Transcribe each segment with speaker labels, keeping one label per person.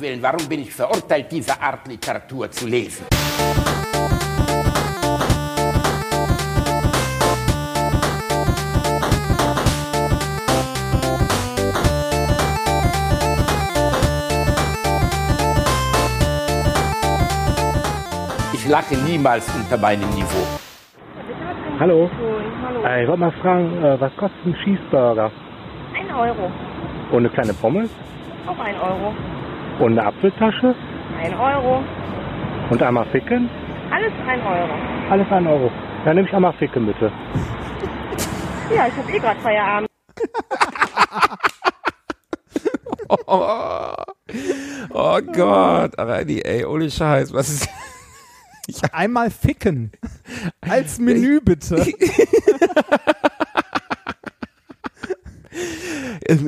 Speaker 1: Willen, warum bin ich verurteilt, diese Art Literatur zu lesen? Ich lache niemals unter meinem Niveau.
Speaker 2: Hallo.
Speaker 3: Hallo.
Speaker 2: Äh, ich wollte mal fragen, äh, was kostet ein Cheeseburger?
Speaker 3: Ein Euro.
Speaker 2: Und eine kleine Pommes?
Speaker 3: Auch ein Euro.
Speaker 2: Und eine Apfeltasche?
Speaker 3: Ein Euro.
Speaker 2: Und einmal Ficken?
Speaker 3: Alles ein Euro.
Speaker 2: Alles ein Euro. Dann nehme ich einmal Ficken, bitte.
Speaker 3: Ja, ich habe eh gerade Feierabend.
Speaker 4: Oh, oh Gott, Reini, ey, ohne Scheiß, was ist...
Speaker 5: Einmal ficken. Als Menü bitte.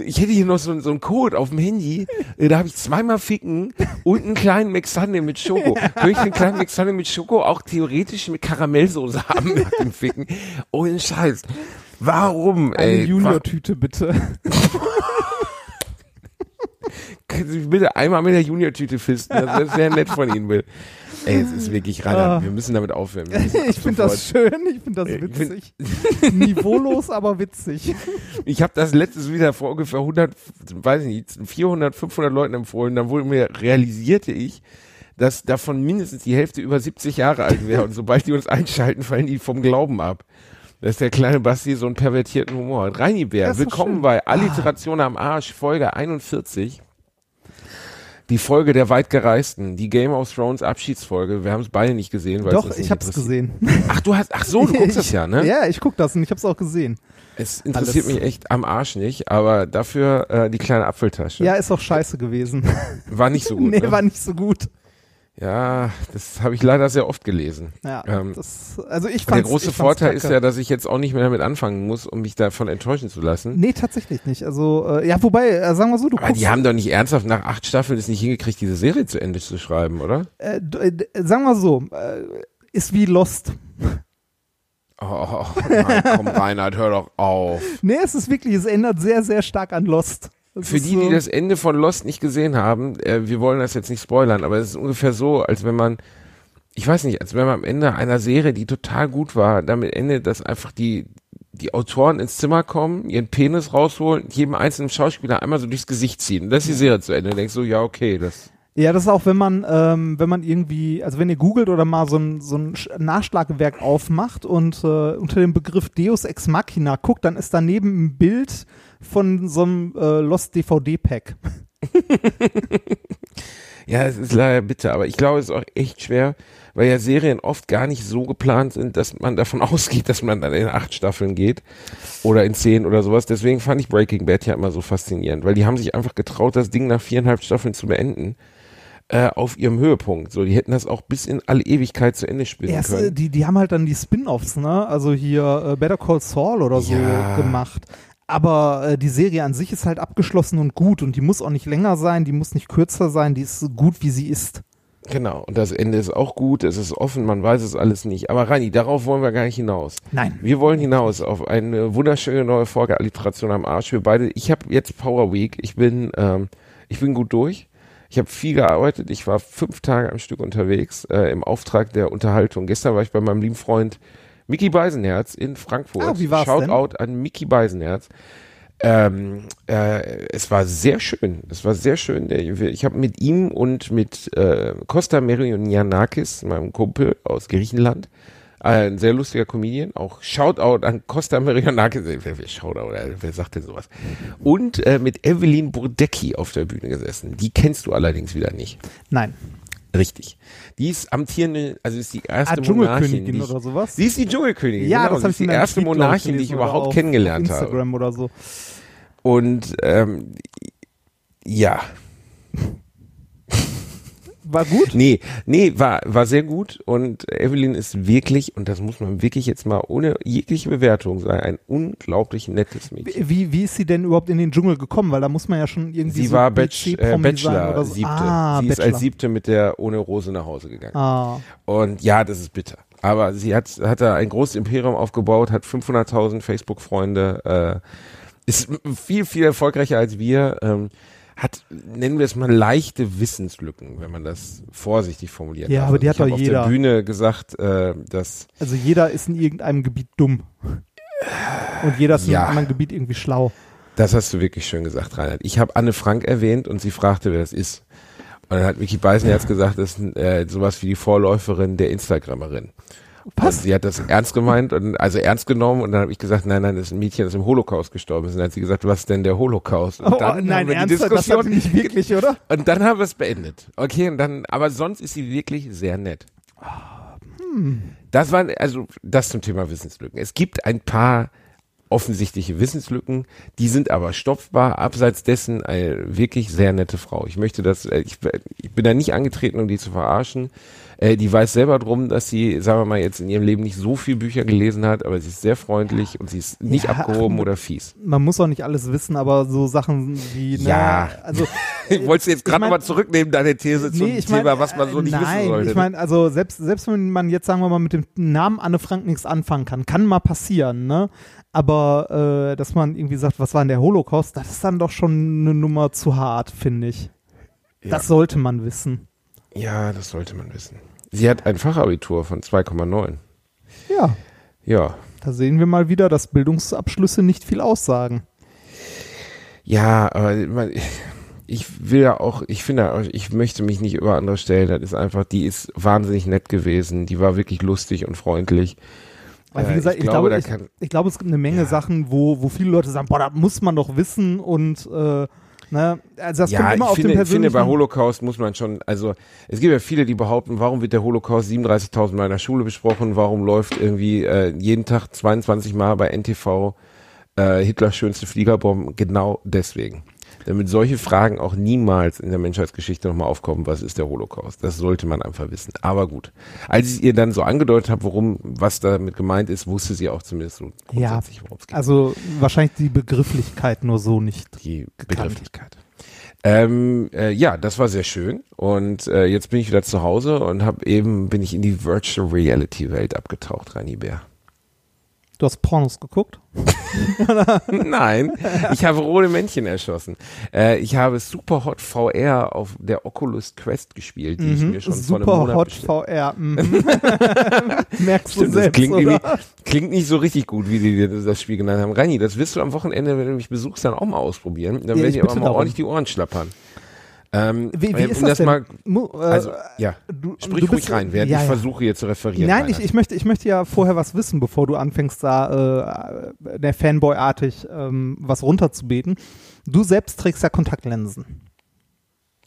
Speaker 4: Ich hätte hier noch so, so einen Code auf dem Handy, äh, da habe ich zweimal Ficken und einen kleinen McSunday mit Schoko. Könnte ich den kleinen McSunday mit Schoko auch theoretisch mit Karamellsoße haben nach dem Ficken? Ohne Scheiß. Warum,
Speaker 5: Eine
Speaker 4: ey?
Speaker 5: Junior-Tüte bitte.
Speaker 4: Können Sie mich bitte einmal mit der Junior-Tüte fisten? Das wäre sehr nett von Ihnen, Will. Ey, es ist wirklich reiner. Wir müssen damit aufhören. Müssen
Speaker 5: Ah. Ich finde das schön, ich finde das
Speaker 4: Ich find-
Speaker 5: witzig. Niveaulos, aber witzig.
Speaker 4: Ich habe das letztes wieder vor ungefähr 100, weiß ich nicht, 400, 500 Leuten empfohlen. Dann wurde mir realisierte ich, dass davon mindestens die Hälfte über 70 Jahre alt wäre. Und sobald die uns einschalten, fallen die vom Glauben ab. Dass der kleine Basti so einen pervertierten Humor hat. Reini Bär, willkommen bei Alliteration am Arsch, Folge 41. Die Folge der weitgereisten, die Game of Thrones Abschiedsfolge. Wir haben es beide nicht gesehen. Weil es
Speaker 5: Doch,
Speaker 4: uns
Speaker 5: ich hab's
Speaker 4: interessiert.
Speaker 5: gesehen.
Speaker 4: Ach, du hast, ach so, du guckst das ja, ne?
Speaker 5: Ja, ich guck das und ich hab's auch gesehen.
Speaker 4: Es interessiert
Speaker 5: Alles.
Speaker 4: mich echt am Arsch nicht, aber dafür äh, die kleine Apfeltasche.
Speaker 5: Ja, ist auch scheiße gewesen.
Speaker 4: War nicht so gut.
Speaker 5: nee,
Speaker 4: ne?
Speaker 5: war nicht so gut.
Speaker 4: Ja, das habe ich leider sehr oft gelesen.
Speaker 5: Ja,
Speaker 4: Ähm,
Speaker 5: das, also ich
Speaker 4: Der
Speaker 5: fand's,
Speaker 4: große
Speaker 5: ich
Speaker 4: Vorteil ist ja, dass ich jetzt auch nicht mehr damit anfangen muss, um mich davon enttäuschen zu lassen.
Speaker 5: Nee, tatsächlich nicht. Also, äh, ja, wobei, äh, sagen wir so, du
Speaker 4: Aber die haben doch nicht ernsthaft nach acht Staffeln es nicht hingekriegt, diese Serie zu Ende zu schreiben, oder?
Speaker 5: äh, äh, sagen wir so, äh, ist wie Lost.
Speaker 4: Oh, nein, komm Reinhard, hör doch auf.
Speaker 5: Nee, es ist wirklich, es ändert sehr, sehr stark an Lost. Das
Speaker 4: Für die,
Speaker 5: so,
Speaker 4: die das Ende von Lost nicht gesehen haben, äh, wir wollen das jetzt nicht spoilern, aber es ist ungefähr so, als wenn man, ich weiß nicht, als wenn man am Ende einer Serie, die total gut war, damit endet, dass einfach die, die Autoren ins Zimmer kommen, ihren Penis rausholen, jedem einzelnen Schauspieler einmal so durchs Gesicht ziehen. Und das ist die Serie zu Ende. Du denkst so, ja, okay, das.
Speaker 5: Ja, das ist auch, wenn man, ähm, wenn man irgendwie, also wenn ihr googelt oder mal so ein, so ein Sch- Nachschlagewerk aufmacht und äh, unter dem Begriff Deus Ex Machina guckt, dann ist daneben ein Bild von so einem äh, Lost DVD-Pack.
Speaker 4: Ja, es ist leider bitter, aber ich glaube, es ist auch echt schwer, weil ja Serien oft gar nicht so geplant sind, dass man davon ausgeht, dass man dann in acht Staffeln geht oder in zehn oder sowas. Deswegen fand ich Breaking Bad ja immer so faszinierend, weil die haben sich einfach getraut, das Ding nach viereinhalb Staffeln zu beenden. Äh, auf ihrem Höhepunkt. So, die hätten das auch bis in alle Ewigkeit zu Ende spielen
Speaker 5: Erst,
Speaker 4: können.
Speaker 5: die, die haben halt dann die Spin-Offs, ne? Also hier äh, Better Call Saul oder so
Speaker 4: Ja.
Speaker 5: gemacht. Aber äh, die Serie an sich ist halt abgeschlossen und gut und die muss auch nicht länger sein, die muss nicht kürzer sein, die ist so gut, wie sie ist.
Speaker 4: Genau. Und das Ende ist auch gut, es ist offen, man weiß es alles nicht. Aber Rani, darauf wollen wir gar nicht hinaus.
Speaker 5: Nein.
Speaker 4: Wir wollen hinaus auf eine wunderschöne neue Folge Alliteration am Arsch. Wir beide, ich habe jetzt Power Week. Ich bin, ähm, ich bin gut durch. Ich habe viel gearbeitet. Ich war fünf Tage am Stück unterwegs äh, im Auftrag der Unterhaltung. Gestern war ich bei meinem lieben Freund Mickey Beisenherz in Frankfurt.
Speaker 5: Ah, wie war's
Speaker 4: Shoutout an Mickey Beisenherz. Ähm, äh, es war sehr schön. Es war sehr schön. Ich habe mit ihm und mit äh, Costa Merionianakis, meinem Kumpel aus Griechenland, ein sehr lustiger Comedian, auch Shoutout an Costa Merioniakis, wer, wer Shoutout, wer sagt denn sowas? Und äh, mit Evelyn Burdecki auf der Bühne gesessen. Die kennst du allerdings wieder nicht.
Speaker 5: Nein.
Speaker 4: Richtig. Die ist amtierende, also ist die erste
Speaker 5: Ah,
Speaker 4: Monarchin.
Speaker 5: Dschungelkönigin
Speaker 4: die ich,
Speaker 5: oder sowas?
Speaker 4: Sie ist die Dschungelkönigin.
Speaker 5: Ja,
Speaker 4: genau.
Speaker 5: das habe ich
Speaker 4: die erste
Speaker 5: Tweet,
Speaker 4: Monarchin, die ich überhaupt kennengelernt
Speaker 5: auf
Speaker 4: habe.
Speaker 5: Instagram oder so.
Speaker 4: Und ähm, ja,
Speaker 5: War gut?
Speaker 4: nee, nee, war war sehr gut und Evelyn ist wirklich und das muss man wirklich jetzt mal ohne jegliche Bewertung sagen, ein unglaublich nettes Mädchen.
Speaker 5: Wie, wie ist sie denn überhaupt in den Dschungel gekommen? Weil da muss man ja schon irgendwie
Speaker 4: Sie
Speaker 5: so
Speaker 4: war Batch, äh, Bachelor
Speaker 5: oder so.
Speaker 4: siebte.
Speaker 5: Ah,
Speaker 4: sie ist
Speaker 5: Bachelor.
Speaker 4: als siebte mit der ohne Rose nach Hause gegangen.
Speaker 5: Ah,
Speaker 4: Und ja, das ist bitter. Aber sie hat, hat da ein großes Imperium aufgebaut, hat 500.000 Facebook-Freunde, äh, ist viel, viel erfolgreicher als wir, ähm, hat, nennen wir es mal, leichte Wissenslücken, wenn man das vorsichtig formuliert.
Speaker 5: Ja, aber die hat
Speaker 4: ich hab
Speaker 5: doch
Speaker 4: auf
Speaker 5: jeder.
Speaker 4: der Bühne gesagt, äh, dass
Speaker 5: Also jeder ist in irgendeinem Gebiet dumm. Und jeder ist in
Speaker 4: Ja.
Speaker 5: einem anderen Gebiet irgendwie schlau.
Speaker 4: Das hast du wirklich schön gesagt, Reinhard. Ich habe Anne Frank erwähnt und sie fragte, wer das ist. Und dann hat Micky Beisenherz gesagt, das ist äh, sowas wie die Vorläuferin der Instagrammerin.
Speaker 5: Was?
Speaker 4: Und sie hat das ernst gemeint und also ernst genommen und dann habe ich gesagt, nein, nein, das ist ein Mädchen, das im Holocaust gestorben ist. Und dann hat sie gesagt, was ist denn der Holocaust? Und
Speaker 5: Oh,
Speaker 4: dann
Speaker 5: nein,
Speaker 4: haben wir die
Speaker 5: ernsthaft, das nicht wirklich, oder?
Speaker 4: und dann haben wir es beendet. Okay, und dann, aber sonst ist sie wirklich sehr nett. Das war, also, das zum Thema Wissenslücken. Es gibt ein paar offensichtliche Wissenslücken, die sind aber stopfbar. Abseits dessen eine wirklich sehr nette Frau. Ich möchte das, äh, ich, ich bin da nicht angetreten, um die zu verarschen. Äh, die weiß selber drum, dass sie, sagen wir mal, jetzt in ihrem Leben nicht so viel Bücher gelesen hat, aber sie ist sehr freundlich und sie ist nicht
Speaker 5: Ja,
Speaker 4: abgehoben oder fies.
Speaker 5: Man muss auch nicht alles wissen, aber so Sachen wie, ne,
Speaker 4: Ja.
Speaker 5: also
Speaker 4: Ich wollte jetzt gerade
Speaker 5: mein-
Speaker 4: nochmal zurücknehmen, deine These zum
Speaker 5: Nee, ich mein,
Speaker 4: Thema, was man so nicht
Speaker 5: nein,
Speaker 4: wissen sollte.
Speaker 5: ich meine, also selbst, selbst wenn man jetzt, sagen wir mal, mit dem Namen Anne Frank nichts anfangen kann, kann mal passieren, ne? Aber äh, dass man irgendwie sagt, was war denn der Holocaust, das ist dann doch schon eine Nummer zu hart, finde ich. Das sollte man wissen.
Speaker 4: ja, das sollte man wissen. Sie hat ein Fachabitur von 2,9.
Speaker 5: Ja,
Speaker 4: Ja.
Speaker 5: da sehen wir mal wieder, dass Bildungsabschlüsse nicht viel aussagen.
Speaker 4: Ja, aber ich will ja auch, ich finde, ich möchte mich nicht über andere stellen. Das ist einfach, die ist wahnsinnig nett gewesen. Die war wirklich lustig und freundlich.
Speaker 5: Weil, wie
Speaker 4: Äh,
Speaker 5: gesagt,
Speaker 4: ich
Speaker 5: ich,
Speaker 4: glaube,
Speaker 5: glaube,
Speaker 4: da
Speaker 5: ich,
Speaker 4: kann-
Speaker 5: ich glaube, es gibt eine Menge
Speaker 4: Ja.
Speaker 5: Sachen, wo, wo viele Leute sagen, boah, das muss man doch wissen und äh, ne, also das
Speaker 4: ja,
Speaker 5: kommt immer
Speaker 4: ich
Speaker 5: auf
Speaker 4: finde,
Speaker 5: den
Speaker 4: ich finde,
Speaker 5: persönlichen
Speaker 4: bei Holocaust muss man schon, also es gibt ja viele, die behaupten, warum wird der Holocaust 37.000 Mal in der Schule besprochen, warum läuft irgendwie äh, jeden Tag 22 Mal bei NTV äh, Hitlers schönste Fliegerbomben, genau deswegen. Damit solche Fragen auch niemals in der Menschheitsgeschichte nochmal aufkommen, was ist der Holocaust? Das sollte man einfach wissen. Aber gut. Als ich ihr dann so angedeutet habe, worum, was damit gemeint ist, wusste sie auch zumindest so
Speaker 5: ja,
Speaker 4: grundsätzlich, worum es geht.
Speaker 5: also wahrscheinlich die Begrifflichkeit nur so nicht.
Speaker 4: die
Speaker 5: bekannt.
Speaker 4: Begrifflichkeit. Ähm, äh, ja, das war sehr schön. Und äh, jetzt bin ich wieder zu Hause und habe eben bin ich in die Virtual Reality Welt abgetaucht, Rani Bär.
Speaker 5: Du hast Pornos geguckt?
Speaker 4: Nein, ich habe rote Männchen erschossen. Äh, ich habe Super Hot VR auf der Oculus Quest gespielt, die ich mir schon vor einem
Speaker 5: Mhm. Super
Speaker 4: Monat
Speaker 5: Hot
Speaker 4: bestellt
Speaker 5: VR. Mhm. Merkst du
Speaker 4: Stimmt, das
Speaker 5: selbst,
Speaker 4: klingt,
Speaker 5: oder?
Speaker 4: klingt nicht so richtig gut, wie die dir das Spiel genannt haben. Rani, das wirst du am Wochenende, wenn du mich besuchst, dann auch mal ausprobieren. Dann
Speaker 5: Ja,
Speaker 4: werden
Speaker 5: ich
Speaker 4: aber mal
Speaker 5: darum.
Speaker 4: ordentlich die Ohren schlappern. Ähm,
Speaker 5: Wie, wie
Speaker 4: äh,
Speaker 5: ist
Speaker 4: um
Speaker 5: das, denn?
Speaker 4: mal,
Speaker 5: äh,
Speaker 4: also, ja,
Speaker 5: du,
Speaker 4: sprich
Speaker 5: du
Speaker 4: ruhig rein, während
Speaker 5: ja,
Speaker 4: ich
Speaker 5: ja.
Speaker 4: versuche hier zu referieren.
Speaker 5: Nein, ich, ich, möchte, ich möchte ja vorher was wissen, bevor du anfängst, da äh, der Fanboy-artig ähm, was runterzubeten. Du selbst trägst ja Kontaktlinsen.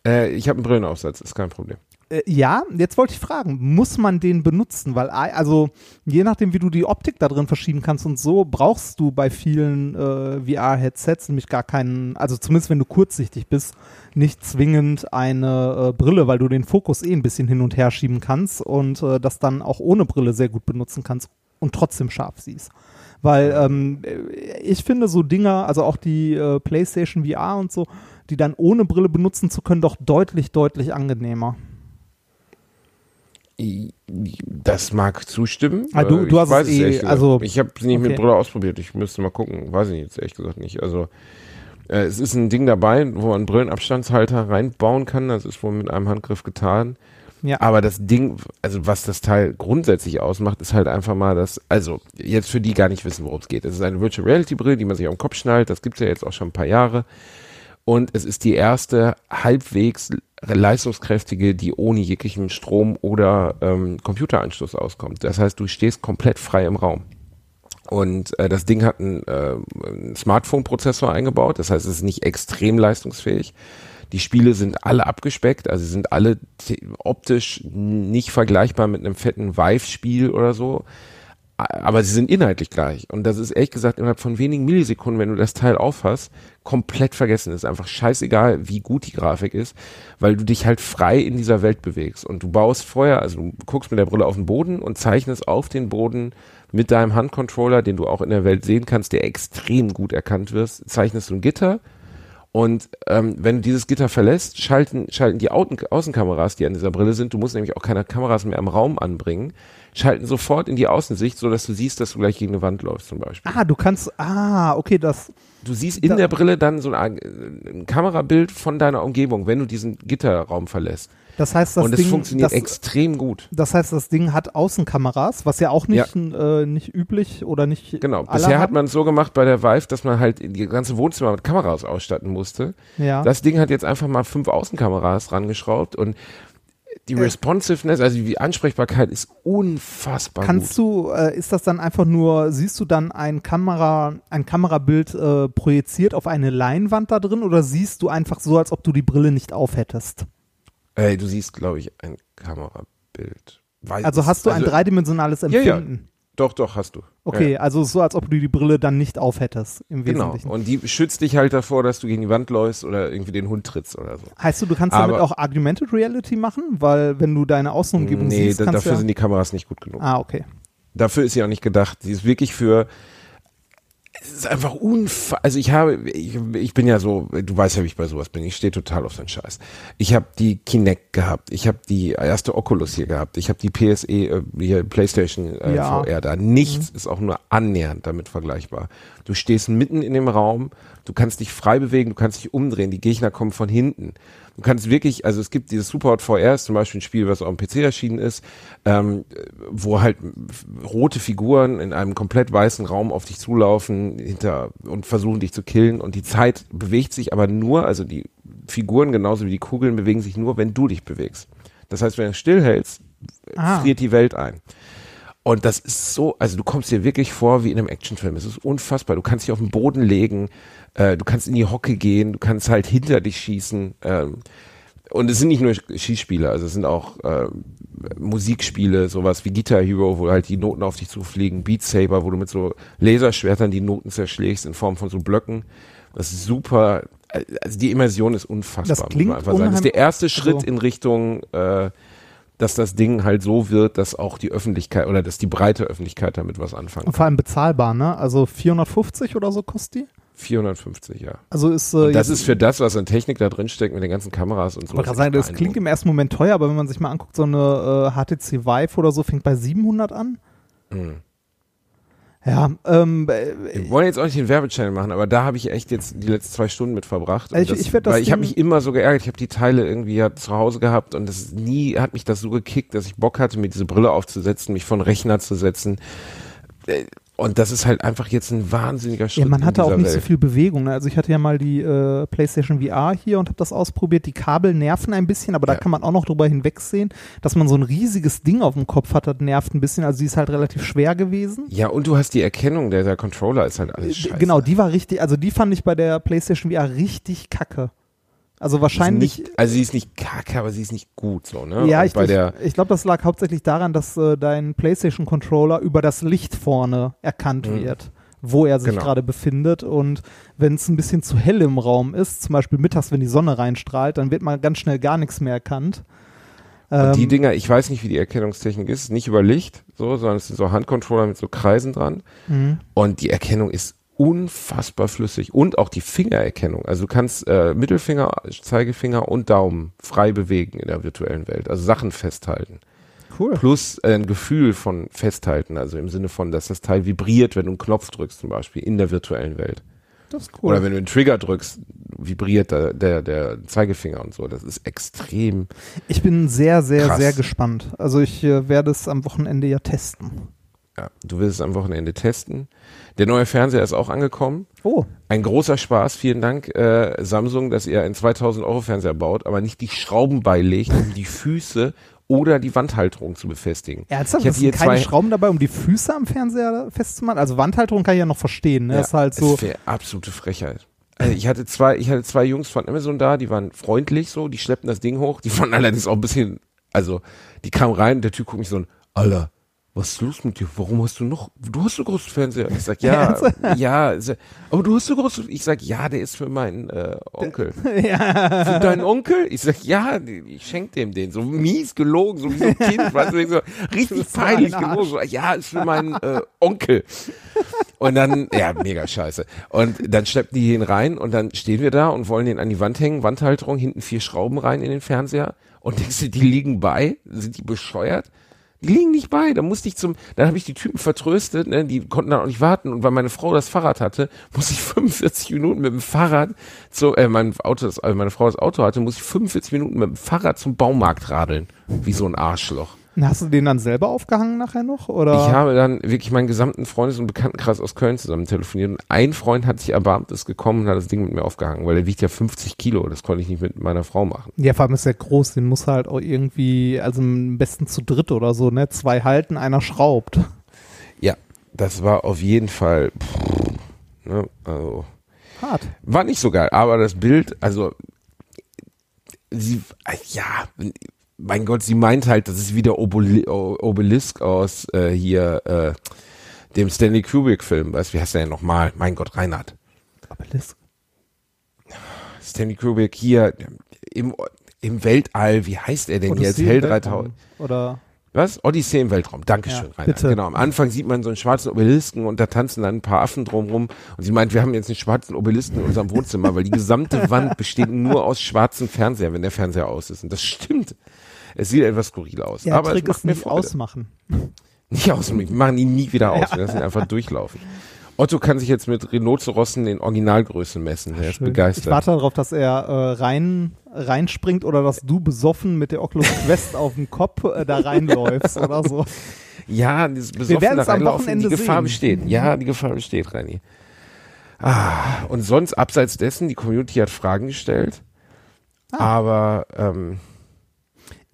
Speaker 4: Äh, ich habe einen Brillenaufsatz, ist kein Problem.
Speaker 5: Äh, ja, jetzt wollte ich fragen, muss man den benutzen? Weil, ei- also, je nachdem, wie du die Optik da drin verschieben kannst und so, brauchst du bei vielen äh, VR-Headsets nämlich gar keinen, also zumindest wenn du kurzsichtig bist, nicht zwingend eine äh, Brille, weil du den Fokus eh ein bisschen hin und her schieben kannst und äh, das dann auch ohne Brille sehr gut benutzen kannst und trotzdem scharf siehst. Weil ähm, äh, ich finde so Dinger, also auch die äh, PlayStation VR und so, die dann ohne Brille benutzen zu können, doch deutlich, deutlich angenehmer.
Speaker 4: Das mag zustimmen.
Speaker 5: Ah, du- du
Speaker 4: ich
Speaker 5: hast es eh, also-
Speaker 4: ich habe es nicht mit
Speaker 5: okay.
Speaker 4: Brille ausprobiert. Ich müsste mal gucken. Weiß ich jetzt ehrlich gesagt nicht. Also äh, es ist ein Ding dabei, wo man Brillenabstandshalter reinbauen kann. Das ist wohl mit einem Handgriff getan.
Speaker 5: Ja.
Speaker 4: Aber das Ding, also was das Teil grundsätzlich ausmacht, ist halt einfach mal das, also jetzt für die gar nicht wissen, worum es geht. Es ist eine Virtual Reality Brille, die man sich auf den Kopf schnallt. Das gibt's ja jetzt auch schon ein paar Jahre. Und es ist die erste halbwegs leistungskräftige, die ohne jeglichen Strom oder ähm, Computeranschluss auskommt. Das heißt, du stehst komplett frei im Raum. Und äh, das Ding hat einen, äh, Smartphone-Prozessor eingebaut, das heißt, es ist nicht extrem leistungsfähig. Die Spiele sind alle abgespeckt, also sind alle optisch nicht vergleichbar mit einem fetten Vive-Spiel oder so. Aber sie sind inhaltlich gleich. Und das ist ehrlich gesagt innerhalb von wenigen Millisekunden, wenn du das Teil aufhast, komplett vergessen. Es ist einfach scheißegal, wie gut die Grafik ist, weil du dich halt frei in dieser Welt bewegst. Und du baust vorher, also du guckst mit der Brille auf den Boden und zeichnest auf den Boden mit deinem Handcontroller, den du auch in der Welt sehen kannst, der extrem gut erkannt wirst, zeichnest du ein Gitter Und ähm, wenn du dieses Gitter verlässt, schalten, schalten die Außen Außenkameras, die an dieser Brille sind, du musst nämlich auch keine Kameras mehr im Raum anbringen, schalten sofort in die Außensicht, so dass du siehst, dass du gleich gegen eine Wand läufst zum Beispiel.
Speaker 5: Ah, du kannst, ah, okay, das,
Speaker 4: Du siehst in
Speaker 5: Da-
Speaker 4: der Brille dann so ein, ein Kamerabild von deiner Umgebung, wenn du diesen Gitterraum verlässt.
Speaker 5: das heißt, das
Speaker 4: Und es
Speaker 5: Ding,
Speaker 4: funktioniert
Speaker 5: das,
Speaker 4: extrem gut.
Speaker 5: das heißt, das Ding hat Außenkameras, was ja auch nicht, äh, nicht üblich oder nicht.
Speaker 4: Genau. Bisher hat man es so gemacht bei der Vive, dass man halt die ganze Wohnzimmer mit Kameras ausstatten musste.
Speaker 5: Ja.
Speaker 4: Das Ding hat jetzt einfach mal fünf Außenkameras rangeschraubt und die
Speaker 5: Äh.
Speaker 4: Responsiveness, also die Ansprechbarkeit ist unfassbar
Speaker 5: Kannst
Speaker 4: gut.
Speaker 5: du, äh, ist das dann einfach nur, siehst du dann ein Kamera, ein Kamerabild äh, projiziert auf eine Leinwand da drin oder siehst du einfach so, als ob du die Brille nicht aufhättest?
Speaker 4: Ey, du siehst, glaube ich, ein Kamerabild. Weiß
Speaker 5: Also hast du ein
Speaker 4: also-
Speaker 5: dreidimensionales
Speaker 4: Ja, ja. Doch, doch, hast du.
Speaker 5: Okay,
Speaker 4: Ja,
Speaker 5: also so, als ob du die Brille dann nicht aufhättest, im
Speaker 4: Genau.
Speaker 5: Wesentlichen.
Speaker 4: Und die schützt dich halt davor, dass du gegen die Wand läufst oder irgendwie den Hund trittst oder so.
Speaker 5: Heißt du, du kannst damit
Speaker 4: Aber-
Speaker 5: auch Augmented Reality machen? Weil wenn du deine Außenumgebung
Speaker 4: nee,
Speaker 5: siehst,
Speaker 4: da,
Speaker 5: kannst
Speaker 4: dafür
Speaker 5: ja,
Speaker 4: sind die Kameras nicht gut genug.
Speaker 5: Ah, okay.
Speaker 4: Dafür ist sie auch nicht gedacht. Sie ist wirklich für. Es ist einfach unfassbar. Also ich habe, ich, ich bin ja so, du weißt ja, wie ich bei sowas bin. Ich stehe total auf so einen Scheiß. Ich habe die Kinect gehabt. Ich habe die erste Oculus hier gehabt. Ich habe die PSE, äh, hier PlayStation äh,
Speaker 5: Ja.
Speaker 4: VR da. Nichts ist auch nur annähernd damit vergleichbar. Du stehst mitten in dem Raum. Du kannst dich frei bewegen. Du kannst dich umdrehen. Die Gegner kommen von hinten. Du kannst wirklich, also es gibt dieses Superhot VR, ist zum Beispiel ein Spiel, was auf dem PC erschienen ist, ähm, wo halt rote Figuren in einem komplett weißen Raum auf dich zulaufen hinter und versuchen dich zu killen und die Zeit bewegt sich aber nur, also die Figuren genauso wie die Kugeln bewegen sich nur, wenn du dich bewegst. Das heißt, wenn du stillhältst,
Speaker 5: Ah.
Speaker 4: friert die Welt ein. Und das ist so, also du kommst dir wirklich vor wie in einem Actionfilm. Es ist unfassbar. Du kannst dich auf den Boden legen, äh, du kannst in die Hocke gehen, du kannst halt hinter dich schießen. Ähm, und es sind nicht nur Schießspiele, also es sind auch äh, Musikspiele, sowas wie Guitar Hero, wo halt die Noten auf dich zufliegen, Beat Saber, wo du mit so Laserschwertern die Noten zerschlägst in Form von so Blöcken. Das ist super. Also die Immersion ist unfassbar.
Speaker 5: Das
Speaker 4: muss man
Speaker 5: klingt
Speaker 4: einfach sagen. Das ist der erste Schritt
Speaker 5: also-
Speaker 4: in Richtung, äh, dass das Ding halt so wird, dass auch die Öffentlichkeit oder dass die breite Öffentlichkeit damit was anfangen
Speaker 5: Und
Speaker 4: kann.
Speaker 5: vor allem bezahlbar, ne? Also 450 oder so kostet die?
Speaker 4: 450, ja.
Speaker 5: Also ist, äh,
Speaker 4: das ist für das, was an Technik da drin steckt, mit den ganzen Kameras und so.
Speaker 5: Ich wollte gerade sagen, das klingt im ersten Moment teuer, aber wenn man sich mal anguckt, so eine äh, HTC Vive oder so fängt bei 700 an.
Speaker 4: Mhm.
Speaker 5: Ja, ähm, äh,
Speaker 4: Wir wollen jetzt auch nicht den Werbechannel machen, aber da habe ich echt jetzt die letzten zwei Stunden mit verbracht. Und
Speaker 5: Ich- ich werd das
Speaker 4: weil ich habe mich immer so geärgert. Ich habe die Teile irgendwie ja zu Hause gehabt und das nie hat mich das so gekickt, dass ich Bock hatte, mir diese Brille aufzusetzen, mich von Rechner zu setzen. Und das ist halt einfach jetzt ein wahnsinniger Schritt.
Speaker 5: ja, man hatte auch nicht so
Speaker 4: Welt.
Speaker 5: viel Bewegung. Ne? Also ich hatte ja mal die äh, PlayStation VR hier und habe das ausprobiert. Die Kabel nerven ein bisschen, aber da
Speaker 4: Ja.
Speaker 5: kann man auch noch drüber hinwegsehen, dass man so ein riesiges Ding auf dem Kopf hat, das nervt ein bisschen. Also die ist halt relativ schwer gewesen.
Speaker 4: Ja, und du hast die Erkennung, der, der Controller ist halt alles
Speaker 5: Äh,
Speaker 4: scheiße.
Speaker 5: Genau, die war richtig, also die fand ich bei der PlayStation VR richtig kacke. Also wahrscheinlich.
Speaker 4: Nicht, also sie ist nicht kacke, aber sie ist nicht gut so, ne?
Speaker 5: Ja,
Speaker 4: Und
Speaker 5: ich,
Speaker 4: bei
Speaker 5: ich,
Speaker 4: der
Speaker 5: ich glaube, das lag hauptsächlich daran, dass äh, dein PlayStation-Controller über das Licht vorne erkannt
Speaker 4: Mhm.
Speaker 5: wird, wo er sich
Speaker 4: Genau.
Speaker 5: gerade befindet. Und wenn es ein bisschen zu hell im Raum ist, zum Beispiel mittags, wenn die Sonne reinstrahlt, dann wird man ganz schnell gar nichts mehr erkannt.
Speaker 4: Und die
Speaker 5: Ähm,
Speaker 4: Dinger, ich weiß nicht, wie die Erkennungstechnik ist, nicht über Licht, so, sondern es sind so Handcontroller mit so Kreisen dran.
Speaker 5: mhm.
Speaker 4: Und die Erkennung ist unfassbar flüssig. Und auch die Fingererkennung. Also du kannst äh, Mittelfinger, Zeigefinger und Daumen frei bewegen in der virtuellen Welt. Also Sachen festhalten.
Speaker 5: Cool.
Speaker 4: Plus äh, ein Gefühl von festhalten. Also im Sinne von, dass das Teil vibriert, wenn du einen Knopf drückst zum Beispiel in der virtuellen Welt.
Speaker 5: Das ist cool.
Speaker 4: Oder wenn du einen Trigger drückst, vibriert der, der, der Zeigefinger und so. Das ist extrem.
Speaker 5: ich bin sehr, sehr,
Speaker 4: Krass.
Speaker 5: sehr gespannt. Also ich äh, werde es am Wochenende ja testen.
Speaker 4: Ja, du willst es am Wochenende testen. Der neue Fernseher ist auch angekommen.
Speaker 5: Oh,
Speaker 4: Ein großer Spaß. Vielen Dank, äh, Samsung, dass ihr einen 2000 Euro Fernseher baut, aber nicht die Schrauben beilegt, um die Füße oder die Wandhalterung zu befestigen.
Speaker 5: ernsthaft?
Speaker 4: Ich
Speaker 5: sind keine
Speaker 4: zwei-
Speaker 5: Schrauben dabei, um die Füße am Fernseher festzumachen? Also Wandhalterung kann ich ja noch verstehen. Ne?
Speaker 4: Ja,
Speaker 5: das ist halt so.
Speaker 4: Wäre absolute Frechheit. Also ich hatte zwei, ich hatte zwei Jungs von Amazon da, die waren freundlich so, die schleppten das Ding hoch, die waren allerdings auch ein bisschen, also die kamen rein, der Typ guckt mich so an, Alter, was ist los mit dir? Warum hast du noch, du hast so großen Fernseher? Ich sag, ja, ja, sag, aber du hast so groß, ich sag, ja, der ist für meinen äh, Onkel.
Speaker 5: ja.
Speaker 4: Für deinen Onkel? Ich sag, ja, ich schenk dem den. So mies gelogen, so wie so ein Kind, weißt du, so richtig
Speaker 5: so
Speaker 4: peinlich
Speaker 5: ein Arsch.
Speaker 4: gelogen. So, ja, ist für meinen äh, Onkel. Und dann, ja, mega scheiße. Und dann schleppen die ihn rein und dann stehen wir da und wollen den an die Wand hängen, Wandhalterung, hinten vier Schrauben rein in den Fernseher. Und denkst du, die liegen bei? Sind die bescheuert? Die liegen nicht bei. Da musste ich zum, dann habe ich die Typen vertröstet, ne, die konnten dann auch nicht warten. Und weil meine Frau das Fahrrad hatte, musste ich 45 Minuten mit dem Fahrrad zu, äh, mein Auto, das, äh, meine Frau das Auto hatte, musste ich 45 Minuten mit dem Fahrrad zum Baumarkt radeln. Wie so ein Arschloch.
Speaker 5: Hast du den dann selber aufgehangen nachher noch? Oder?
Speaker 4: Ich habe dann wirklich meinen gesamten Freundes- und Bekanntenkreis aus Köln zusammen telefoniert und ein Freund hat sich erbarmt, ist gekommen und hat das Ding mit mir aufgehangen, weil der wiegt ja 50 Kilo, das konnte ich nicht mit meiner Frau machen.
Speaker 5: Ja, vor allem ist der groß, den muss halt auch irgendwie, also am besten zu dritt oder so, ne? Zwei halten, einer schraubt.
Speaker 4: Ja, das war auf jeden Fall, pff, ne, also,
Speaker 5: Hart.
Speaker 4: war nicht so geil, aber das Bild, also, sie, ja, mein Gott, sie meint halt, das ist wieder Obeli O- Obelisk aus äh, hier, äh, dem Stanley Kubrick-Film, weißt wie heißt der denn nochmal? Mein Gott, Reinhard.
Speaker 5: Obelisk.
Speaker 4: Stanley Kubrick hier im, im Weltall, wie heißt er denn jetzt?
Speaker 5: Odyssee
Speaker 4: Hell
Speaker 5: im
Speaker 4: 3000.
Speaker 5: Weltraum. Oder
Speaker 4: Was? Odyssee im Weltraum. Dankeschön,
Speaker 5: Ja,
Speaker 4: Reinhard.
Speaker 5: bitte.
Speaker 4: Genau. Am Anfang sieht man so einen schwarzen Obelisken und da tanzen dann ein paar Affen drumrum. Und sie meint, wir haben jetzt einen schwarzen Obelisken in unserem Wohnzimmer, weil die gesamte Wand besteht nur aus schwarzen Fernseher, wenn der Fernseher aus ist. Und das stimmt. Es sieht etwas skurril aus.
Speaker 5: der
Speaker 4: aber
Speaker 5: Trick
Speaker 4: es macht
Speaker 5: ist
Speaker 4: mir
Speaker 5: nicht
Speaker 4: Freude.
Speaker 5: ausmachen.
Speaker 4: Nicht ausmachen. Wir machen ihn nie wieder aus. Wir lassen ihn einfach durchlaufen. Otto kann sich jetzt mit Rhinozerossen in Originalgrößen messen. Er ist
Speaker 5: Schön.
Speaker 4: begeistert.
Speaker 5: Ich warte darauf, dass er äh, rein reinspringt oder dass du besoffen mit der Oculus Quest auf dem Kopf äh, da reinläufst oder so.
Speaker 4: Ja, dieses
Speaker 5: Wir
Speaker 4: besoffene
Speaker 5: werden's am
Speaker 4: Reinlaufen, die Gefahr
Speaker 5: sehen.
Speaker 4: besteht. Ja, die Gefahr besteht, Reini. Ah, und sonst abseits dessen, die Community hat Fragen gestellt.
Speaker 5: Ah.
Speaker 4: Aber ähm,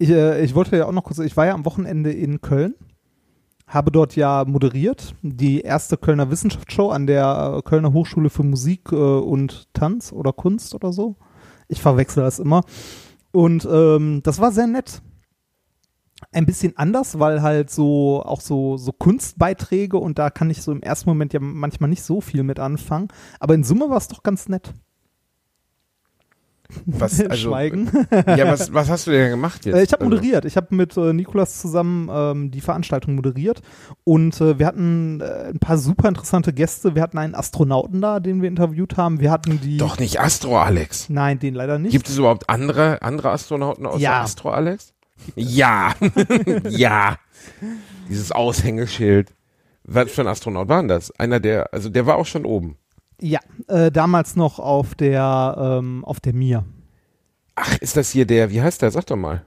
Speaker 5: Ich, äh, ich wollte ja auch noch kurz, ich war ja am Wochenende in Köln, habe dort ja moderiert, die erste Kölner Wissenschaftsshow an der äh, Kölner Hochschule für Musik äh, und Tanz oder Kunst oder so. Ich verwechsel das immer. Und ähm, das war sehr nett. Ein bisschen anders, weil halt so auch so, so Kunstbeiträge und da kann ich so im ersten Moment ja manchmal nicht so viel mit anfangen. Aber in Summe war es doch ganz nett.
Speaker 4: Was, also,
Speaker 5: Schweigen.
Speaker 4: ja, was, was hast du denn gemacht jetzt?
Speaker 5: Äh, ich habe
Speaker 4: Also,
Speaker 5: moderiert. Ich habe mit äh, Nikolas zusammen ähm, die Veranstaltung moderiert und äh, wir hatten äh, ein paar super interessante Gäste. Wir hatten einen Astronauten da, den wir interviewt haben. Wir hatten die.
Speaker 4: Doch nicht Astro Alex.
Speaker 5: Nein, den leider nicht.
Speaker 4: Gibt es überhaupt andere, andere Astronauten außer
Speaker 5: Ja.
Speaker 4: Astro Alex? Ja. ja. Dieses Aushängeschild. Was für ein Astronaut war denn das? Einer der, also der war auch schon oben.
Speaker 5: Ja, äh, damals noch auf der ähm, auf der Mir.
Speaker 4: Ach, ist das hier der, wie heißt der? Sag doch mal.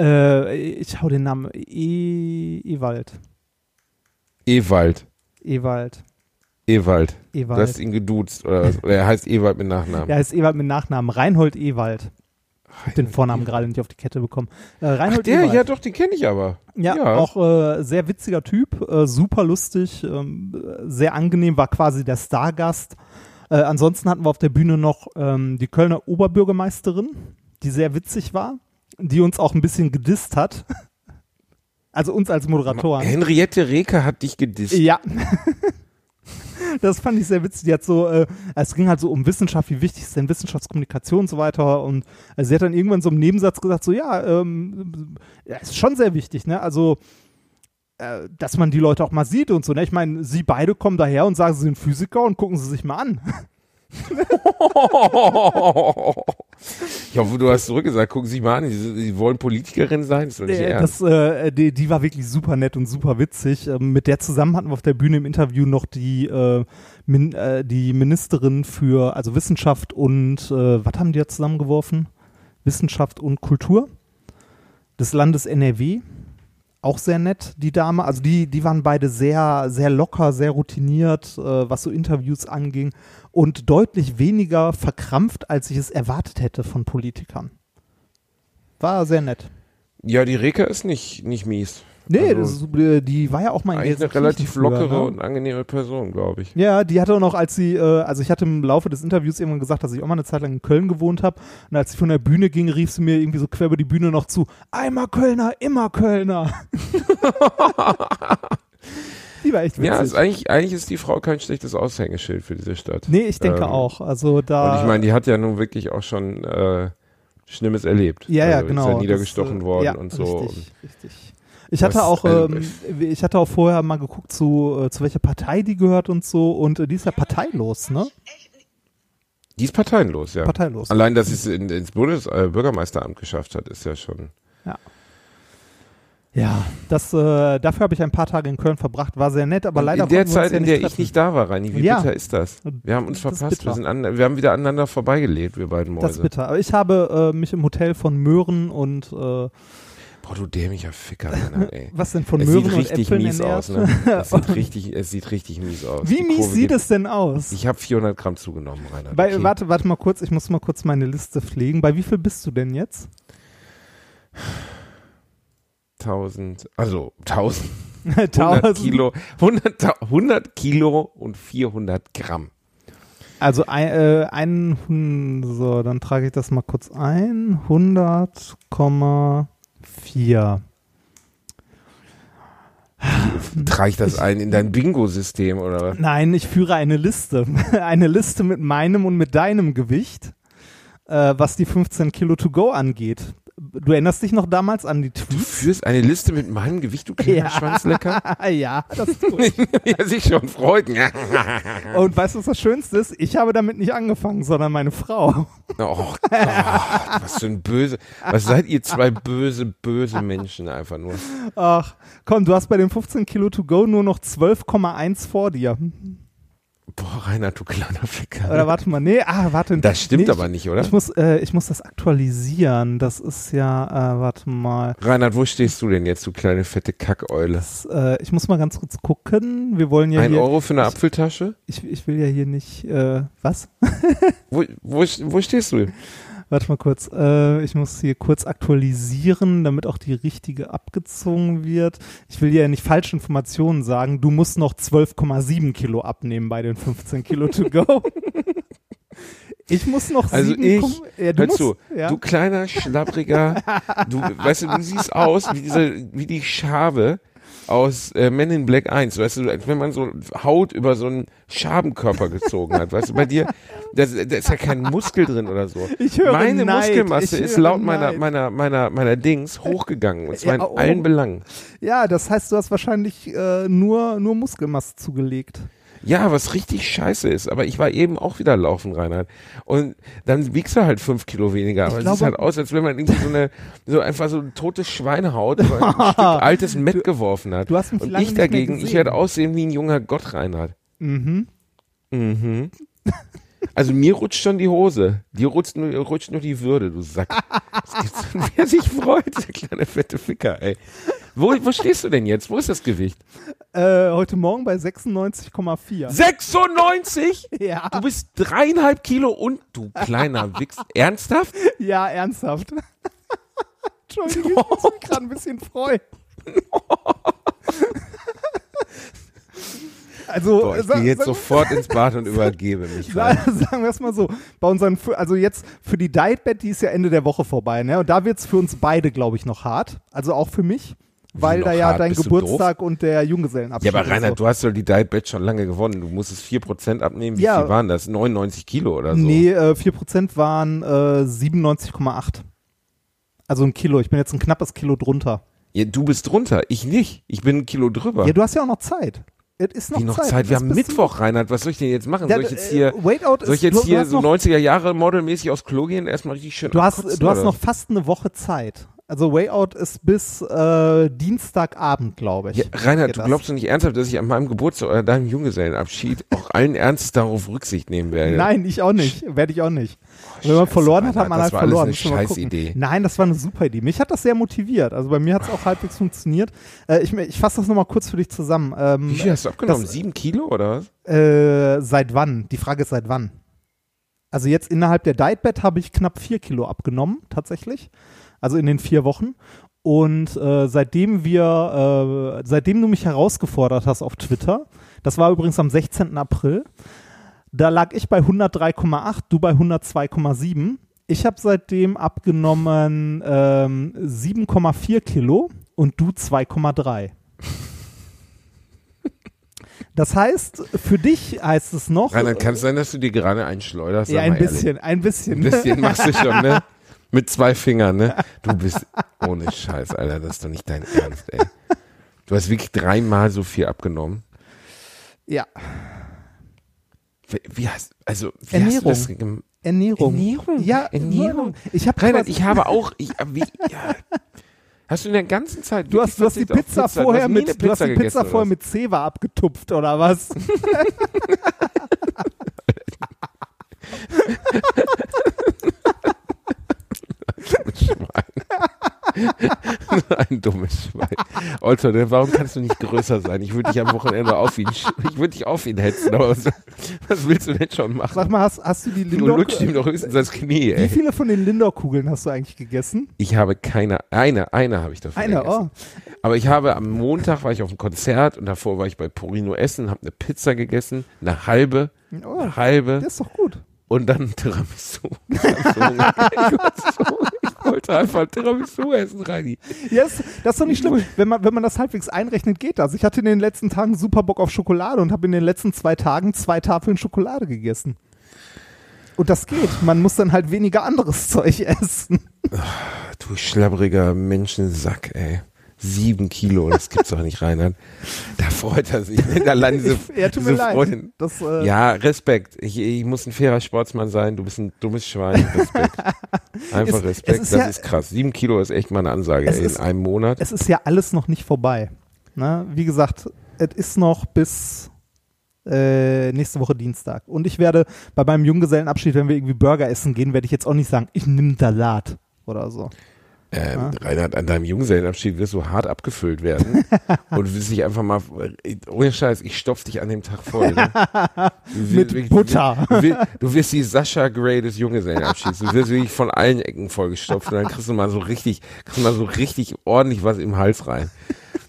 Speaker 5: Äh, ich hau den Namen e Ewald.
Speaker 4: Ewald.
Speaker 5: Ewald.
Speaker 4: Ewald. Du
Speaker 5: Ewald.
Speaker 4: hast ihn geduzt. Oder, oder er heißt Ewald mit Nachnamen.
Speaker 5: Der heißt Ewald mit Nachnamen. Reinhold Ewald. Hab den Vornamen gerade nicht auf die Kette bekommen. Äh,
Speaker 4: Ach,
Speaker 5: Reinhold
Speaker 4: der,
Speaker 5: Ewald.
Speaker 4: ja doch, den kenne ich aber.
Speaker 5: Ja,
Speaker 4: Ja.
Speaker 5: auch äh, sehr witziger Typ, äh, super lustig, ähm, sehr angenehm, war quasi der Stargast. Äh, ansonsten hatten wir auf der Bühne noch ähm, die Kölner Oberbürgermeisterin, die sehr witzig war, die uns auch ein bisschen gedisst hat. Also uns als Moderatoren.
Speaker 4: Henriette Reker hat dich gedisst.
Speaker 5: Ja. Das fand ich sehr witzig. Die hat so, äh, es ging halt so um Wissenschaft, wie wichtig ist denn Wissenschaftskommunikation und so weiter. Und äh, sie hat dann irgendwann so im Nebensatz gesagt, so ja, ähm, ja, ist schon sehr wichtig, ne? Also, äh, dass man die Leute auch mal sieht und so, ne? Ich meine, sie beide kommen daher und sagen, sie sind Physiker und gucken sie sich mal an.
Speaker 4: Ich hoffe, du hast zurückgesagt, gucken Sie sich mal an, Sie, wollen Politikerin sein? Das
Speaker 5: Äh, das, äh, die, die war wirklich super nett und super witzig. Ähm, mit der zusammen hatten wir auf der Bühne im Interview noch die, äh, min, äh, die Ministerin für also Wissenschaft und äh, was haben die da zusammengeworfen? Wissenschaft und Kultur des Landes NRW. Auch sehr nett, die Dame. Also die, die waren beide sehr, sehr locker, sehr routiniert, äh, was so Interviews anging und deutlich weniger verkrampft, als ich es erwartet hätte von Politikern. War sehr nett.
Speaker 4: Ja, die Reker ist nicht, nicht mies.
Speaker 5: Nee,
Speaker 4: Also-
Speaker 5: das, äh, die war ja auch mal in
Speaker 4: Eigentlich eine relativ
Speaker 5: früher,
Speaker 4: lockere
Speaker 5: ne?
Speaker 4: und angenehme Person, glaube ich.
Speaker 5: Ja, die hatte auch noch, als sie, äh, also ich hatte im Laufe des Interviews irgendwann gesagt, dass ich auch mal eine Zeit lang in Köln gewohnt habe. Und als sie von der Bühne ging, rief sie mir irgendwie so quer über die Bühne noch zu, einmal Kölner, immer Kölner. die war echt witzig.
Speaker 4: Ja, ist eigentlich, eigentlich ist die Frau kein schlechtes Aushängeschild für diese Stadt.
Speaker 5: nee, ich denke
Speaker 4: Ähm,
Speaker 5: auch. Also da.
Speaker 4: Und ich meine, die hat ja nun wirklich auch schon äh, Schlimmes erlebt.
Speaker 5: ja, ja,
Speaker 4: also
Speaker 5: genau.
Speaker 4: Ist ja niedergestochen
Speaker 5: das, äh,
Speaker 4: worden
Speaker 5: ja,
Speaker 4: und so.
Speaker 5: Richtig, richtig. Ich hatte auch, ähm, ich hatte auch vorher mal geguckt, zu, äh, zu welcher Partei die gehört und so. Und äh, die ist ja parteilos, ne?
Speaker 4: Die ist parteienlos, ja.
Speaker 5: Parteilos.
Speaker 4: Allein, dass sie es in, ins Bundes äh, Bürgermeisteramt geschafft hat, ist ja schon.
Speaker 5: Ja, das, äh, dafür habe ich ein paar Tage in Köln verbracht, war sehr nett, aber leider
Speaker 4: in der Zeit,
Speaker 5: ja
Speaker 4: in der ich
Speaker 5: treffen.
Speaker 4: nicht da war, Reini, wie
Speaker 5: Ja.
Speaker 4: bitter ist das? Wir haben uns
Speaker 5: Das
Speaker 4: verpasst. Wir, sind an, wir haben wieder aneinander vorbeigelebt, wir beiden
Speaker 5: Das ist
Speaker 4: Mäuse.
Speaker 5: bitter. Aber ich habe äh, mich im Hotel von Möhren und äh,
Speaker 4: Boah, du dämlicher Ficker, Mann, ey.
Speaker 5: was denn von
Speaker 4: es
Speaker 5: Möhren
Speaker 4: sieht richtig
Speaker 5: Äpfeln
Speaker 4: mies aus, ne? Es sieht richtig, es sieht richtig mies aus.
Speaker 5: Wie
Speaker 4: Die
Speaker 5: mies
Speaker 4: Kurve
Speaker 5: sieht es denn aus?
Speaker 4: Ich habe 400 Gramm zugenommen.
Speaker 5: Bei,
Speaker 4: okay.
Speaker 5: Warte, warte mal kurz, ich muss mal kurz meine Liste pflegen. Bei wie viel bist du denn jetzt?
Speaker 4: 1000, also 1000, 100
Speaker 5: 1000.
Speaker 4: Kilo, 100, ta- 100 Kilo und 400 Gramm.
Speaker 5: Also ein, äh, ein, so, dann trage ich das mal kurz ein. 100,4.
Speaker 4: Trage ich das ein in dein Bingo-System oder was?
Speaker 5: Nein, ich führe eine Liste. eine Liste mit meinem und mit deinem Gewicht, äh, was die 15 Kilo to go angeht. Du erinnerst dich noch damals an die
Speaker 4: Du
Speaker 5: Tweets?
Speaker 4: führst eine Liste mit meinem Gewicht, du kleiner
Speaker 5: Ja.
Speaker 4: Schwanzlecker?
Speaker 5: ja, das tue ich.
Speaker 4: ja, sich schon freut.
Speaker 5: Und weißt du, was das Schönste ist? Ich habe damit nicht angefangen, sondern meine Frau.
Speaker 4: Oh Gott, was für ein böse, was seid ihr zwei böse, böse Menschen einfach nur.
Speaker 5: Ach, komm, du hast bei den 15 Kilo to go nur noch 12,1 vor dir.
Speaker 4: Boah, Reinhard, du kleiner Ficker.
Speaker 5: Oder warte mal, nee, ah, warte.
Speaker 4: Das stimmt
Speaker 5: nee,
Speaker 4: aber nicht, oder?
Speaker 5: Ich muss, äh, ich muss das aktualisieren. Das ist ja, äh, warte mal.
Speaker 4: Reinhard, wo stehst du denn jetzt, du kleine fette Kackeule?
Speaker 5: Das, äh, ich muss mal ganz kurz gucken. Wir wollen ja
Speaker 4: Ein
Speaker 5: hier.
Speaker 4: Euro für eine Apfeltasche?
Speaker 5: Ich, ich will ja hier nicht. Äh, was?
Speaker 4: Wo, wo, wo stehst du?
Speaker 5: Warte mal kurz. Äh, ich muss hier kurz aktualisieren, damit auch die richtige abgezogen wird. Ich will ja nicht falsche Informationen sagen. Du musst noch 12,7 Kilo abnehmen bei den 15 Kilo to go. Ich muss noch
Speaker 4: Also
Speaker 5: 7,
Speaker 4: ich-
Speaker 5: ja, du
Speaker 4: Hör
Speaker 5: musst,
Speaker 4: zu,
Speaker 5: ja.
Speaker 4: du kleiner, schlappriger, du, weißt du, du siehst aus wie diese, wie die Schabe aus äh, Men in Black 1, weißt du, wenn man so Haut über so einen Schabenkörper gezogen hat, weißt du, bei dir, da ist ja kein Muskel drin oder so.
Speaker 5: Ich höre
Speaker 4: Meine
Speaker 5: Neid,
Speaker 4: Muskelmasse ist laut meiner, meiner, meiner, meiner Dings hochgegangen, und zwar
Speaker 5: Ja,
Speaker 4: in
Speaker 5: oh.
Speaker 4: allen Belangen.
Speaker 5: Ja, das heißt, du hast wahrscheinlich äh, nur, nur Muskelmasse zugelegt.
Speaker 4: Ja, was richtig scheiße ist, aber ich war eben auch wieder laufen, Reinhard. Und dann wiegst du halt fünf Kilo weniger, aber
Speaker 5: Ich
Speaker 4: es sieht halt aus, als wenn man irgendwie so eine, so einfach so ein totes Schweinehaut über ein Stück altes Mett geworfen hat.
Speaker 5: Du hast mich
Speaker 4: Und
Speaker 5: lange
Speaker 4: ich
Speaker 5: nicht mehr
Speaker 4: dagegen, ich
Speaker 5: gesehen.
Speaker 4: werde aussehen wie ein junger Gott, Reinhard.
Speaker 5: Mhm.
Speaker 4: Mhm. Also mir rutscht schon die Hose. Dir rutscht nur, rutscht nur die Würde, du Sack. Das gibt's, wer sich freut, der kleine fette Ficker, ey. Wo, wo stehst du denn jetzt? Wo ist das Gewicht?
Speaker 5: Äh, heute Morgen bei 96,4.
Speaker 4: 96?
Speaker 5: Ja,
Speaker 4: Du bist dreieinhalb Kilo und du kleiner Wichs. Ernsthaft?
Speaker 5: ja, ernsthaft. Entschuldigung, ich muss mich gerade ein bisschen freuen. Also,
Speaker 4: Boah, ich gehe jetzt sofort ins Bad und übergebe mich.
Speaker 5: sa- sagen wir es mal so, bei unseren, also jetzt für die Diet Bet, die ist ja Ende der Woche vorbei, ne? Und da wird es für uns beide, glaube ich, noch hart. Also auch für mich, weil da ja
Speaker 4: hart?
Speaker 5: dein Geburtstag und der Junggesellenabschied
Speaker 4: Ja, aber Reinhard,
Speaker 5: so.
Speaker 4: du hast doch die Diet Bet schon lange gewonnen. Du musstest 4% abnehmen. Wie
Speaker 5: Ja.
Speaker 4: viel waren das? 99 Kilo oder so?
Speaker 5: Nee, äh, 4% waren äh, 97,8. Also ein Kilo. Ich bin jetzt ein knappes Kilo drunter.
Speaker 4: Ja, du bist drunter. Ich nicht. Ich bin ein Kilo drüber.
Speaker 5: Ja, du hast ja auch noch Zeit. Es ist noch
Speaker 4: Wie noch
Speaker 5: Zeit.
Speaker 4: Zeit? Wir
Speaker 5: Das
Speaker 4: haben Mittwoch, Reinhard. Was soll ich denn jetzt machen?
Speaker 5: Ja,
Speaker 4: soll ich jetzt
Speaker 5: äh,
Speaker 4: hier,
Speaker 5: out
Speaker 4: soll ich jetzt hier so
Speaker 5: noch,
Speaker 4: 90er Jahre modelmäßig aufs Klo gehen? Erstmal richtig schön
Speaker 5: du hast,
Speaker 4: abkotzen,
Speaker 5: du hast
Speaker 4: oder?
Speaker 5: noch fast eine Woche Zeit. Also Way Out ist bis äh, Dienstagabend, glaube ich.
Speaker 4: Ja, Reinhard, du
Speaker 5: das.
Speaker 4: glaubst doch nicht ernsthaft, dass ich an meinem Geburtstag oder deinem Junggesellenabschied auch allen Ernstes darauf Rücksicht nehmen werde?
Speaker 5: Nein, ich auch nicht. Werde ich auch nicht. Wenn man
Speaker 4: Scheiße,
Speaker 5: verloren hat, hat man
Speaker 4: das
Speaker 5: halt
Speaker 4: war alles
Speaker 5: verloren.
Speaker 4: eine
Speaker 5: Müssen wir mal gucken.
Speaker 4: Scheißidee.
Speaker 5: Nein, das war eine super Idee. Mich hat das sehr motiviert. Also bei mir hat es auch halbwegs funktioniert. Äh, ich ich fasse das nochmal kurz für dich zusammen. Ähm,
Speaker 4: Wie viel hast du abgenommen?
Speaker 5: das-
Speaker 4: Sieben Kilo oder was?
Speaker 5: Äh, seit wann? Die Frage ist seit wann? Also jetzt innerhalb der Dietbet habe ich knapp vier Kilo abgenommen, tatsächlich. Also in den vier Wochen. Und äh, seitdem wir, äh, seitdem du mich herausgefordert hast auf Twitter, das war übrigens am 16. April, da lag ich bei 103,8, du bei 102,7. Ich habe seitdem abgenommen ähm, 7,4 Kilo und du 2,3. Das heißt, für dich heißt es noch.
Speaker 4: Rainer, kann es sein, dass du dir gerade einen schleuderst?
Speaker 5: ja, ein bisschen, ein bisschen.
Speaker 4: Ein bisschen machst du schon, ne? Mit zwei Fingern, ne? Du bist ohne Scheiß, Alter, das ist doch nicht dein Ernst, ey. Du hast wirklich dreimal so viel abgenommen.
Speaker 5: Ja,
Speaker 4: Wie, wie hast, also, wie
Speaker 5: Ernährung.
Speaker 4: hast du das
Speaker 5: Ernährung.
Speaker 4: Ernährung?
Speaker 5: Ja,
Speaker 4: Ernährung.
Speaker 5: Ich habe
Speaker 4: Reinhard, ich habe auch, ich, wie, ja. Hast du in der ganzen Zeit,
Speaker 5: Du hast, du hast die Pizza
Speaker 4: auf
Speaker 5: vorher mit,
Speaker 4: eine
Speaker 5: du hast die Pizza vorher mit Zewa abgetupft oder was?
Speaker 4: Ein dummes Schwein. Alter, ne, warum kannst du nicht größer sein? Ich würde dich am Wochenende auf ihn, ich würde dich auf ihn hetzen, aber was, was willst du denn schon machen?
Speaker 5: Sag mal, hast, hast du die
Speaker 4: Du
Speaker 5: Lindor
Speaker 4: lutscht ihm doch höchstens das Knie,
Speaker 5: Wie
Speaker 4: ey.
Speaker 5: viele von den Lindor-Kugeln hast du eigentlich gegessen?
Speaker 4: Ich habe keine, eine, eine habe ich davon
Speaker 5: Eine,
Speaker 4: gegessen.
Speaker 5: oh.
Speaker 4: Aber ich habe am Montag war ich auf einem Konzert und davor war ich bei Porino Essen, habe eine Pizza gegessen, eine halbe,
Speaker 5: oh.
Speaker 4: eine halbe
Speaker 5: Das ist doch gut.
Speaker 4: und dann Tiramisu. Ich wollte einfach Tiramisu essen, Reini.
Speaker 5: Ja, das, ist doch nicht schlimm. Wenn man, wenn man das halbwegs einrechnet, geht das. Ich hatte in den letzten Tagen super Bock auf Schokolade und habe in den letzten zwei Tagen zwei Tafeln Schokolade gegessen. Und das geht. Man muss dann halt weniger anderes Zeug essen.
Speaker 4: Du schlabbriger Menschensack, ey. Sieben Kilo, das gibt's doch nicht, Reinhard. Da freut er sich. Allein diese,
Speaker 5: ja, tut mir
Speaker 4: diese
Speaker 5: leid.
Speaker 4: Freundin.
Speaker 5: Das, äh,
Speaker 4: Ja, Respekt. Ich, ich muss ein fairer Sportsmann sein. Du bist ein dummes Schwein. Respekt. Einfach
Speaker 5: Es-
Speaker 4: Respekt.
Speaker 5: es ist
Speaker 4: das
Speaker 5: ja-
Speaker 4: ist krass. Sieben Kilo ist echt mal eine Ansage ey, in
Speaker 5: ist-
Speaker 4: einem Monat.
Speaker 5: es ist ja alles noch nicht vorbei. Ne? Wie gesagt, es ist noch bis äh, nächste Woche Dienstag. Und ich werde bei meinem Junggesellenabschied, wenn wir irgendwie Burger essen gehen, werde ich jetzt auch nicht sagen, ich nehme Salat oder so.
Speaker 4: Ähm, Reinhard, an deinem Junggesellenabschied wirst du hart abgefüllt werden und wirst dich einfach mal, ohne Scheiß, ich stopf dich an dem Tag voll. Ne? Du
Speaker 5: Mit
Speaker 4: wirst-
Speaker 5: Butter.
Speaker 4: Du wirst, du wirst die Sascha Gray des Junggesellenabschieds. Du wirst wirklich von allen Ecken vollgestopft und dann kriegst du mal so richtig, kriegst du mal so richtig ordentlich was im Hals rein.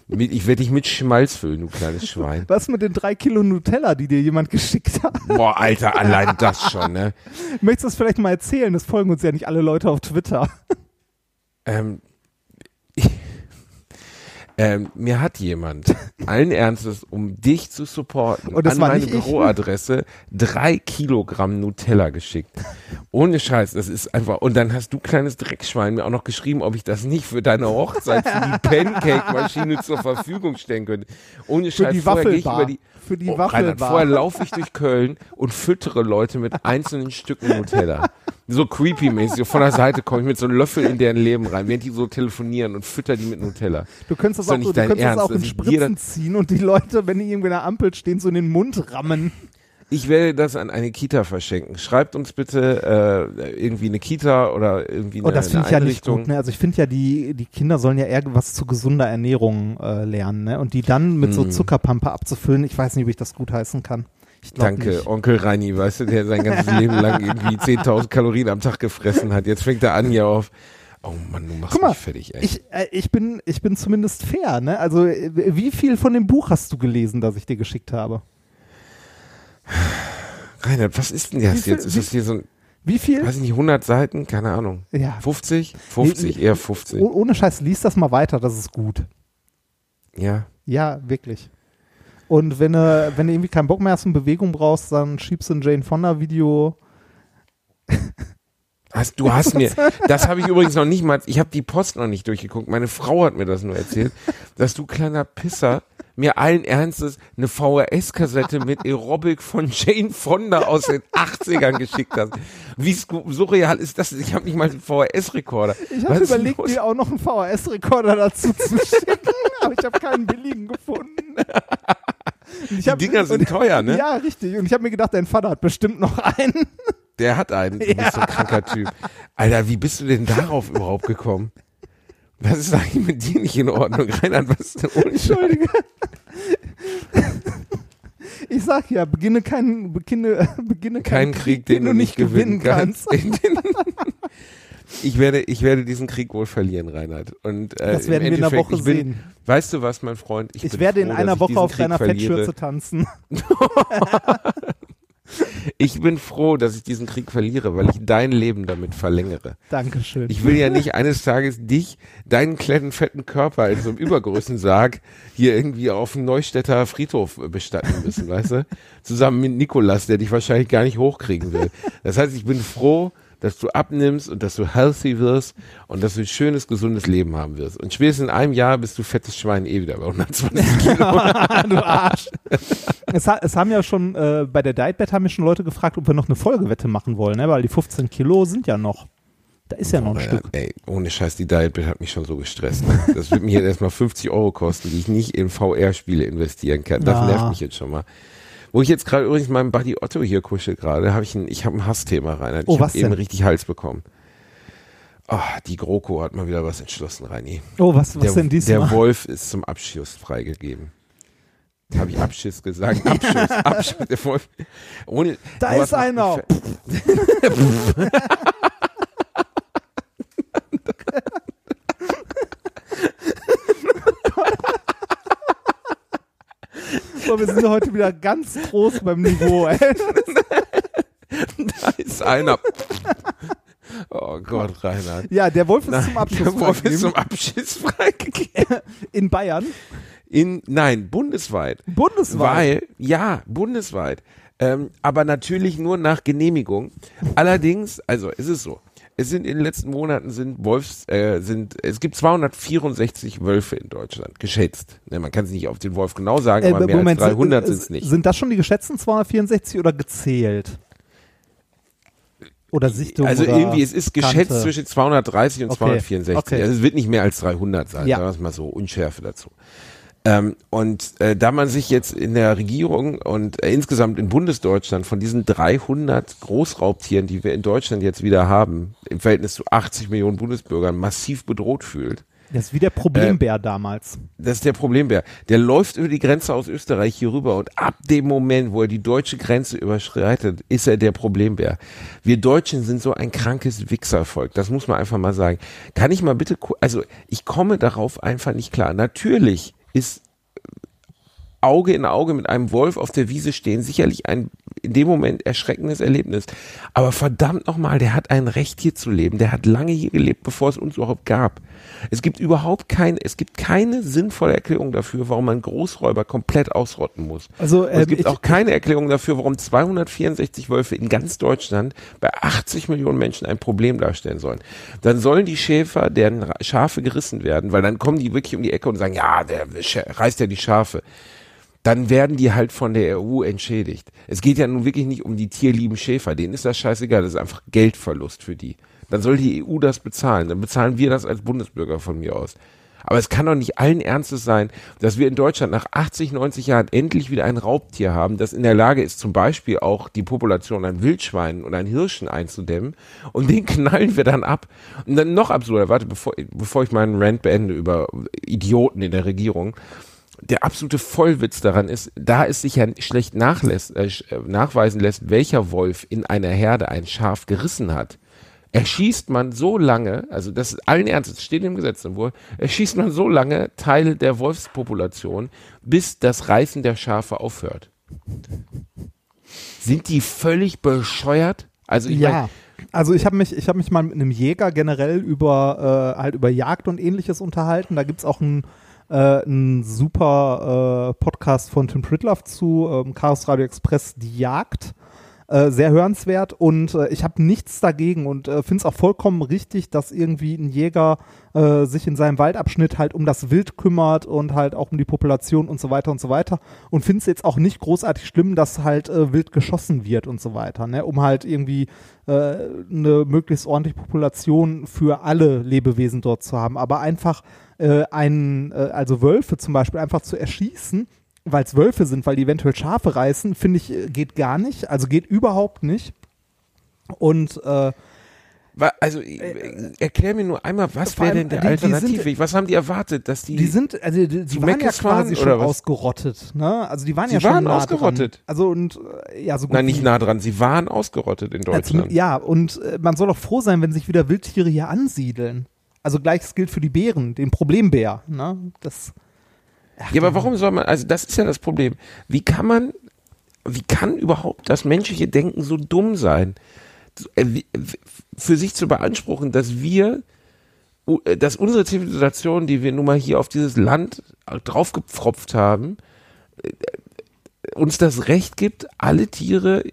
Speaker 4: Mit, ich werde dich mit Schmalz füllen, du kleines Schwein.
Speaker 5: Was mit den drei Kilo Nutella, die dir jemand geschickt hat?
Speaker 4: Boah, Alter, allein das schon, ne?
Speaker 5: Möchtest du das vielleicht mal erzählen? Das folgen uns ja nicht alle Leute auf Twitter.
Speaker 4: Ähm, ähm, mir hat jemand allen Ernstes, um dich zu supporten,
Speaker 5: Und das
Speaker 4: an
Speaker 5: war
Speaker 4: meine
Speaker 5: ich?
Speaker 4: Büroadresse drei Kilogramm Nutella geschickt. Ohne Scheiß, das ist einfach. Und dann hast du kleines Dreckschwein mir auch noch geschrieben, ob ich das nicht für deine Hochzeit für die Pancake-Maschine zur Verfügung stellen könnte. Ohne
Speaker 5: Für
Speaker 4: Scheiß,
Speaker 5: die
Speaker 4: vorher gehe ich über die
Speaker 5: Für die
Speaker 4: Oh, Reinhard,
Speaker 5: Waffelbar.
Speaker 4: vorher laufe ich durch Köln und füttere Leute mit einzelnen Stücken Nutella. So creepy-mäßig. So von der Seite komme ich mit so einem Löffel in deren Leben rein, während die so telefonieren und fütter die mit Nutella.
Speaker 5: Du könntest das
Speaker 4: doch
Speaker 5: auch,
Speaker 4: nicht
Speaker 5: du könntest das
Speaker 4: Ernst,
Speaker 5: auch in
Speaker 4: dir
Speaker 5: Spritzen ziehen und die Leute, wenn die irgendwie an der Ampel stehen, so in den Mund rammen.
Speaker 4: Ich werde das an eine Kita verschenken. Schreibt uns bitte äh, irgendwie eine Kita oder irgendwie eine,
Speaker 5: Und Oh, das finde
Speaker 4: eine
Speaker 5: ich ja nicht gut. Ne? Also ich finde ja, die, die Kinder sollen ja eher was zu gesunder Ernährung äh, lernen. Ne? Und die dann mit so
Speaker 4: Mm.
Speaker 5: Zuckerpampe abzufüllen, ich weiß nicht, ob ich das gut heißen kann.
Speaker 4: Danke,
Speaker 5: Nicht.
Speaker 4: Onkel Reini, weißt du, der sein ganzes Leben lang irgendwie 10.000 Kalorien am Tag gefressen hat. Jetzt fängt er an hier auf. Oh Mann, du machst
Speaker 5: Guck mal,
Speaker 4: mich fertig, ey.
Speaker 5: Ich, äh, ich, bin, ich bin zumindest fair. Ne? Also äh, wie viel von dem Buch hast du gelesen, das ich dir geschickt habe?
Speaker 4: Reinhard, was ist denn das
Speaker 5: viel-
Speaker 4: jetzt? Ist das hier so ein,
Speaker 5: Wie viel?
Speaker 4: weiß ich nicht, 100 Seiten? Keine Ahnung.
Speaker 5: Ja.
Speaker 4: 50? 50,
Speaker 5: Nee,
Speaker 4: eher 50.
Speaker 5: Oh, ohne Scheiß, lies das mal weiter, das ist gut.
Speaker 4: Ja.
Speaker 5: Ja, wirklich. Und wenn du, wenn du irgendwie keinen Bock mehr hast und Bewegung brauchst, dann schiebst du ein Jane Fonda Video.
Speaker 4: Hast, du hast mir, das habe ich übrigens noch nicht mal, ich habe die Post noch nicht durchgeguckt, meine Frau hat mir das nur erzählt, dass du kleiner Pisser mir allen Ernstes eine VHS-Kassette mit Aerobic von Jane Fonda aus den 80ern geschickt hast. Wie surreal ist das? Ich habe nicht mal einen VHS-Rekorder.
Speaker 5: Ich habe überlegt,
Speaker 4: los?
Speaker 5: dir auch noch einen VHS-Rekorder dazu zu schicken, aber ich habe keinen billigen gefunden. Und ich
Speaker 4: Die
Speaker 5: hab-
Speaker 4: Dinger sind
Speaker 5: und-
Speaker 4: teuer, ne?
Speaker 5: Ja, richtig. Und ich habe mir gedacht, dein Vater hat bestimmt noch einen.
Speaker 4: Der hat einen, du bist so ein kranker Typ. Alter, wie bist du denn darauf überhaupt gekommen? Was ist eigentlich mit dir nicht in Ordnung? Reinhard, was ist denn
Speaker 5: Entschuldige. Ich sag ja, beginne keinen, beginne, beginne
Speaker 4: Keinen Krieg, den, du nicht gewinnen kannst. ich werde, ich werde diesen Krieg wohl verlieren, Reinhard. Und, äh,
Speaker 5: Das werden wir in
Speaker 4: Endeffekt,
Speaker 5: Woche
Speaker 4: ich bin,
Speaker 5: sehen.
Speaker 4: Weißt du was, mein Freund?
Speaker 5: Ich
Speaker 4: bin
Speaker 5: werde in
Speaker 4: froh,
Speaker 5: einer
Speaker 4: dass ich
Speaker 5: Woche auf
Speaker 4: Krieg
Speaker 5: deiner
Speaker 4: verliere.
Speaker 5: Fettschürze tanzen.
Speaker 4: Ich bin froh, dass ich diesen Krieg verliere, weil ich dein Leben damit verlängere.
Speaker 5: Dankeschön.
Speaker 4: Ich will ja nicht eines Tages dich, deinen kleinen fetten Körper in so einem Übergrößensarg hier irgendwie auf dem Neustädter Friedhof bestatten müssen, weißt du? Zusammen mit Nikolas, der dich wahrscheinlich gar nicht hochkriegen will. Das heißt, ich bin froh, dass du abnimmst und dass du healthy wirst und dass du ein schönes, gesundes Leben haben wirst. Und spätestens in einem Jahr bist du fettes Schwein eh wieder bei 120 Kilo.
Speaker 5: du Arsch. Es, ha es haben ja schon, äh, bei der Dietbet haben mich schon Leute gefragt, ob wir noch eine Folgewette machen wollen, ne? weil die 15 Kilo sind ja noch. Da ist ja noch ein
Speaker 4: Aber
Speaker 5: Stück.
Speaker 4: Ey, ohne Scheiß, die Dietbild hat mich schon so gestresst. Ne? Das wird mir jetzt erstmal 50 Euro kosten, die ich nicht in VR-Spiele investieren kann. Das
Speaker 5: Ja.
Speaker 4: nervt mich jetzt schon mal. Wo ich jetzt gerade übrigens meinem Buddy Otto hier kuschel gerade, habe ich ein, ich habe ein Hassthema rein.
Speaker 5: Oh,
Speaker 4: ich
Speaker 5: was
Speaker 4: habe eben richtig Hals bekommen. Ah, die GroKo hat mal wieder was entschlossen, Reini.
Speaker 5: Oh, was, was
Speaker 4: der,
Speaker 5: denn diesmal?
Speaker 4: Der Wolf ist zum Abschuss freigegeben. Habe ich Abschuss gesagt? Abschuss, Abschuss. Der Wolf. Ohne,
Speaker 5: Da ist einer. So, wir sind heute wieder ganz groß beim Niveau. Ey.
Speaker 4: Da ist einer. Oh Gott, Reinhard.
Speaker 5: Ja, der Wolf ist
Speaker 4: Nein,
Speaker 5: zum Abschluss
Speaker 4: der Wolf ist zum. Abschiss freigegeben.
Speaker 5: in Bayern.
Speaker 4: In, nein, bundesweit.
Speaker 5: Bundesweit.
Speaker 4: Weil, ja, bundesweit. Ähm, aber natürlich nur nach Genehmigung. Allerdings, also es ist so. Es sind in den letzten Monaten sind Wolfs, äh, sind, es gibt 264 Wölfe in Deutschland, geschätzt. Ne, man kann es nicht auf den Wolf genau sagen,
Speaker 5: Äh,
Speaker 4: aber mehr
Speaker 5: Moment,
Speaker 4: als 300
Speaker 5: sind,
Speaker 4: es nicht.
Speaker 5: Sind das schon die geschätzten 264 oder gezählt? Oder Sichtung
Speaker 4: Also
Speaker 5: oder
Speaker 4: irgendwie, es ist geschätzt
Speaker 5: Kante?
Speaker 4: zwischen 230 und
Speaker 5: Okay,
Speaker 4: 264.
Speaker 5: okay.
Speaker 4: Also es wird nicht mehr als 300 sein,
Speaker 5: Ja.
Speaker 4: sagen wir es mal so, Unschärfe dazu. Ähm, und äh, da man sich jetzt in der Regierung und äh, insgesamt in Bundesdeutschland von diesen 300 Großraubtieren, die wir in Deutschland jetzt wieder haben, im Verhältnis zu 80 Millionen Bundesbürgern massiv bedroht fühlt,
Speaker 5: Das ist wie der Problembär damals.
Speaker 4: das ist der Problembär. Der läuft über die Grenze aus Österreich hier rüber und ab dem Moment, wo er die deutsche Grenze überschreitet, ist er der Problembär. Wir Deutschen sind so ein krankes Wichservolk. Das muss man einfach mal sagen. Kann ich mal bitte, also ich komme darauf einfach nicht klar. Natürlich ist Auge in Auge mit einem Wolf auf der Wiese stehen, sicherlich ein in dem Moment erschreckendes Erlebnis. Aber verdammt nochmal, der hat ein Recht hier zu leben. Der hat lange hier gelebt, bevor es uns überhaupt gab. Es gibt überhaupt kein, es gibt keine sinnvolle Erklärung dafür, warum man Großräuber komplett ausrotten muss.
Speaker 5: Also, ähm,
Speaker 4: es gibt
Speaker 5: ich-
Speaker 4: auch keine Erklärung dafür, warum 264 Wölfe in ganz Deutschland bei 80 Millionen Menschen ein Problem darstellen sollen. Dann sollen die Schäfer, deren Schafe gerissen werden, weil dann kommen die wirklich um die Ecke und sagen, ja, der reißt ja die Schafe dann werden die halt von der EU entschädigt. Es geht ja nun wirklich nicht um die tierlieben Schäfer, denen ist das scheißegal, das ist einfach Geldverlust für die. Dann soll die EU das bezahlen, dann bezahlen wir das als Bundesbürger von mir aus. Aber es kann doch nicht allen Ernstes sein, dass wir in Deutschland nach 80, 90 Jahren endlich wieder ein Raubtier haben, das in der Lage ist, zum Beispiel auch die Population an Wildschweinen und an Hirschen einzudämmen. Und den knallen wir dann ab. Und dann noch absurder, warte, bevor, bevor ich meinen Rant beende über Idioten in der Regierung der absolute Vollwitz daran ist, da es sich ja schlecht nachlässt, äh, äh, nachweisen lässt, welcher Wolf in einer Herde ein Schaf gerissen hat, erschießt man so lange, also das ist allen Ernstes, steht im Gesetzentwurf, erschießt man so lange Teile der Wolfspopulation, bis das Reißen der Schafe aufhört. Sind die völlig bescheuert? Also ich
Speaker 5: ja.
Speaker 4: meine,
Speaker 5: Also ich habe mich, ich habe mich mal mit einem Jäger generell über äh, halt über Jagd und ähnliches unterhalten. Da gibt's auch einen äh, einen super äh, Podcast von Tim Pritloff zu ähm, Chaos Radio Express Die Jagd. Äh, sehr hörenswert und äh, ich habe nichts dagegen und äh, finde es auch vollkommen richtig, dass irgendwie ein Jäger äh, sich in seinem Waldabschnitt halt um das Wild kümmert und halt auch um die Population und so weiter und so weiter und finde es jetzt auch nicht großartig schlimm, dass halt äh, wild geschossen wird und so weiter, ne? um halt irgendwie äh, eine möglichst ordentliche Population für alle Lebewesen dort zu haben, aber einfach äh, einen, äh, also Wölfe zum Beispiel einfach zu erschießen, weil es Wölfe sind, weil die eventuell Schafe reißen, finde ich, äh, geht gar nicht. Also geht überhaupt nicht. Und äh,
Speaker 4: Also äh, erklär mir nur einmal, was wäre denn der
Speaker 5: die- die sind-
Speaker 4: Alternativweg? Was haben die erwartet, dass die,
Speaker 5: Die sind, also die, die waren ja quasi schon
Speaker 4: was?
Speaker 5: ausgerottet, ne? Also die waren
Speaker 4: Sie
Speaker 5: ja schon
Speaker 4: waren
Speaker 5: nah
Speaker 4: ausgerottet.
Speaker 5: Dran. Also und äh, ja, so gut
Speaker 4: Nein, nicht nah dran. Sie waren ausgerottet in
Speaker 5: Ja,
Speaker 4: Deutschland.
Speaker 5: zum- Ja, und äh, man soll auch froh sein, wenn sich wieder Wildtiere hier ansiedeln. Also gleiches gilt für die Bären, den Problembär. Ne? Das,
Speaker 4: Ja, aber warum soll man, also das ist ja das Problem. Wie kann man, wie kann überhaupt das menschliche Denken so dumm sein, äh, für sich zu beanspruchen, dass wir, äh, dass unsere Zivilisation, die wir nun mal hier auf dieses Land draufgepfropft haben, äh, uns das Recht gibt, alle Tiere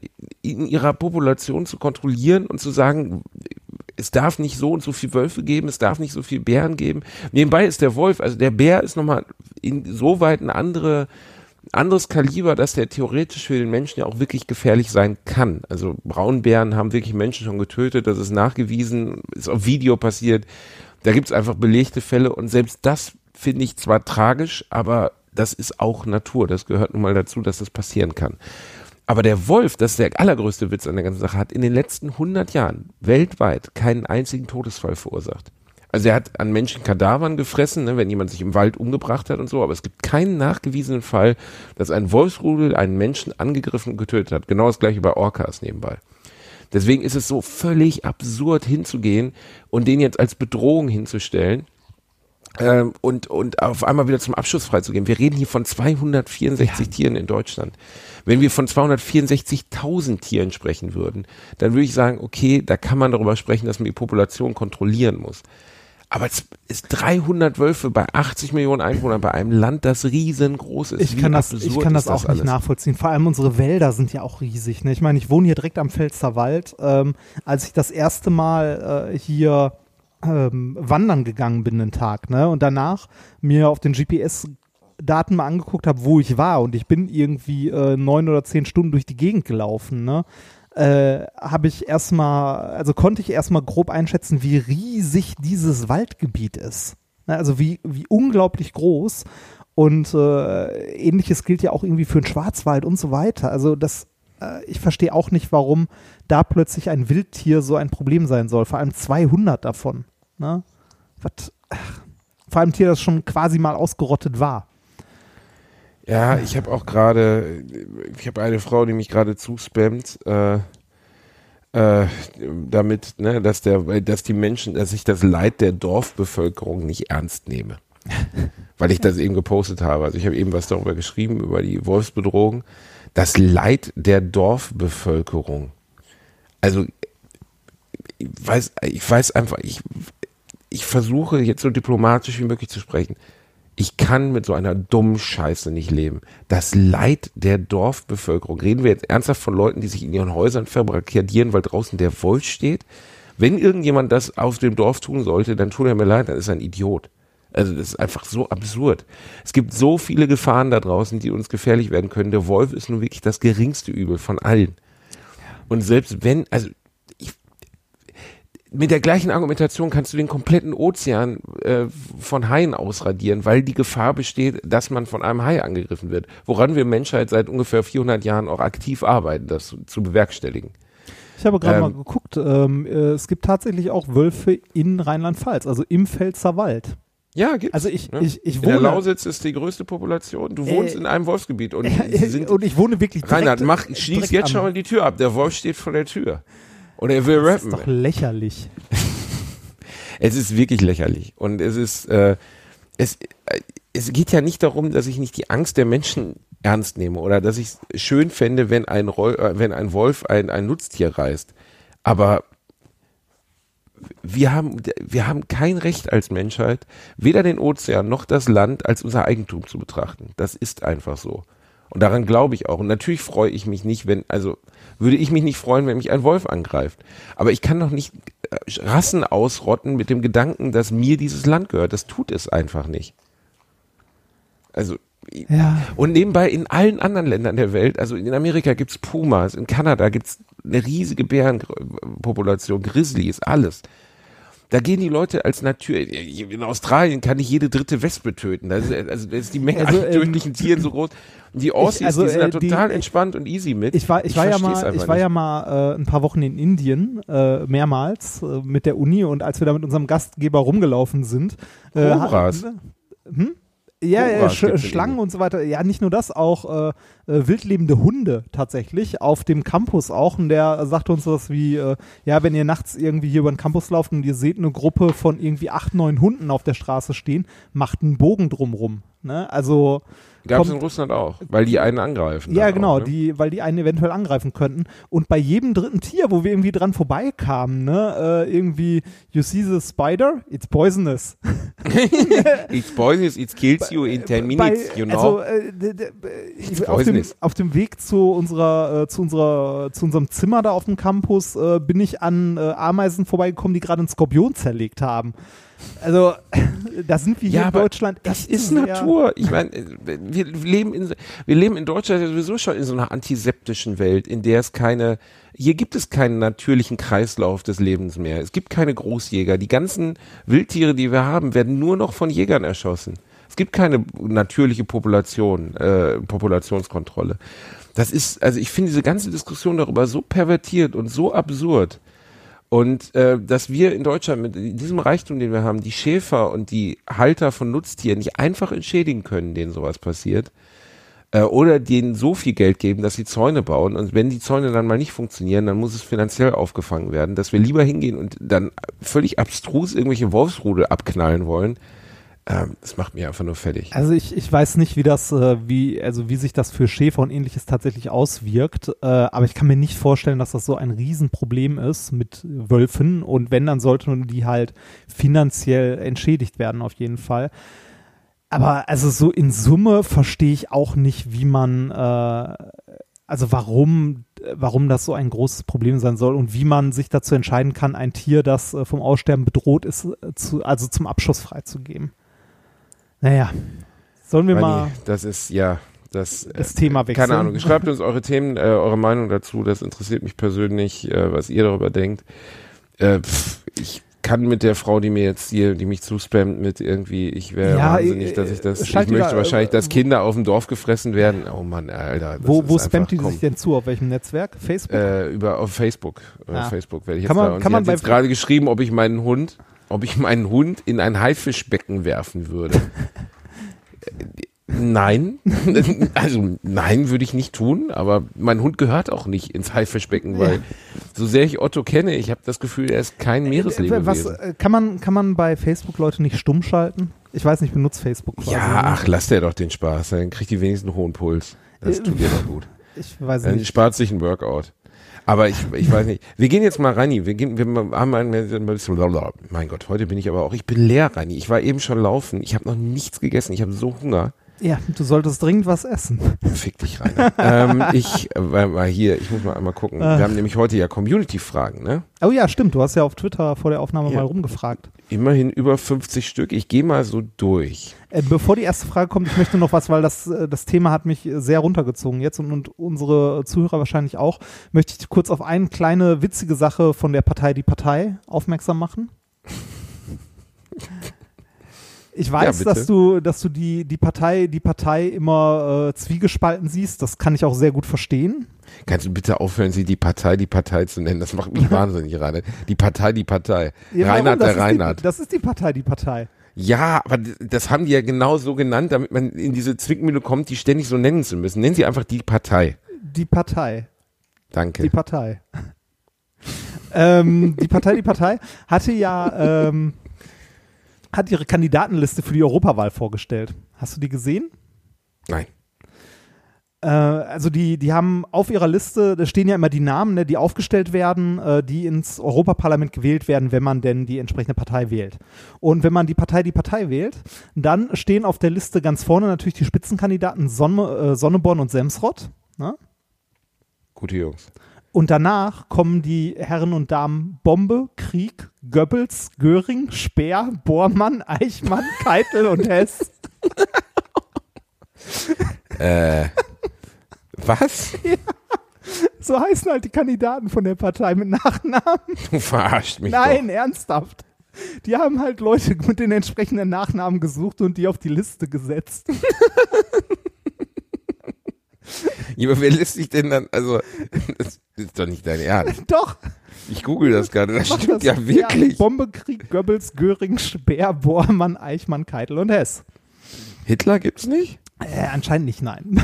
Speaker 4: in ihrer Population zu kontrollieren und zu sagen, es darf nicht so und so viel Wölfe geben, es darf nicht so viel Bären geben. Nebenbei ist der Wolf, also der Bär ist nochmal insoweit ein andere, anderes Kaliber, dass der theoretisch für den Menschen ja auch wirklich gefährlich sein kann. Also Braunbären haben wirklich Menschen schon getötet, das ist nachgewiesen, ist auf Video passiert. Da gibt's einfach belegte Fälle und selbst das finde ich zwar tragisch, aber das ist auch Natur. Das gehört nun mal dazu, dass das passieren kann. Aber der Wolf, das ist der allergrößte Witz an der ganzen Sache, hat in den letzten 100 Jahren weltweit keinen einzigen Todesfall verursacht. Also er hat an Menschen Kadavern gefressen, ne, wenn jemand sich im Wald umgebracht hat und so, aber es gibt keinen nachgewiesenen Fall, dass ein Wolfsrudel einen Menschen angegriffen und getötet hat. Genau das gleiche bei Orcas nebenbei. Deswegen ist es so völlig absurd hinzugehen und den jetzt als Bedrohung hinzustellen ähm, und, und auf einmal wieder zum Abschuss freizugeben. Wir reden hier von 264 Tieren in Deutschland. Wenn wir von 264.000 Tieren sprechen würden, dann würde ich sagen, okay, da kann man darüber sprechen, dass man die Population kontrollieren muss. Aber es ist 300 Wölfe bei 80 Millionen Einwohnern bei einem Land, das riesengroß ist.
Speaker 5: ich
Speaker 4: Wie
Speaker 5: kann das, ich kann das auch nicht
Speaker 4: alles?
Speaker 5: nachvollziehen. Vor allem unsere Wälder sind ja auch riesig. Ne? Ich meine, ich wohne hier direkt am Pfälzerwald. Ähm, als ich das erste Mal äh, hier ähm, wandern gegangen bin, den Tag, ne? und danach mir auf den GPS Daten mal angeguckt habe, wo ich war und ich bin irgendwie äh, neun oder zehn Stunden durch die Gegend gelaufen, ne? äh, habe ich erstmal, also konnte ich erstmal grob einschätzen, wie riesig dieses Waldgebiet ist. Ne, Also wie, wie unglaublich groß. Und äh, ähnliches gilt ja auch irgendwie für den Schwarzwald und so weiter. Also das, äh, ich verstehe auch nicht, warum da plötzlich ein Wildtier so ein Problem sein soll. Vor allem 200 davon. Ne? Was, vor allem ein Tier, das schon quasi mal ausgerottet war.
Speaker 4: Ja, ich habe auch gerade, ich habe eine Frau, die mich gerade zuspammt, äh, äh, damit, ne, dass der, dass die Menschen, dass ich das Leid der Dorfbevölkerung nicht ernst nehme. Weil ich das eben gepostet habe. Also ich habe eben was darüber geschrieben, über die Wolfsbedrohung. Das Leid der Dorfbevölkerung. Also ich weiß, ich weiß einfach, ich, ich versuche jetzt so diplomatisch wie möglich zu sprechen. Ich kann mit so einer dummen Scheiße nicht leben. Das Leid der Dorfbevölkerung. Reden wir jetzt ernsthaft von Leuten, die sich in ihren Häusern verbarrikadieren, weil draußen der Wolf steht? Wenn irgendjemand das auf dem Dorf tun sollte, dann tut er mir leid, dann ist er ein Idiot. Also das ist einfach so absurd. Es gibt so viele Gefahren da draußen, die uns gefährlich werden können. Der Wolf ist nun wirklich das geringste Übel von allen. Und selbst wenn, also ich, mit der gleichen Argumentation kannst du den kompletten Ozean äh, von Haien ausradieren, weil die Gefahr besteht, dass man von einem Hai angegriffen wird. Woran wir Menschheit seit ungefähr 400 Jahren auch aktiv arbeiten, das zu, zu bewerkstelligen.
Speaker 5: Ich habe gerade
Speaker 4: Ähm,
Speaker 5: mal geguckt, ähm, äh, es gibt tatsächlich auch Wölfe in Rheinland-Pfalz, also im Pfälzerwald.
Speaker 4: Ja, gibt's.
Speaker 5: Also ich,
Speaker 4: ne?
Speaker 5: ich, ich
Speaker 4: in der
Speaker 5: wohne
Speaker 4: Lausitz ist die größte Population. Du wohnst
Speaker 5: Äh,
Speaker 4: in einem Wolfsgebiet und sind
Speaker 5: und ich wohne wirklich direkt,
Speaker 4: Reinhard, mach, schließ jetzt schon mal die Tür ab. Der Wolf steht vor der Tür. Und er will
Speaker 5: Das ist
Speaker 4: rappen.
Speaker 5: doch lächerlich.
Speaker 4: Es ist wirklich lächerlich. Und es ist, äh, es, äh, es geht ja nicht darum, dass ich nicht die Angst der Menschen ernst nehme oder dass ich es schön fände, wenn ein, Roll, äh, wenn ein Wolf ein, ein Nutztier reißt. Aber wir haben, wir haben kein Recht als Menschheit, weder den Ozean noch das Land als unser Eigentum zu betrachten. Das ist einfach so. Und daran glaube ich auch. Und natürlich freue ich mich nicht, wenn, also würde ich mich nicht freuen, wenn mich ein Wolf angreift. Aber ich kann doch nicht äh, Rassen ausrotten mit dem Gedanken, dass mir dieses Land gehört. Das tut es einfach nicht. Also,
Speaker 5: Ja.
Speaker 4: und nebenbei in allen anderen Ländern der Welt, also in Amerika gibt's Pumas, in Kanada gibt's eine riesige Bärenpopulation, Grizzlies, alles. Da gehen die Leute als Natur. In Australien kann ich jede dritte Wespe töten. Also, also da ist die Menge
Speaker 5: Also,
Speaker 4: an
Speaker 5: ähm,
Speaker 4: tödlichen Tieren so groß. Und die Aussies,
Speaker 5: also,
Speaker 4: die sind da
Speaker 5: äh, die-
Speaker 4: total entspannt und easy mit.
Speaker 5: Ich war, ich war ja mal, ich war
Speaker 4: nicht.
Speaker 5: ja mal äh, ein paar Wochen in Indien, äh, mehrmals äh, mit der Uni und als wir da mit unserem Gastgeber rumgelaufen sind, äh, hatten- Hm? Ja, ja Sch Schlangen und so weiter. Ja, nicht nur das, auch äh, äh, wildlebende Hunde tatsächlich auf dem Campus auch. Und der sagte uns was wie, äh, ja, wenn ihr nachts irgendwie hier über den Campus lauft und ihr seht eine Gruppe von irgendwie acht, neun Hunden auf der Straße stehen, macht einen Bogen drumrum. Ne? Also
Speaker 4: Gab es in Russland auch, weil die einen angreifen.
Speaker 5: ja, genau,
Speaker 4: Auch, ne?
Speaker 5: die, weil die einen eventuell angreifen könnten. Und bei jedem dritten Tier, wo wir irgendwie dran vorbeikamen, ne, äh, irgendwie, you see the spider, it's poisonous.
Speaker 4: It's poisonous, it kills you in 10 minutes,
Speaker 5: bei,
Speaker 4: you know.
Speaker 5: Also, d-
Speaker 4: It's
Speaker 5: äh, auf, dem,
Speaker 4: poisonous.
Speaker 5: auf dem Weg zu unserer, äh, zu unserer, zu unserem Zimmer da auf dem Campus äh, bin ich an äh, Ameisen vorbeigekommen, die gerade einen Skorpion zerlegt haben. Also, da sind wir hier in Deutschland.
Speaker 4: Das ist Natur. Ich meine, äh, wir leben in, wir leben in Deutschland sowieso schon in so einer antiseptischen Welt, in der es keine, hier gibt es keinen natürlichen Kreislauf des Lebens mehr. Es gibt keine Großjäger. Die ganzen Wildtiere, die wir haben, werden nur noch von Jägern erschossen. Es gibt keine natürliche Population, äh, Populationskontrolle. Das ist, also ich finde diese ganze Diskussion darüber so pervertiert und so absurd. Und äh, dass wir in Deutschland mit diesem Reichtum, den wir haben, die Schäfer und die Halter von Nutztieren nicht einfach entschädigen können, denen sowas passiert, äh, oder denen so viel Geld geben, dass sie Zäune bauen. Und wenn die Zäune dann mal nicht funktionieren, dann muss es finanziell aufgefangen werden, dass wir lieber hingehen und dann völlig abstrus irgendwelche Wolfsrudel abknallen wollen. Ähm, das macht mich einfach nur fertig.
Speaker 5: Also ich, ich weiß nicht, wie das, äh, wie, also wie sich das für Schäfer und ähnliches tatsächlich auswirkt, äh, aber ich kann mir nicht vorstellen, dass das so ein Riesenproblem ist mit Wölfen und wenn, dann sollten die halt finanziell entschädigt werden, auf jeden Fall. Aber also so in Summe verstehe ich auch nicht, wie man, äh, also warum, warum das so ein großes Problem sein soll und wie man sich dazu entscheiden kann, ein Tier, das äh, vom Aussterben bedroht ist, äh, zu, also zum Abschuss freizugeben. Naja, sollen wir mal
Speaker 4: Manni, das ist, ja, das, äh,
Speaker 5: das Thema wechseln?
Speaker 4: Keine Ahnung. Schreibt uns eure Themen, äh, eure Meinung dazu. Das interessiert mich persönlich, äh, was ihr darüber denkt. Äh, pff, ich kann mit der Frau, die mir jetzt hier, die mich zuspammt mit irgendwie, ich wäre
Speaker 5: Ja,
Speaker 4: wahnsinnig,
Speaker 5: äh,
Speaker 4: dass ich das, ich möchte wahrscheinlich,
Speaker 5: äh,
Speaker 4: dass
Speaker 5: wo-
Speaker 4: Kinder auf dem Dorf gefressen werden. Oh Mann, Alter. das
Speaker 5: Wo,
Speaker 4: ist
Speaker 5: wo spammt die
Speaker 4: komm,
Speaker 5: sich denn zu? Auf welchem Netzwerk? Facebook?
Speaker 4: Äh, über, auf Facebook. Über
Speaker 5: Ah.
Speaker 4: Facebook werde ich jetzt
Speaker 5: Kann man-
Speaker 4: da. Und
Speaker 5: kann man
Speaker 4: jetzt gerade geschrieben, ob ich meinen Hund, ob ich meinen Hund in ein Haifischbecken werfen würde. Nein, also nein, würde ich nicht tun, aber mein Hund gehört auch nicht ins Haifischbecken, weil so sehr ich Otto kenne, ich habe das Gefühl, er ist kein
Speaker 5: Äh, was,
Speaker 4: Meereslebewesen.
Speaker 5: äh, kann, man, kann man bei Facebook Leute nicht stumm schalten? Ich weiß nicht, ich benutze Facebook quasi.
Speaker 4: Ja, ach, lass der doch den Spaß, dann kriegt die wenigstens einen hohen Puls. Das
Speaker 5: Äh,
Speaker 4: tut dir doch gut.
Speaker 5: Ich weiß
Speaker 4: Dann
Speaker 5: nicht.
Speaker 4: spart sich ein Workout. Aber ich, ich weiß nicht. Wir gehen jetzt mal rein. Wir, gehen, wir haben ein, bisschen, mein Gott, heute bin ich aber auch, ich bin leer, Reini. Ich war eben schon laufen. Ich habe noch nichts gegessen. Ich habe so Hunger.
Speaker 5: Ja, du solltest dringend was essen.
Speaker 4: Fick dich, Rainer. ähm, ich äh, war mal hier, ich muss mal einmal gucken. Wir haben nämlich heute ja Community-Fragen, ne?
Speaker 5: Oh ja, stimmt. Du hast ja auf Twitter vor der Aufnahme
Speaker 4: Ja.
Speaker 5: mal rumgefragt.
Speaker 4: Immerhin über 50 Stück. Ich gehe mal so durch.
Speaker 5: Äh, bevor die erste Frage kommt, ich möchte noch was, weil das, äh, das Thema hat mich äh, sehr runtergezogen jetzt und, und unsere Zuhörer wahrscheinlich auch, möchte ich kurz auf eine kleine witzige Sache von der Partei Die Partei aufmerksam machen. Ich weiß,
Speaker 4: bitte.
Speaker 5: dass du, dass du die, die Partei, die Partei immer äh, zwiegespalten siehst. Das kann ich auch sehr gut verstehen.
Speaker 4: Kannst du bitte aufhören, sie die Partei, die Partei zu nennen? Das macht mich wahnsinnig, Rainer. Die Partei, die Partei.
Speaker 5: Ja?
Speaker 4: Reinhard, der Reinhard.
Speaker 5: Die, das ist die Partei, die Partei.
Speaker 4: Ja, aber das haben die ja genau so genannt, damit man in diese Zwickmühle kommt, die ständig so nennen zu müssen. Nennen sie einfach die Partei.
Speaker 5: Die Partei.
Speaker 4: Danke.
Speaker 5: Die Partei. ähm, die Partei, die Partei hatte ja ähm, hat ihre Kandidatenliste für die Europawahl vorgestellt. Hast du die gesehen?
Speaker 4: Nein.
Speaker 5: Äh, also die, die haben auf ihrer Liste, da stehen ja immer die Namen, ne, die aufgestellt werden, äh, die ins Europaparlament gewählt werden, wenn man denn die entsprechende Partei wählt. Und wenn man die Partei die Partei wählt, dann stehen auf der Liste ganz vorne natürlich die Spitzenkandidaten Sonne, äh, Sonneborn und Semsrott. Ne?
Speaker 4: Gute Jungs.
Speaker 5: Und danach kommen die Herren und Damen Bombe, Krieg, Goebbels, Göring, Speer, Bormann, Eichmann, Keitel und Hess.
Speaker 4: Äh, was?
Speaker 5: So heißen halt die Kandidaten von der Partei mit Nachnamen.
Speaker 4: Du verarscht mich doch.
Speaker 5: Nein, ernsthaft. Die haben halt Leute mit den entsprechenden Nachnamen gesucht und die auf die Liste gesetzt.
Speaker 4: Ja, wer lässt sich denn dann, also, das ist doch nicht dein Ernst.
Speaker 5: Doch.
Speaker 4: Ich google das gerade, das
Speaker 5: mach
Speaker 4: stimmt
Speaker 5: das.
Speaker 4: ja wirklich.
Speaker 5: Bombe, Krieg, Goebbels, Göring, Speer, Bormann, Eichmann, Keitel und Hess.
Speaker 4: Hitler gibt's nicht?
Speaker 5: Äh, anscheinend nicht, nein.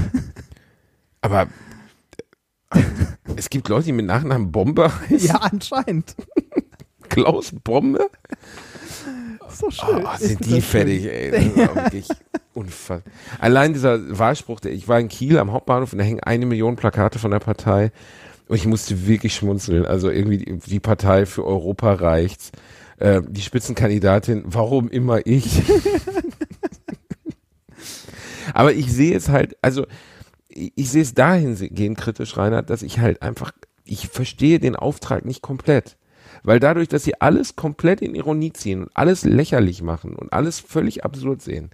Speaker 4: Aber äh, es gibt Leute, die mit Nachnamen Bombe heißen.
Speaker 5: ja, anscheinend.
Speaker 4: Klaus Bombe?
Speaker 5: So schön.
Speaker 4: Oh, sind die
Speaker 5: schön.
Speaker 4: fertig, ey. Das ist wirklich unfassbar. Allein dieser Wahlspruch, der, ich war in Kiel am Hauptbahnhof und da hängen eine Million Plakate von der Partei und ich musste wirklich schmunzeln. Also irgendwie die, die Partei für Europa reicht's. Äh, die Spitzenkandidatin, warum immer ich? Aber ich sehe es halt, also ich, ich sehe es dahingehend kritisch, Reinhard, dass ich halt einfach, ich verstehe den Auftrag nicht komplett. Weil dadurch, dass sie alles komplett in Ironie ziehen und alles lächerlich machen und alles völlig absurd sehen,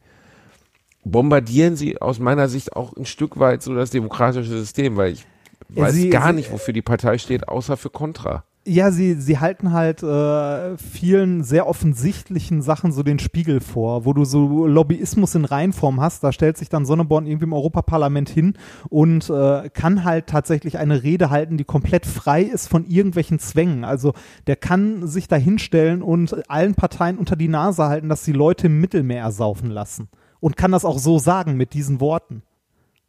Speaker 4: bombardieren sie aus meiner Sicht auch ein Stück weit so das demokratische System, weil ich weiß
Speaker 5: sie-
Speaker 4: gar
Speaker 5: sie-
Speaker 4: nicht, wofür die Partei steht, außer für Contra.
Speaker 5: Ja, sie, sie halten halt äh, vielen sehr offensichtlichen Sachen so den Spiegel vor, wo du so Lobbyismus in Reinform hast. Da stellt sich dann Sonneborn irgendwie im Europaparlament hin und äh, kann halt tatsächlich eine Rede halten, die komplett frei ist von irgendwelchen Zwängen. Also der kann sich da hinstellen und allen Parteien unter die Nase halten, dass die Leute im Mittelmeer ersaufen lassen. Und kann das auch so sagen mit diesen Worten.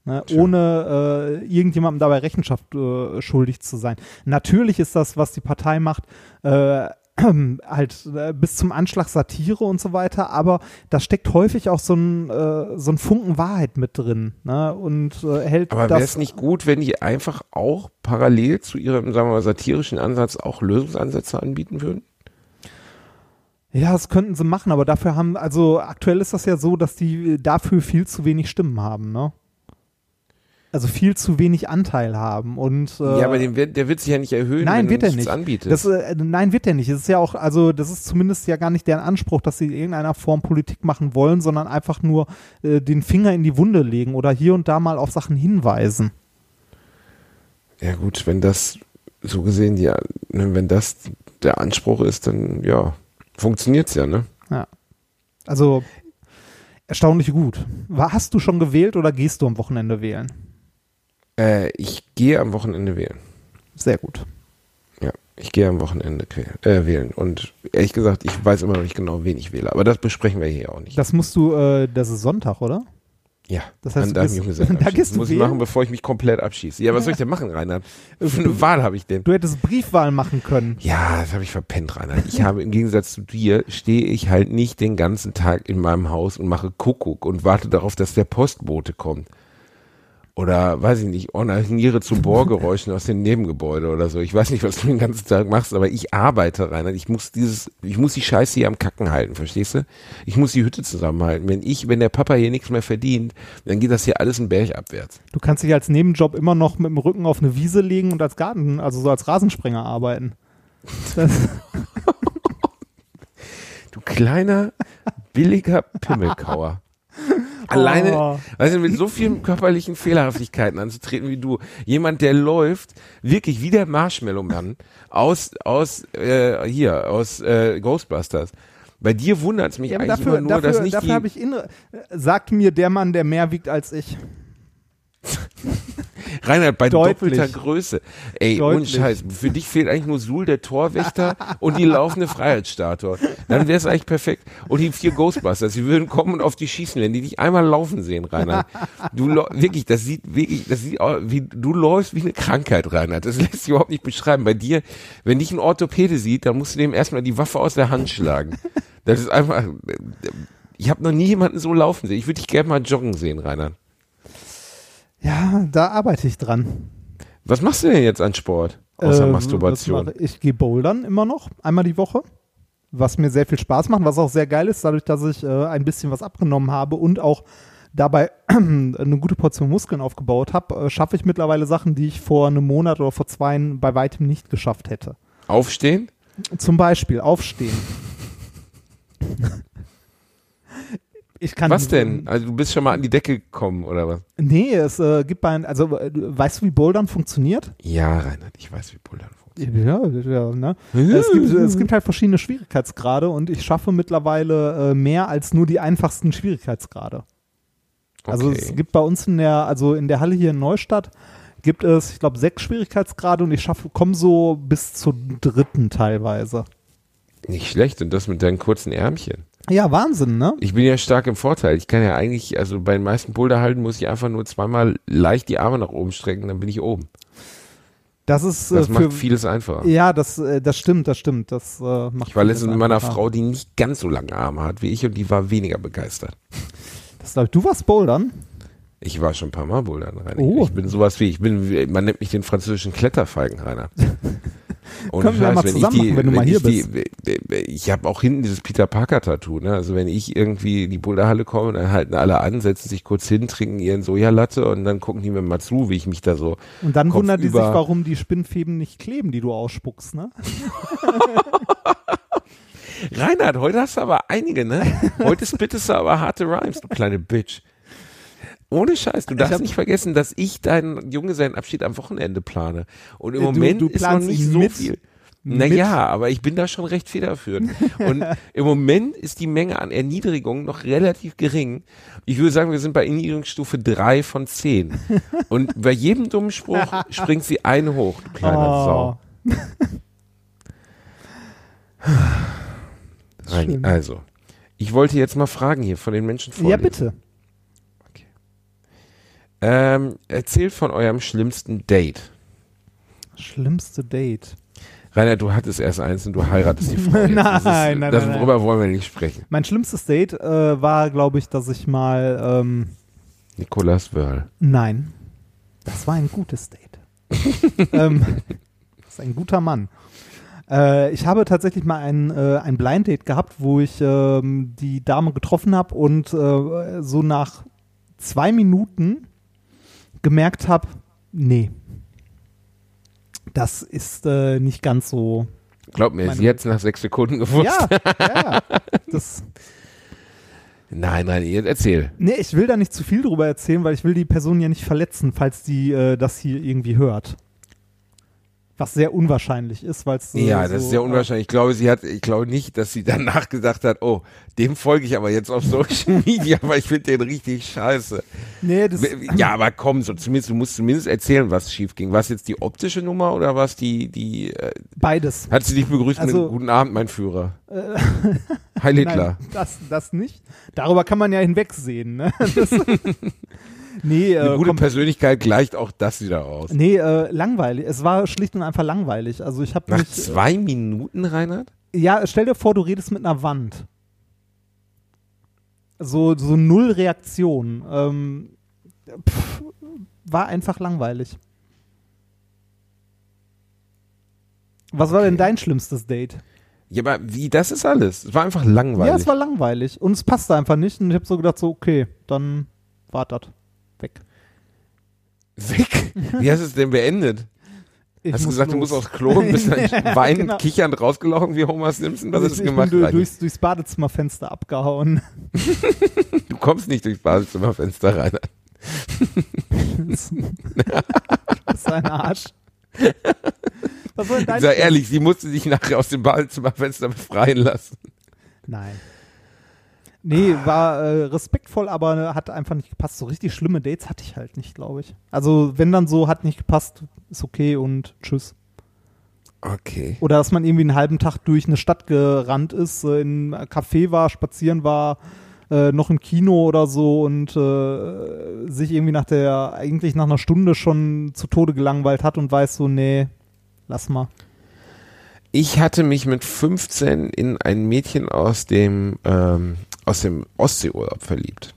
Speaker 5: Ne, ohne äh, irgendjemandem dabei Rechenschaft äh, schuldig zu sein. Natürlich ist das, was die Partei macht, äh, halt äh, bis zum Anschlag Satire und so weiter, aber da steckt häufig auch so ein, äh, so ein Funken Wahrheit mit drin ne? und äh, hält
Speaker 4: Aber wäre
Speaker 5: das
Speaker 4: es nicht gut, wenn die einfach auch parallel zu ihrem, sagen wir mal, satirischen Ansatz auch Lösungsansätze anbieten würden?
Speaker 5: Ja, das könnten sie machen, aber dafür haben, also aktuell ist das ja so, dass die dafür viel zu wenig Stimmen haben, ne? Also viel zu wenig Anteil haben und äh,
Speaker 4: ja, aber den, der wird sich ja nicht erhöhen,
Speaker 5: Nein,
Speaker 4: wenn
Speaker 5: wird er
Speaker 4: nichts
Speaker 5: nicht.
Speaker 4: anbietest.
Speaker 5: Das, äh, nein, wird er nicht. Es ist ja auch, also das ist zumindest ja gar nicht deren Anspruch, dass sie in irgendeiner Form Politik machen wollen, sondern einfach nur äh, den Finger in die Wunde legen oder hier und da mal auf Sachen hinweisen.
Speaker 4: Ja gut, wenn das so gesehen, ja, ne, wenn das der Anspruch ist, dann ja, funktioniert's ja, ne?
Speaker 5: Also erstaunlich gut. Hast du schon gewählt oder gehst du am Wochenende wählen?
Speaker 4: Äh, ich gehe am Wochenende wählen.
Speaker 5: Sehr gut.
Speaker 4: Ja, ich gehe am Wochenende äh, wählen. Und ehrlich gesagt, ich weiß immer noch nicht genau, wen ich wähle. Aber das besprechen wir hier auch nicht.
Speaker 5: Das musst du, äh, das ist Sonntag, oder?
Speaker 4: ja,
Speaker 5: das heißt,
Speaker 4: an
Speaker 5: du bist- da gehst du
Speaker 4: muss ich
Speaker 5: wählen?
Speaker 4: machen, bevor ich mich komplett abschieße. Ja, was soll ich denn machen, Reinhard? Für eine Wahl habe ich denn?
Speaker 5: Du hättest Briefwahl machen können.
Speaker 4: Ja, das habe ich verpennt, Reinhard. Ich habe im Gegensatz zu dir, stehe ich halt nicht den ganzen Tag in meinem Haus und mache Kuckuck und warte darauf, dass der Postbote kommt. Oder, weiß ich nicht, onaniere zu Bohrgeräuschen aus dem Nebengebäude oder so. Ich weiß nicht, was du den ganzen Tag machst, aber ich arbeite, Reinhard. Ich muss dieses, ich muss die Scheiße hier am Kacken halten, verstehst du? Ich muss die Hütte zusammenhalten. Wenn ich, wenn der Papa hier nichts mehr verdient, dann geht das hier alles einen Berg abwärts.
Speaker 5: Du kannst dich als Nebenjob immer noch mit dem Rücken auf eine Wiese legen und als Garten, also so als Rasensprenger arbeiten.
Speaker 4: Du kleiner, billiger Pimmelkauer. Alleine,
Speaker 5: Oh.
Speaker 4: weißt du, mit so vielen körperlichen Fehlerhaftigkeiten anzutreten wie du. Jemand, der läuft, wirklich wie der Marshmallow-Mann aus, aus, äh, hier, aus äh, Ghostbusters. Bei dir wundert es mich
Speaker 5: Ja,
Speaker 4: eigentlich
Speaker 5: dafür,
Speaker 4: nur, dass
Speaker 5: dafür,
Speaker 4: nicht
Speaker 5: dafür
Speaker 4: die,
Speaker 5: habe ich innere, sagt mir der Mann, der mehr wiegt als ich.
Speaker 4: Reinhard, bei
Speaker 5: Deutlich.
Speaker 4: doppelter Größe. Ey, ohne
Speaker 5: Deutlich.
Speaker 4: Scheiß. Für dich fehlt eigentlich nur Suhl, der Torwächter und die laufende Freiheitsstatue. Dann wäre es eigentlich perfekt. Und die vier Ghostbusters, die würden kommen und auf dich schießen, wenn die dich einmal laufen sehen, Reinhard. Du wirklich, das sieht wirklich, das sieht au- wie du läufst wie eine Krankheit, Reinhard. Das lässt sich überhaupt nicht beschreiben. Bei dir, wenn dich ein Orthopäde sieht, dann musst du dem erstmal die Waffe aus der Hand schlagen. Das ist einfach. Ich habe noch nie jemanden so laufen sehen. Ich würde dich gerne mal joggen sehen, Reinhard.
Speaker 5: Ja, da arbeite ich dran.
Speaker 4: Was machst du denn jetzt an Sport? Außer
Speaker 5: Äh,
Speaker 4: Masturbation.
Speaker 5: Ich gehe bouldern immer noch, einmal die Woche. Was mir sehr viel Spaß macht, was auch sehr geil ist, dadurch, dass ich äh, ein bisschen was abgenommen habe und auch dabei eine gute Portion Muskeln aufgebaut habe, äh, schaffe ich mittlerweile Sachen, die ich vor einem Monat oder vor zwei bei weitem nicht geschafft hätte.
Speaker 4: Aufstehen?
Speaker 5: Zum Beispiel aufstehen. Ich kann
Speaker 4: Was denn? Also du bist schon mal an die Decke gekommen, oder was?
Speaker 5: Nee, es äh, gibt bei, also äh, weißt du, wie Bouldern funktioniert?
Speaker 4: Ja, Reinhard, ich weiß, wie Bouldern funktioniert.
Speaker 5: Ja, ja, ne? Es gibt, es gibt halt verschiedene Schwierigkeitsgrade und ich schaffe mittlerweile äh, mehr als nur die einfachsten Schwierigkeitsgrade. Also
Speaker 4: Okay.
Speaker 5: es gibt bei uns in der, also in der Halle hier in Neustadt gibt es, ich glaube, sechs Schwierigkeitsgrade und ich schaffe, komme so bis zur dritten teilweise.
Speaker 4: Nicht schlecht und das mit deinen kurzen Ärmchen.
Speaker 5: Ja, Wahnsinn, ne?
Speaker 4: Ich bin ja stark im Vorteil. Ich kann ja eigentlich, also bei den meisten Boulderhalten muss ich einfach nur zweimal leicht die Arme nach oben strecken, dann bin ich oben.
Speaker 5: Das ist
Speaker 4: Das
Speaker 5: äh,
Speaker 4: macht
Speaker 5: für,
Speaker 4: vieles einfacher.
Speaker 5: Ja, das, äh, das stimmt, das stimmt. Das äh, macht
Speaker 4: Ich war letztens mit meiner. Frau, die nicht ganz so lange Arme hat wie ich und die war weniger begeistert.
Speaker 5: Das glaub ich, du warst Bouldern?
Speaker 4: Ich war schon ein paar Mal bouldern, Rainer.
Speaker 5: Oh.
Speaker 4: Ich bin sowas wie, ich bin, man nennt mich den französischen Kletterfeigen, Rainer. Ohne
Speaker 5: Können wir mal zusammen
Speaker 4: die,
Speaker 5: machen, wenn du mal hier
Speaker 4: ich Die, ich habe auch hinten dieses Peter Parker Tattoo, ne? Also wenn ich irgendwie in die Boulderhalle komme, dann halten alle an, setzen sich kurz hin, trinken ihren Sojalatte und dann gucken die mir mal zu, wie ich mich da so.
Speaker 5: Und dann
Speaker 4: Kopf
Speaker 5: wundert die sich, warum die Spinnfäden nicht kleben, die du ausspuckst, ne?
Speaker 4: Reinhard, heute hast du aber einige, ne? Heute spittest du aber harte Rhymes, du kleine Bitch. Ohne Scheiß, du darfst nicht vergessen, dass ich deinen Junggesellenabschied am Wochenende plane. Und im
Speaker 5: du-
Speaker 4: Moment
Speaker 5: du
Speaker 4: ist noch
Speaker 5: planst
Speaker 4: nicht so
Speaker 5: mit-
Speaker 4: viel. Naja, aber ich bin da schon recht federführend. Und im Moment ist die Menge an Erniedrigung noch relativ gering. Ich würde sagen, wir sind bei Erniedrigungsstufe drei von zehn. Und bei jedem dummen Spruch springt sie eine hoch, du kleiner
Speaker 5: Oh.
Speaker 4: Sau.
Speaker 5: Schön.
Speaker 4: also, ich wollte jetzt mal fragen hier von den Menschen vor
Speaker 5: Ja,
Speaker 4: dir. Ähm, erzählt von eurem schlimmsten Date.
Speaker 5: Schlimmste Date.
Speaker 4: Rainer, du hattest erst eins und du heiratest die Frau.
Speaker 5: Nein,
Speaker 4: das ist,
Speaker 5: nein, nein,
Speaker 4: das,
Speaker 5: nein.
Speaker 4: Darüber wollen wir nicht sprechen.
Speaker 5: Mein schlimmstes Date äh, war, glaube ich, dass ich mal, ähm,
Speaker 4: Nicolas Wörl.
Speaker 5: nein, das war ein gutes Date. ähm, das ist ein guter Mann. Äh, ich habe tatsächlich mal ein, äh, ein Blind Date gehabt, wo ich ähm, die Dame getroffen habe und äh, so nach zwei Minuten gemerkt habe, nee, das ist äh, nicht ganz so.
Speaker 4: Glaub mir, sie hat's nach sechs Sekunden gewusst.
Speaker 5: Ja, ja, das.
Speaker 4: Nein, nein, erzähl.
Speaker 5: Nee, ich will da nicht zu viel drüber erzählen, weil ich will die Person ja nicht verletzen, falls die äh, das hier irgendwie hört. Was sehr unwahrscheinlich ist, weil es so,
Speaker 4: ja, das
Speaker 5: so,
Speaker 4: ist sehr
Speaker 5: äh,
Speaker 4: unwahrscheinlich. Ich glaube, sie hat, ich glaube nicht, dass sie danach gedacht hat, oh, dem folge ich aber jetzt auf Social Media, weil ich finde den richtig scheiße.
Speaker 5: Nee, das,
Speaker 4: Ja, aber komm, so zumindest, du musst zumindest erzählen, was schief ging. War es jetzt die optische Nummer oder was die, die, äh,
Speaker 5: beides.
Speaker 4: hat sie dich begrüßt
Speaker 5: Also-
Speaker 4: mit Guten Abend, mein Führer? Heil Hitler.
Speaker 5: Nein, das, das nicht. Darüber kann man ja hinwegsehen. Ne? Das, nee,
Speaker 4: Eine
Speaker 5: äh,
Speaker 4: gute Persönlichkeit gleicht auch das wieder aus.
Speaker 5: nee äh, langweilig. Es war schlicht und einfach langweilig. Also ich habe
Speaker 4: Nach
Speaker 5: mich.
Speaker 4: zwei Minuten, Reinhard?
Speaker 5: Ja, stell dir vor, du redest mit einer Wand. So, so null Reaktion. Ähm, pff, war einfach langweilig. Was war denn dein schlimmstes Date?
Speaker 4: Ja, aber wie, das ist alles. Es war einfach langweilig.
Speaker 5: Ja, es war langweilig und es passte einfach nicht und ich habe so gedacht, so, okay, dann war das weg.
Speaker 4: Weg. Wie hast du es denn beendet?
Speaker 5: Ich
Speaker 4: hast du gesagt, du
Speaker 5: los.
Speaker 4: musst aufs Klo und bist dann
Speaker 5: Ja,
Speaker 4: weinend,
Speaker 5: genau.
Speaker 4: kichernd rausgelaufen wie Homer Simpson? Was
Speaker 5: ich,
Speaker 4: hast du gemacht?
Speaker 5: bin du, durchs, durchs Badezimmerfenster abgehauen.
Speaker 4: Du kommst nicht durchs Badezimmerfenster rein.
Speaker 5: das ist ein Arsch. Was soll denn dein
Speaker 4: Sei ehrlich, sie musste sich nachher aus dem Badezimmerfenster befreien lassen.
Speaker 5: Nein. Nee, war äh, respektvoll, aber äh, hat einfach nicht gepasst. So richtig schlimme Dates hatte ich halt nicht, glaube ich. Also, wenn dann so, hat nicht gepasst, ist okay und tschüss.
Speaker 4: Okay.
Speaker 5: Oder dass man irgendwie einen halben Tag durch eine Stadt gerannt ist, äh, in einem Café war, spazieren war, äh, noch im Kino oder so und äh, sich irgendwie nach der, eigentlich nach einer Stunde schon zu Tode gelangweilt hat und weiß so, nee, lass mal.
Speaker 4: Ich hatte mich mit 15 in ein Mädchen aus dem, ähm, aus dem Ostseeurlaub verliebt.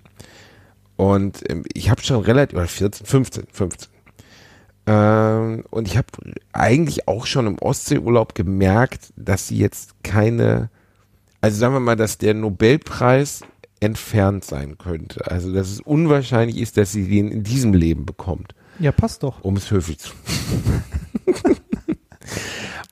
Speaker 4: Und ähm, ich habe schon relativ, oder 14, 15, 15. Ähm, und ich habe eigentlich auch schon im Ostseeurlaub gemerkt, dass sie jetzt keine, also sagen wir mal, dass der Nobelpreis entfernt sein könnte. Also dass es unwahrscheinlich ist, dass sie den in diesem Leben bekommt
Speaker 5: Ja, passt doch.
Speaker 4: um es höflich zu.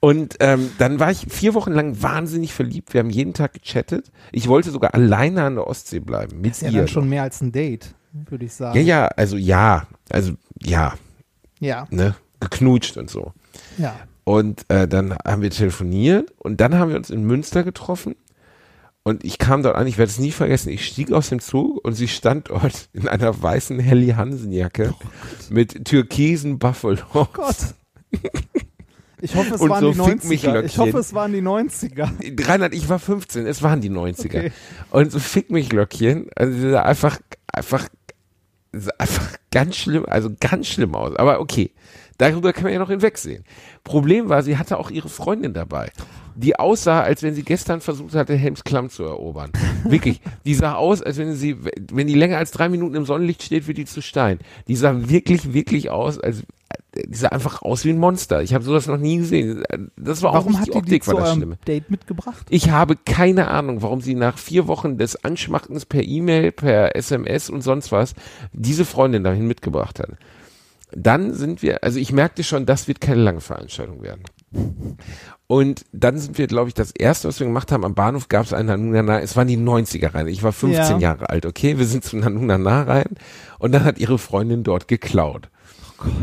Speaker 4: Und ähm, dann war ich vier Wochen lang wahnsinnig verliebt. Wir haben jeden Tag gechattet. Ich wollte sogar alleine an der Ostsee bleiben mit
Speaker 5: Ist ja
Speaker 4: ihr.
Speaker 5: dann schon mehr als ein Date, würde ich sagen.
Speaker 4: ja, ja, also ja, also ja,
Speaker 5: Ja,
Speaker 4: ne, geknutscht und so.
Speaker 5: ja.
Speaker 4: Und äh, dann haben wir telefoniert und dann haben wir uns in Münster getroffen. Und ich kam dort an, ich werde es nie vergessen, ich stieg aus dem Zug und sie stand dort in einer weißen Helly Hansen Jacke mit türkisen Buffalo.
Speaker 5: Oh Gott. Ich hoffe, es
Speaker 4: Und
Speaker 5: waren
Speaker 4: so
Speaker 5: die
Speaker 4: Fick mich
Speaker 5: 90er. Ich hoffe, es waren die 90er.
Speaker 4: Reinhard, ich war 15, es waren die 90er.
Speaker 5: Okay.
Speaker 4: Und so Fick mich Löckchen, also sie sah einfach, einfach, einfach ganz schlimm, also ganz schlimm aus. Aber okay, darüber kann man ja noch hinwegsehen. Problem war, sie hatte auch ihre Freundin dabei. Die aussah, als wenn sie gestern versucht hatte, Helms Klamm zu erobern. Wirklich. Die sah aus, als wenn sie, wenn die länger als drei Minuten im Sonnenlicht steht, wird die zu Stein. Die sah wirklich, wirklich aus, als, die sah einfach aus wie ein Monster. Ich habe sowas noch nie gesehen. Das war auch
Speaker 5: Warum
Speaker 4: nicht
Speaker 5: hat
Speaker 4: die
Speaker 5: die die
Speaker 4: Optik,
Speaker 5: zu
Speaker 4: war das Schlimme.
Speaker 5: Date mitgebracht?
Speaker 4: Ich habe keine Ahnung, warum sie nach vier Wochen des Anschmachtens per E-Mail, per SMS und sonst was diese Freundin dahin mitgebracht hat. Dann sind wir, also ich merkte schon, das wird keine lange Veranstaltung werden. Und dann sind wir, glaube ich, das erste, was wir gemacht haben, am Bahnhof gab es einen Nanunana, es waren die 90er rein. Ich war 15
Speaker 5: Ja.
Speaker 4: Jahre alt, okay? Wir sind zu Nanunana rein und dann hat ihre Freundin dort geklaut.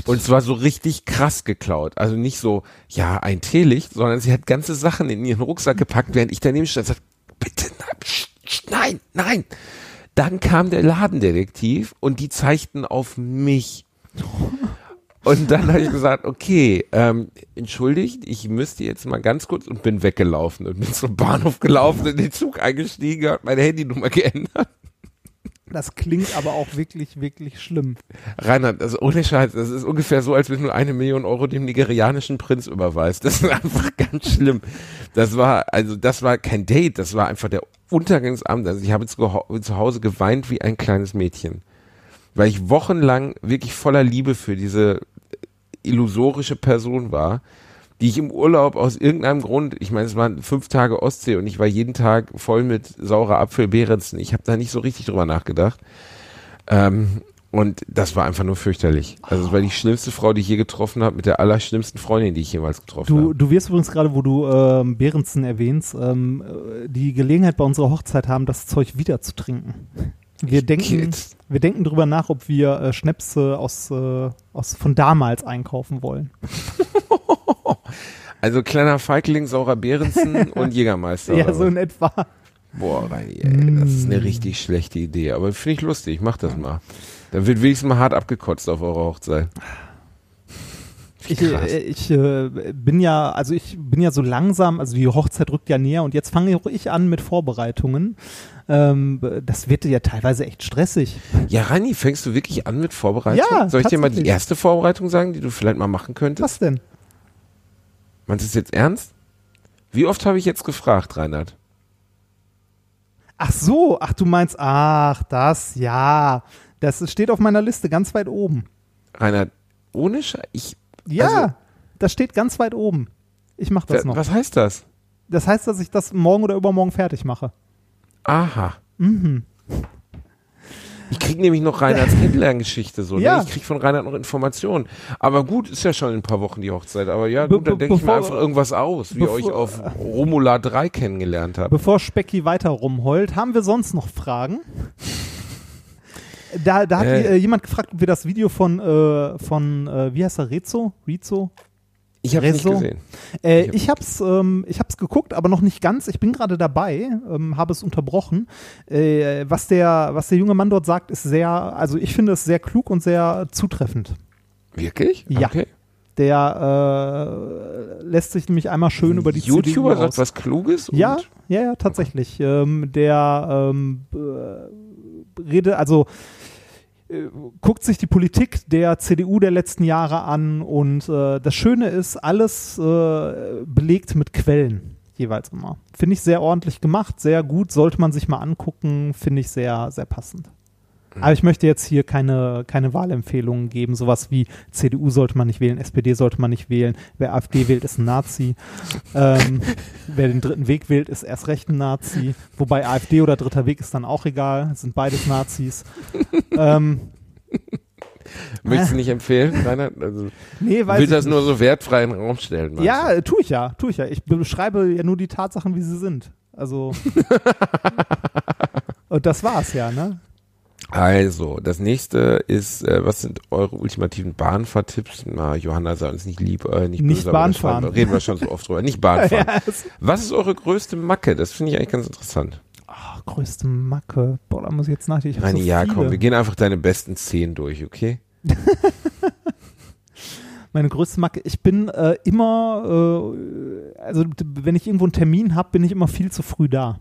Speaker 4: Und zwar so richtig krass geklaut. Also nicht so, ja, ein Teelicht, sondern sie hat ganze Sachen in ihren Rucksack gepackt, während ich daneben stand und sagte, bitte, nein, nein. Dann kam der Ladendetektiv und die zeigten auf mich. Und dann habe ich gesagt, okay, ähm, entschuldigt, ich müsste jetzt mal ganz kurz und bin weggelaufen und bin zum Bahnhof gelaufen, in den Zug eingestiegen, hat meine Handynummer geändert.
Speaker 5: Das klingt aber auch wirklich, wirklich schlimm.
Speaker 4: Reinhard, also ohne Scheiß, das ist ungefähr so, als wenn du eine Million Euro dem nigerianischen Prinz überweist. Das ist einfach ganz schlimm. Das war, also das war kein Date, das war einfach der Untergangsabend. Also ich habe zu, Hause geweint wie ein kleines Mädchen. Weil ich wochenlang wirklich voller Liebe für diese illusorische Person war, die ich im Urlaub aus irgendeinem Grund, ich meine, es waren fünf Tage Ostsee und ich war jeden Tag voll mit saurer Apfel, Behrensen. Ich habe da nicht so richtig drüber nachgedacht. Ähm, und das war einfach nur fürchterlich. Also es war die schlimmste Frau, die ich je getroffen habe, mit der allerschlimmsten Freundin, die ich jemals getroffen
Speaker 5: Du,
Speaker 4: habe.
Speaker 5: du wirst übrigens gerade, wo du ähm, Behrensen erwähnst, ähm, äh, die Gelegenheit bei unserer Hochzeit haben, das Zeug wieder zu trinken. Wir denken, wir denken drüber nach, ob wir äh, Schnäpse aus, äh, aus von damals einkaufen wollen.
Speaker 4: Also kleiner Feigling, saurer Behrensen und Jägermeister.
Speaker 5: ja, so in etwa.
Speaker 4: Boah, Reini, ey, das ist eine richtig schlechte Idee. Aber finde ich lustig, mach das mal. Dann wird wenigstens mal hart abgekotzt auf eurer Hochzeit.
Speaker 5: Ich, äh, ich äh, bin ja, also ich bin ja so langsam, also die Hochzeit rückt ja näher und jetzt fange auch ich an mit Vorbereitungen. Ähm, das wird ja teilweise echt stressig.
Speaker 4: Ja, Rani, fängst du wirklich an mit Vorbereitung?
Speaker 5: Ja,
Speaker 4: Soll ich dir mal die erste Vorbereitung sagen, die du vielleicht mal machen könntest?
Speaker 5: Was denn?
Speaker 4: Meinst du es jetzt ernst? Wie oft habe ich jetzt gefragt, Reinhard?
Speaker 5: Ach so, ach du meinst, ach das, ja. Das steht auf meiner Liste ganz weit oben.
Speaker 4: Reinhard, ohne Scheiß, ich,
Speaker 5: Ja,
Speaker 4: Also-
Speaker 5: das steht ganz weit oben. Ich mache das noch.
Speaker 4: was heißt das?
Speaker 5: Das heißt, dass ich das morgen oder übermorgen fertig mache.
Speaker 4: Aha.
Speaker 5: Mhm.
Speaker 4: Ich krieg nämlich noch Reinhards Kennenlerngeschichte so.
Speaker 5: Ja.
Speaker 4: Ne? Ich krieg von Reinhard noch Informationen. Aber gut, ist ja schon in ein paar Wochen die Hochzeit. Aber ja, gut, dann denke ich mir einfach irgendwas aus, wie ihr euch auf Romula 3 kennengelernt habt.
Speaker 5: Bevor Specki weiter rumheult, haben wir sonst noch Fragen? Da, da hat
Speaker 4: Äh.
Speaker 5: äh, jemand gefragt, ob wir das Video von, äh, von äh, wie heißt er, Rezo? Rezo?
Speaker 4: Ich habe nicht gesehen.
Speaker 5: Äh,
Speaker 4: Ich hab-
Speaker 5: ich hab's, ähm, ich hab's geguckt, aber noch nicht ganz. Ich bin gerade dabei, ähm, habe es unterbrochen. Äh, was der, was der junge Mann dort sagt, ist sehr, also ich finde es sehr klug und sehr zutreffend.
Speaker 4: Wirklich?
Speaker 5: Ja.
Speaker 4: Okay.
Speaker 5: Der äh, lässt sich nämlich einmal schön über die
Speaker 4: YouTuber sagt was Kluges.
Speaker 5: Ja, ja, ja, tatsächlich. Ähm, der ähm, äh, Rede, also guckt sich die Politik der CDU der letzten Jahre an und äh, das Schöne ist, alles äh, belegt mit Quellen jeweils immer. Finde ich sehr ordentlich gemacht, sehr gut, sollte man sich mal angucken, finde ich sehr, sehr passend. Aber ich möchte jetzt hier keine, keine Wahlempfehlungen geben, sowas wie CDU sollte man nicht wählen, SPD sollte man nicht wählen, wer AfD wählt, ist ein Nazi. ähm, wer den dritten Weg wählt, ist erst recht ein Nazi. Wobei AfD oder dritter Weg ist dann auch egal, sind beides Nazis. ähm,
Speaker 4: Möchtest du nicht empfehlen, Reinhard? Also,
Speaker 5: nee, weiß
Speaker 4: will
Speaker 5: ich
Speaker 4: das
Speaker 5: nicht.
Speaker 4: nur so wertfrei in den Raum stellen. meinst
Speaker 5: Ja, tue ich ja, tue ich ja. Ich beschreibe ja nur die Tatsachen, wie sie sind. Also. Und das war's ja, ne?
Speaker 4: Also, das nächste ist, äh, was sind eure ultimativen Bahnfahrtipps? Na, Johanna sei uns nicht lieb, äh, nicht,
Speaker 5: Nicht
Speaker 4: böse, aber
Speaker 5: Bahnfahren.
Speaker 4: wir- Reden wir schon so oft drüber. Nicht Bahnfahren.
Speaker 5: Das-
Speaker 4: Was ist eure größte Macke? Das finde ich eigentlich ganz interessant.
Speaker 5: Ach, größte Macke. Boah, da muss ich jetzt nachdenken. Ich
Speaker 4: Meine,
Speaker 5: so
Speaker 4: ja,
Speaker 5: viele.
Speaker 4: komm, wir gehen einfach deine besten zehn durch, okay?
Speaker 5: Meine größte Macke. Ich bin äh, immer, äh, also wenn ich irgendwo einen Termin habe, bin ich immer viel zu früh da.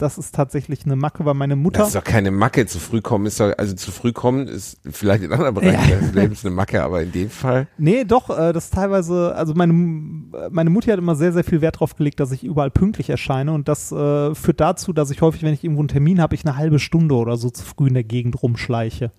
Speaker 5: Das ist tatsächlich eine Macke, weil meine Mutter.
Speaker 4: Das ist doch keine Macke. Zu früh kommen ist doch, also zu früh kommen ist vielleicht in anderen Bereichen
Speaker 5: Ja.
Speaker 4: des Lebens eine Macke, aber in dem Fall.
Speaker 5: Nee, doch, äh, das ist teilweise, also meine, meine Mutti hat immer sehr, sehr viel Wert drauf gelegt, dass ich überall pünktlich erscheine und das äh, führt dazu, dass ich häufig, wenn ich irgendwo einen Termin habe, ich eine halbe Stunde oder so zu früh in der Gegend rumschleiche.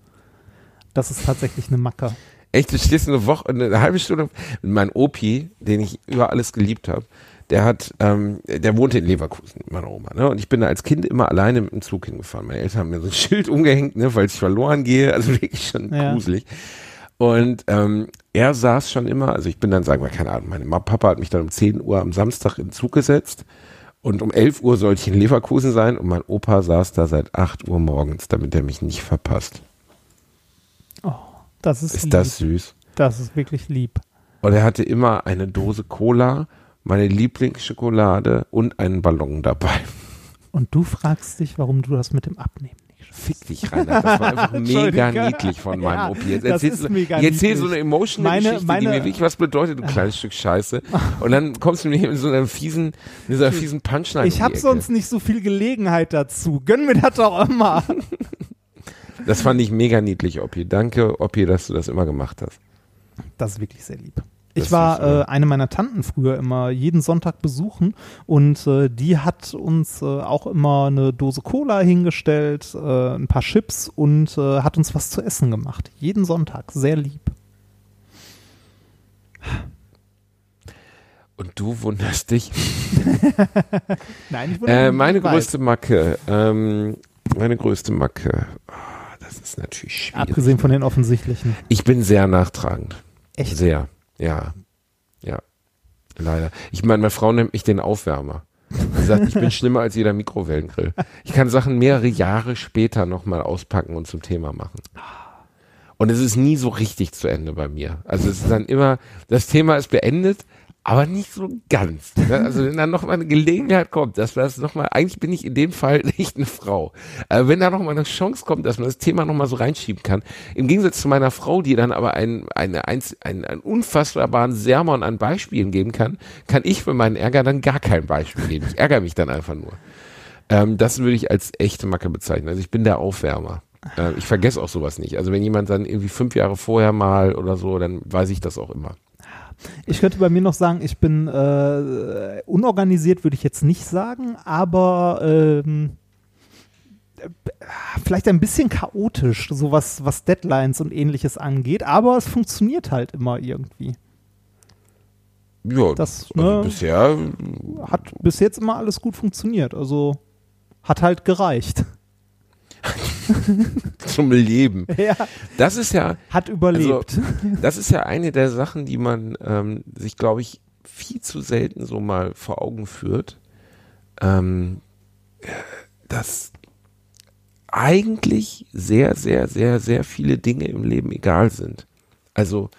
Speaker 5: Das ist tatsächlich eine Macke.
Speaker 4: Echt, du stehst eine Woche, eine halbe Stunde mit meinem Opi, den ich über alles geliebt habe. Der hat, ähm, der wohnte in Leverkusen mit meiner Oma, ne? Und ich bin da als Kind immer alleine mit dem Zug hingefahren. Meine Eltern haben mir so ein Schild umgehängt, ne, weil ich verloren gehe. Also wirklich schon
Speaker 5: Ja.
Speaker 4: gruselig. Und ähm, er saß schon immer, also ich bin dann, sagen wir, keine Ahnung, meine Papa hat mich dann um 10 Uhr am Samstag in den Zug gesetzt und um 11 Uhr sollte ich in Leverkusen sein und mein Opa saß da seit 8 Uhr morgens, damit er mich nicht verpasst.
Speaker 5: Das ist,
Speaker 4: Ist
Speaker 5: lieb.
Speaker 4: das süß?
Speaker 5: Das ist wirklich lieb.
Speaker 4: Und er hatte immer eine Dose Cola, meine Lieblingsschokolade und einen Ballon dabei.
Speaker 5: Und du fragst dich, warum du das mit dem Abnehmen nicht schaffst.
Speaker 4: Fick dich, Rainer. Das war einfach mega niedlich von meinem
Speaker 5: Ja,
Speaker 4: Opi. Jetzt erzählst du
Speaker 5: niedlich.
Speaker 4: eine emotional
Speaker 5: Meine-
Speaker 4: Geschichte, die
Speaker 5: meine-
Speaker 4: mir wirklich was bedeutet, du kleines Stück Scheiße. Und dann kommst du mir mit so einer fiesen, so einer fiesen Punchline
Speaker 5: Ich habe
Speaker 4: die
Speaker 5: sonst nicht so viel Gelegenheit dazu. Gönn mir das doch immer.
Speaker 4: Das fand ich mega niedlich, Opi. Danke, Opi, dass du das immer gemacht hast.
Speaker 5: Das ist wirklich sehr lieb.
Speaker 4: Das
Speaker 5: Ich
Speaker 4: ist
Speaker 5: war
Speaker 4: oder?
Speaker 5: äh, eine meiner Tanten früher immer jeden Sonntag besuchen und äh, die hat uns äh, auch immer eine Dose Cola hingestellt, äh, ein paar Chips und äh, hat uns was zu essen gemacht. Jeden Sonntag. Sehr lieb.
Speaker 4: Und du wunderst dich.
Speaker 5: Nein, ich wundere
Speaker 4: Äh,
Speaker 5: mich
Speaker 4: meine größte Macke, ähm, meine größte Macke, ah, das ist natürlich schwierig.
Speaker 5: Abgesehen von den offensichtlichen.
Speaker 4: Ich bin sehr nachtragend.
Speaker 5: Echt?
Speaker 4: Sehr, ja. Ja. Leider. Ich meine, meine Frau nennt mich den Aufwärmer. Sie sagt, ich bin schlimmer als jeder Mikrowellengrill. Ich kann Sachen mehrere Jahre später nochmal auspacken und zum Thema machen. Und es ist nie so richtig zu Ende bei mir. Also es ist dann immer, das Thema ist beendet, aber nicht so ganz. ne? Also wenn dann nochmal eine Gelegenheit kommt, dass das nochmal, eigentlich bin ich in dem Fall nicht eine Frau. Aber wenn da nochmal eine Chance kommt, dass man das Thema nochmal so reinschieben kann, im Gegensatz zu meiner Frau, die dann aber einen, eine, einen, einen unfassbaren Sermon an Beispielen geben kann, kann ich für meinen Ärger dann gar kein Beispiel geben. Ich ärgere mich dann einfach nur. Ähm, das würde ich als echte Macke bezeichnen. Also ich bin der Aufwärmer. Äh, ich vergesse auch sowas nicht. Also wenn jemand dann irgendwie fünf Jahre vorher mal oder so, dann weiß ich das auch immer.
Speaker 5: Ich könnte bei mir noch sagen, ich bin äh, unorganisiert, würde ich jetzt nicht sagen, aber ähm, äh, vielleicht ein bisschen chaotisch, so was, was Deadlines und ähnliches angeht, aber es funktioniert halt immer irgendwie.
Speaker 4: Ja,
Speaker 5: Das,
Speaker 4: also
Speaker 5: ne?
Speaker 4: bisher
Speaker 5: Hat bis jetzt immer alles gut funktioniert, also hat halt gereicht.
Speaker 4: zum Leben.
Speaker 5: ja,
Speaker 4: Das ist ja,
Speaker 5: hat überlebt.
Speaker 4: das ist ja eine der Sachen, die man ähm, sich, glaube ich, viel zu selten so mal vor Augen führt, ähm, dass eigentlich sehr, sehr, sehr, sehr viele Dinge im Leben egal sind. Also,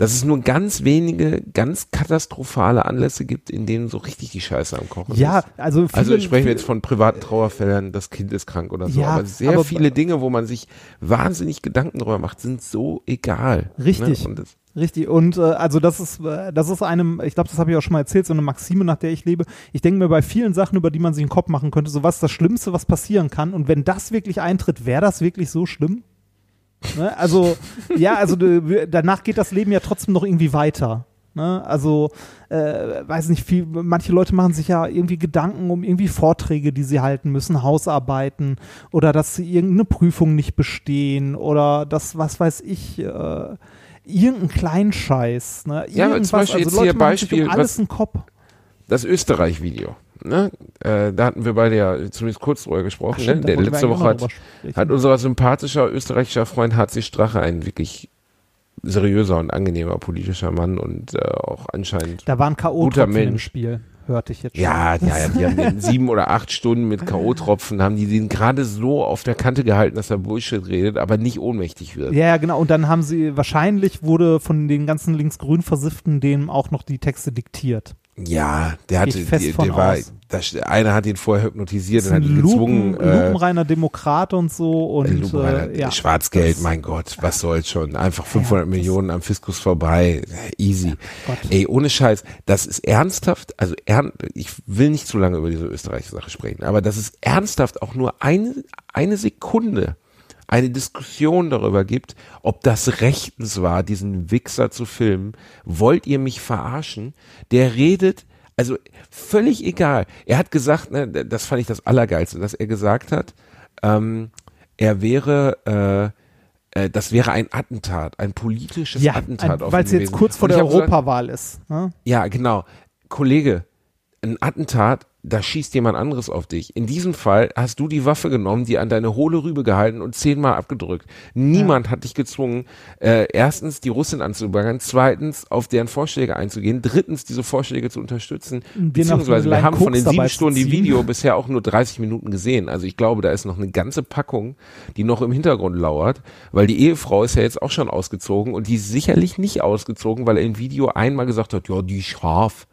Speaker 4: dass es nur ganz wenige, ganz katastrophale Anlässe gibt, in denen so richtig die Scheiße am Kochen
Speaker 5: ja,
Speaker 4: ist.
Speaker 5: also viele,
Speaker 4: Also sprechen wir jetzt von privaten Trauerfällen, das Kind ist krank oder so.
Speaker 5: Ja,
Speaker 4: aber sehr
Speaker 5: aber-
Speaker 4: viele Dinge, wo man sich wahnsinnig Gedanken drüber macht, sind so egal.
Speaker 5: Richtig.
Speaker 4: Ne? Und das,
Speaker 5: Richtig, und äh, also das ist, äh, das ist einem, ich glaube, das habe ich auch schon mal erzählt, so eine Maxime, nach der ich lebe. Ich denke mir bei vielen Sachen, über die man sich einen Kopf machen könnte, so was ist das Schlimmste, was passieren kann. Und wenn das wirklich eintritt, wäre das wirklich so schlimm? Ne? Also, ja, also danach geht das Leben ja trotzdem noch irgendwie weiter. Ne? Also, äh, weiß nicht, viel, manche Leute machen sich ja irgendwie Gedanken um irgendwie Vorträge, die sie halten müssen, Hausarbeiten oder dass sie irgendeine Prüfung nicht bestehen oder das, was weiß ich, äh, irgendein Kleinscheiß. Ne?
Speaker 4: Ja, aber zum
Speaker 5: Irgendwas,
Speaker 4: Beispiel jetzt
Speaker 5: Leute
Speaker 4: hier Beispiel,
Speaker 5: um alles
Speaker 4: was-
Speaker 5: einen Kopf.
Speaker 4: das Österreich-Video. Ne? Äh, da hatten wir beide ja zumindest kurz drüber gesprochen.
Speaker 5: Stimmt,
Speaker 4: ne?
Speaker 5: da
Speaker 4: Der
Speaker 5: wollten wir
Speaker 4: letzte Woche hat, hat unser sympathischer österreichischer Freund HC Strache ein wirklich seriöser und angenehmer politischer Mann und äh, auch anscheinend
Speaker 5: Da war ein
Speaker 4: guter
Speaker 5: K.O.-Tropfen im
Speaker 4: Mensch.
Speaker 5: Spiel. hörte ich jetzt schon.
Speaker 4: Ja, ja, ja, die haben den sieben oder acht Stunden mit K.O.-Tropfen, haben die den gerade so auf der Kante gehalten, dass er Bullshit redet, aber nicht ohnmächtig wird.
Speaker 5: Ja, genau. Und dann haben sie, wahrscheinlich wurde von den ganzen linksgrün Versifften dem auch noch die Texte diktiert.
Speaker 4: Ja, der hatte, der war, das, einer hat ihn vorher hypnotisiert
Speaker 5: Das
Speaker 4: und hat ihn
Speaker 5: Lupen,
Speaker 4: gezwungen, äh,
Speaker 5: lupenreiner Demokrat und so und äh, ja.
Speaker 4: Schwarzgeld, mein Gott, was soll's schon. Einfach 500
Speaker 5: das-
Speaker 4: Millionen am Fiskus vorbei, easy.
Speaker 5: Gott.
Speaker 4: Ey, ohne Scheiß, das ist ernsthaft, also ern, ich will nicht zu lange über diese österreichische Sache sprechen, aber das ist ernsthaft auch nur eine, eine Sekunde eine Diskussion darüber gibt, ob das rechtens war, diesen Wichser zu filmen. Wollt ihr mich verarschen? Der redet, also völlig egal. Er hat gesagt, ne, das fand ich das Allergeilste, dass er gesagt hat, ähm, er wäre, äh, äh, das wäre ein Attentat, ein politisches
Speaker 5: Ja,
Speaker 4: Attentat auf
Speaker 5: weil es jetzt kurz vor der
Speaker 4: gesagt,
Speaker 5: Europawahl ist. Ne?
Speaker 4: ja, genau. Kollege, ein Attentat, da schießt jemand anderes auf dich. In diesem Fall hast du die Waffe genommen, die an deine hohle Rübe gehalten und zehnmal abgedrückt. Niemand hat dich gezwungen, äh, erstens die Russin anzubaggern, zweitens auf deren Vorschläge einzugehen, drittens diese Vorschläge zu unterstützen.
Speaker 5: Noch
Speaker 4: Beziehungsweise wir haben von den
Speaker 5: Koks
Speaker 4: sieben Stunden die. Video bisher auch nur 30 Minuten gesehen. Also ich glaube, da ist noch eine ganze Packung, die noch im Hintergrund lauert, weil die Ehefrau ist ja jetzt auch schon ausgezogen und die ist sicherlich nicht ausgezogen, weil er im Video einmal gesagt hat, ja, die ist scharf.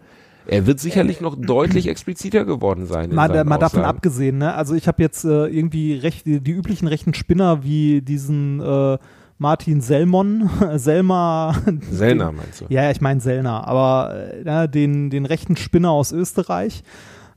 Speaker 4: Er wird sicherlich noch deutlich expliziter geworden sein. in
Speaker 5: Mal, mal davon abgesehen, ne? Also ich habe jetzt äh, irgendwie recht, die, die üblichen rechten Spinner wie diesen äh, Martin Selmon, Selma,
Speaker 4: Sellner meinst du?
Speaker 5: Ja, ich meine Sellner, aber äh, den, den rechten Spinner aus Österreich,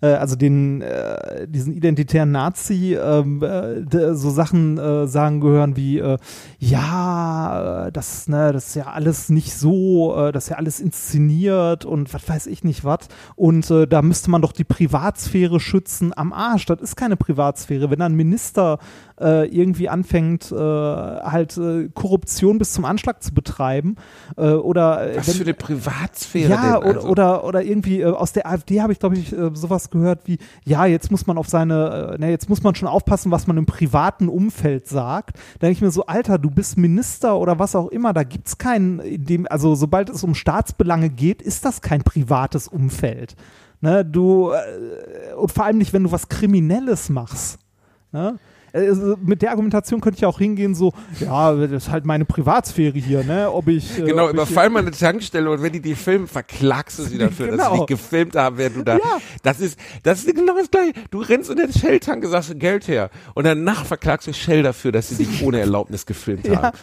Speaker 5: äh, also den, äh, diesen identitären Nazi, ähm, äh, so Sachen äh, sagen gehören wie, äh, ja, das, ne, das ist ja alles nicht so, das ist ja alles inszeniert und was weiß ich nicht was. Und da müsste man doch die Privatsphäre schützen am Arsch. Das ist keine Privatsphäre. Wenn ein Minister irgendwie anfängt, äh, halt äh, Korruption bis zum Anschlag zu betreiben äh, oder
Speaker 4: Was
Speaker 5: wenn,
Speaker 4: für eine Privatsphäre
Speaker 5: ja,
Speaker 4: denn?
Speaker 5: oder,
Speaker 4: Also,
Speaker 5: oder, oder irgendwie äh, aus der AfD habe ich, glaube ich, äh, gehört wie, ja, jetzt muss man auf seine, äh, ne, jetzt muss man schon aufpassen, was man im privaten Umfeld sagt. Da denke ich mir so, Alter, du bist Minister oder was auch immer, da gibt's keinen, in dem, also sobald es um Staatsbelange geht, ist das kein privates Umfeld. Ne, du, äh, und vor allem nicht, wenn du was Kriminelles machst. Ne? Also mit der Argumentation könnte ich auch hingehen, so, ja, das ist halt meine Privatsphäre hier, ne? Ob ich. äh,
Speaker 4: Genau,
Speaker 5: ob ich,
Speaker 4: überfall mal eine Tankstelle und wenn die die filmen, verklagst du sie dafür, dass sie
Speaker 5: Genau.
Speaker 4: dich gefilmt haben, während du da.
Speaker 5: Ja.
Speaker 4: Das ist, das ist genau das gleiche. Du rennst in der Shell-Tanke, sagst du Geld her und danach verklagst du Shell dafür, dass sie dich ohne Erlaubnis gefilmt
Speaker 5: Ja.
Speaker 4: haben.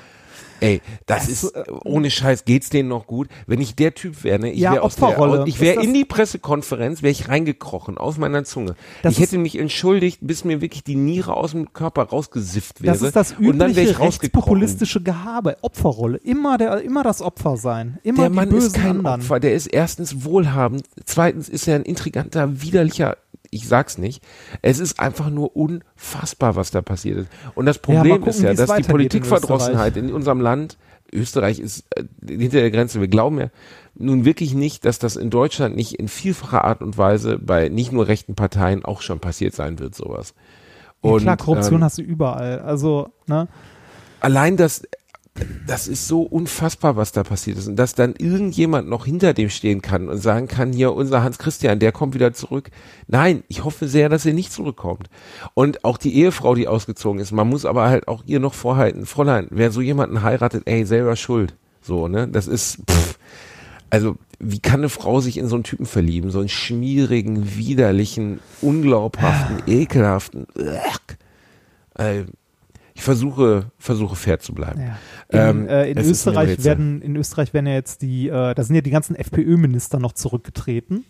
Speaker 4: Ey, das
Speaker 5: Es,
Speaker 4: ist, ohne Scheiß, geht's denen noch gut? Wenn ich der Typ wäre, ne, ich
Speaker 5: Ja,
Speaker 4: wäre aus der,
Speaker 5: Opferrolle.
Speaker 4: ich wäre
Speaker 5: das-
Speaker 4: in die Pressekonferenz, wäre ich reingekrochen, aus meiner Zunge.
Speaker 5: Das
Speaker 4: ich hätte mich entschuldigt, bis mir wirklich die Niere aus dem Körper rausgesifft wäre.
Speaker 5: Das ist das
Speaker 4: und dann wäre ich
Speaker 5: übliche rechtspopulistische Gehabe, Opferrolle. Immer, der, immer das Opfer sein. Immer
Speaker 4: Der Mann ist kein
Speaker 5: anderen.
Speaker 4: Opfer, der ist erstens wohlhabend, zweitens ist er ein intriganter, widerlicher, ich sag's nicht. Es ist einfach nur unfassbar, was da passiert ist. Und das
Speaker 5: Ja,
Speaker 4: Problem
Speaker 5: gucken,
Speaker 4: ist ja, dass die
Speaker 5: weitergeht in
Speaker 4: Politikverdrossenheit in, unserem Land, Österreich ist äh, hinter der Grenze, wir glauben ja nun wirklich nicht, dass das in Deutschland nicht in vielfacher Art und Weise bei nicht nur rechten Parteien auch schon passiert sein wird, sowas.
Speaker 5: Ja,
Speaker 4: Und,
Speaker 5: klar, Korruption
Speaker 4: ähm,
Speaker 5: hast du überall. Also, ne?
Speaker 4: allein das, das ist so unfassbar, was da passiert ist. Und dass dann irgendjemand noch hinter dem stehen kann und sagen kann, hier, unser Hans Christian, der kommt wieder zurück. Nein, ich hoffe sehr, dass er nicht zurückkommt. Und auch die Ehefrau, die ausgezogen ist, man muss aber halt auch ihr noch vorhalten, Fräulein, wer so jemanden heiratet, ey, selber schuld. So, ne, das ist, pff, also, wie kann eine Frau sich in so einen Typen verlieben? So einen schmierigen, widerlichen, unglaubhaften, ekelhaften, äh, ich versuche, versuche fair zu bleiben.
Speaker 5: Ja. In,
Speaker 4: Ähm,
Speaker 5: äh, in Österreich werden, in Österreich werden ja jetzt die, äh, da sind ja die ganzen FPÖ-Minister noch zurückgetreten.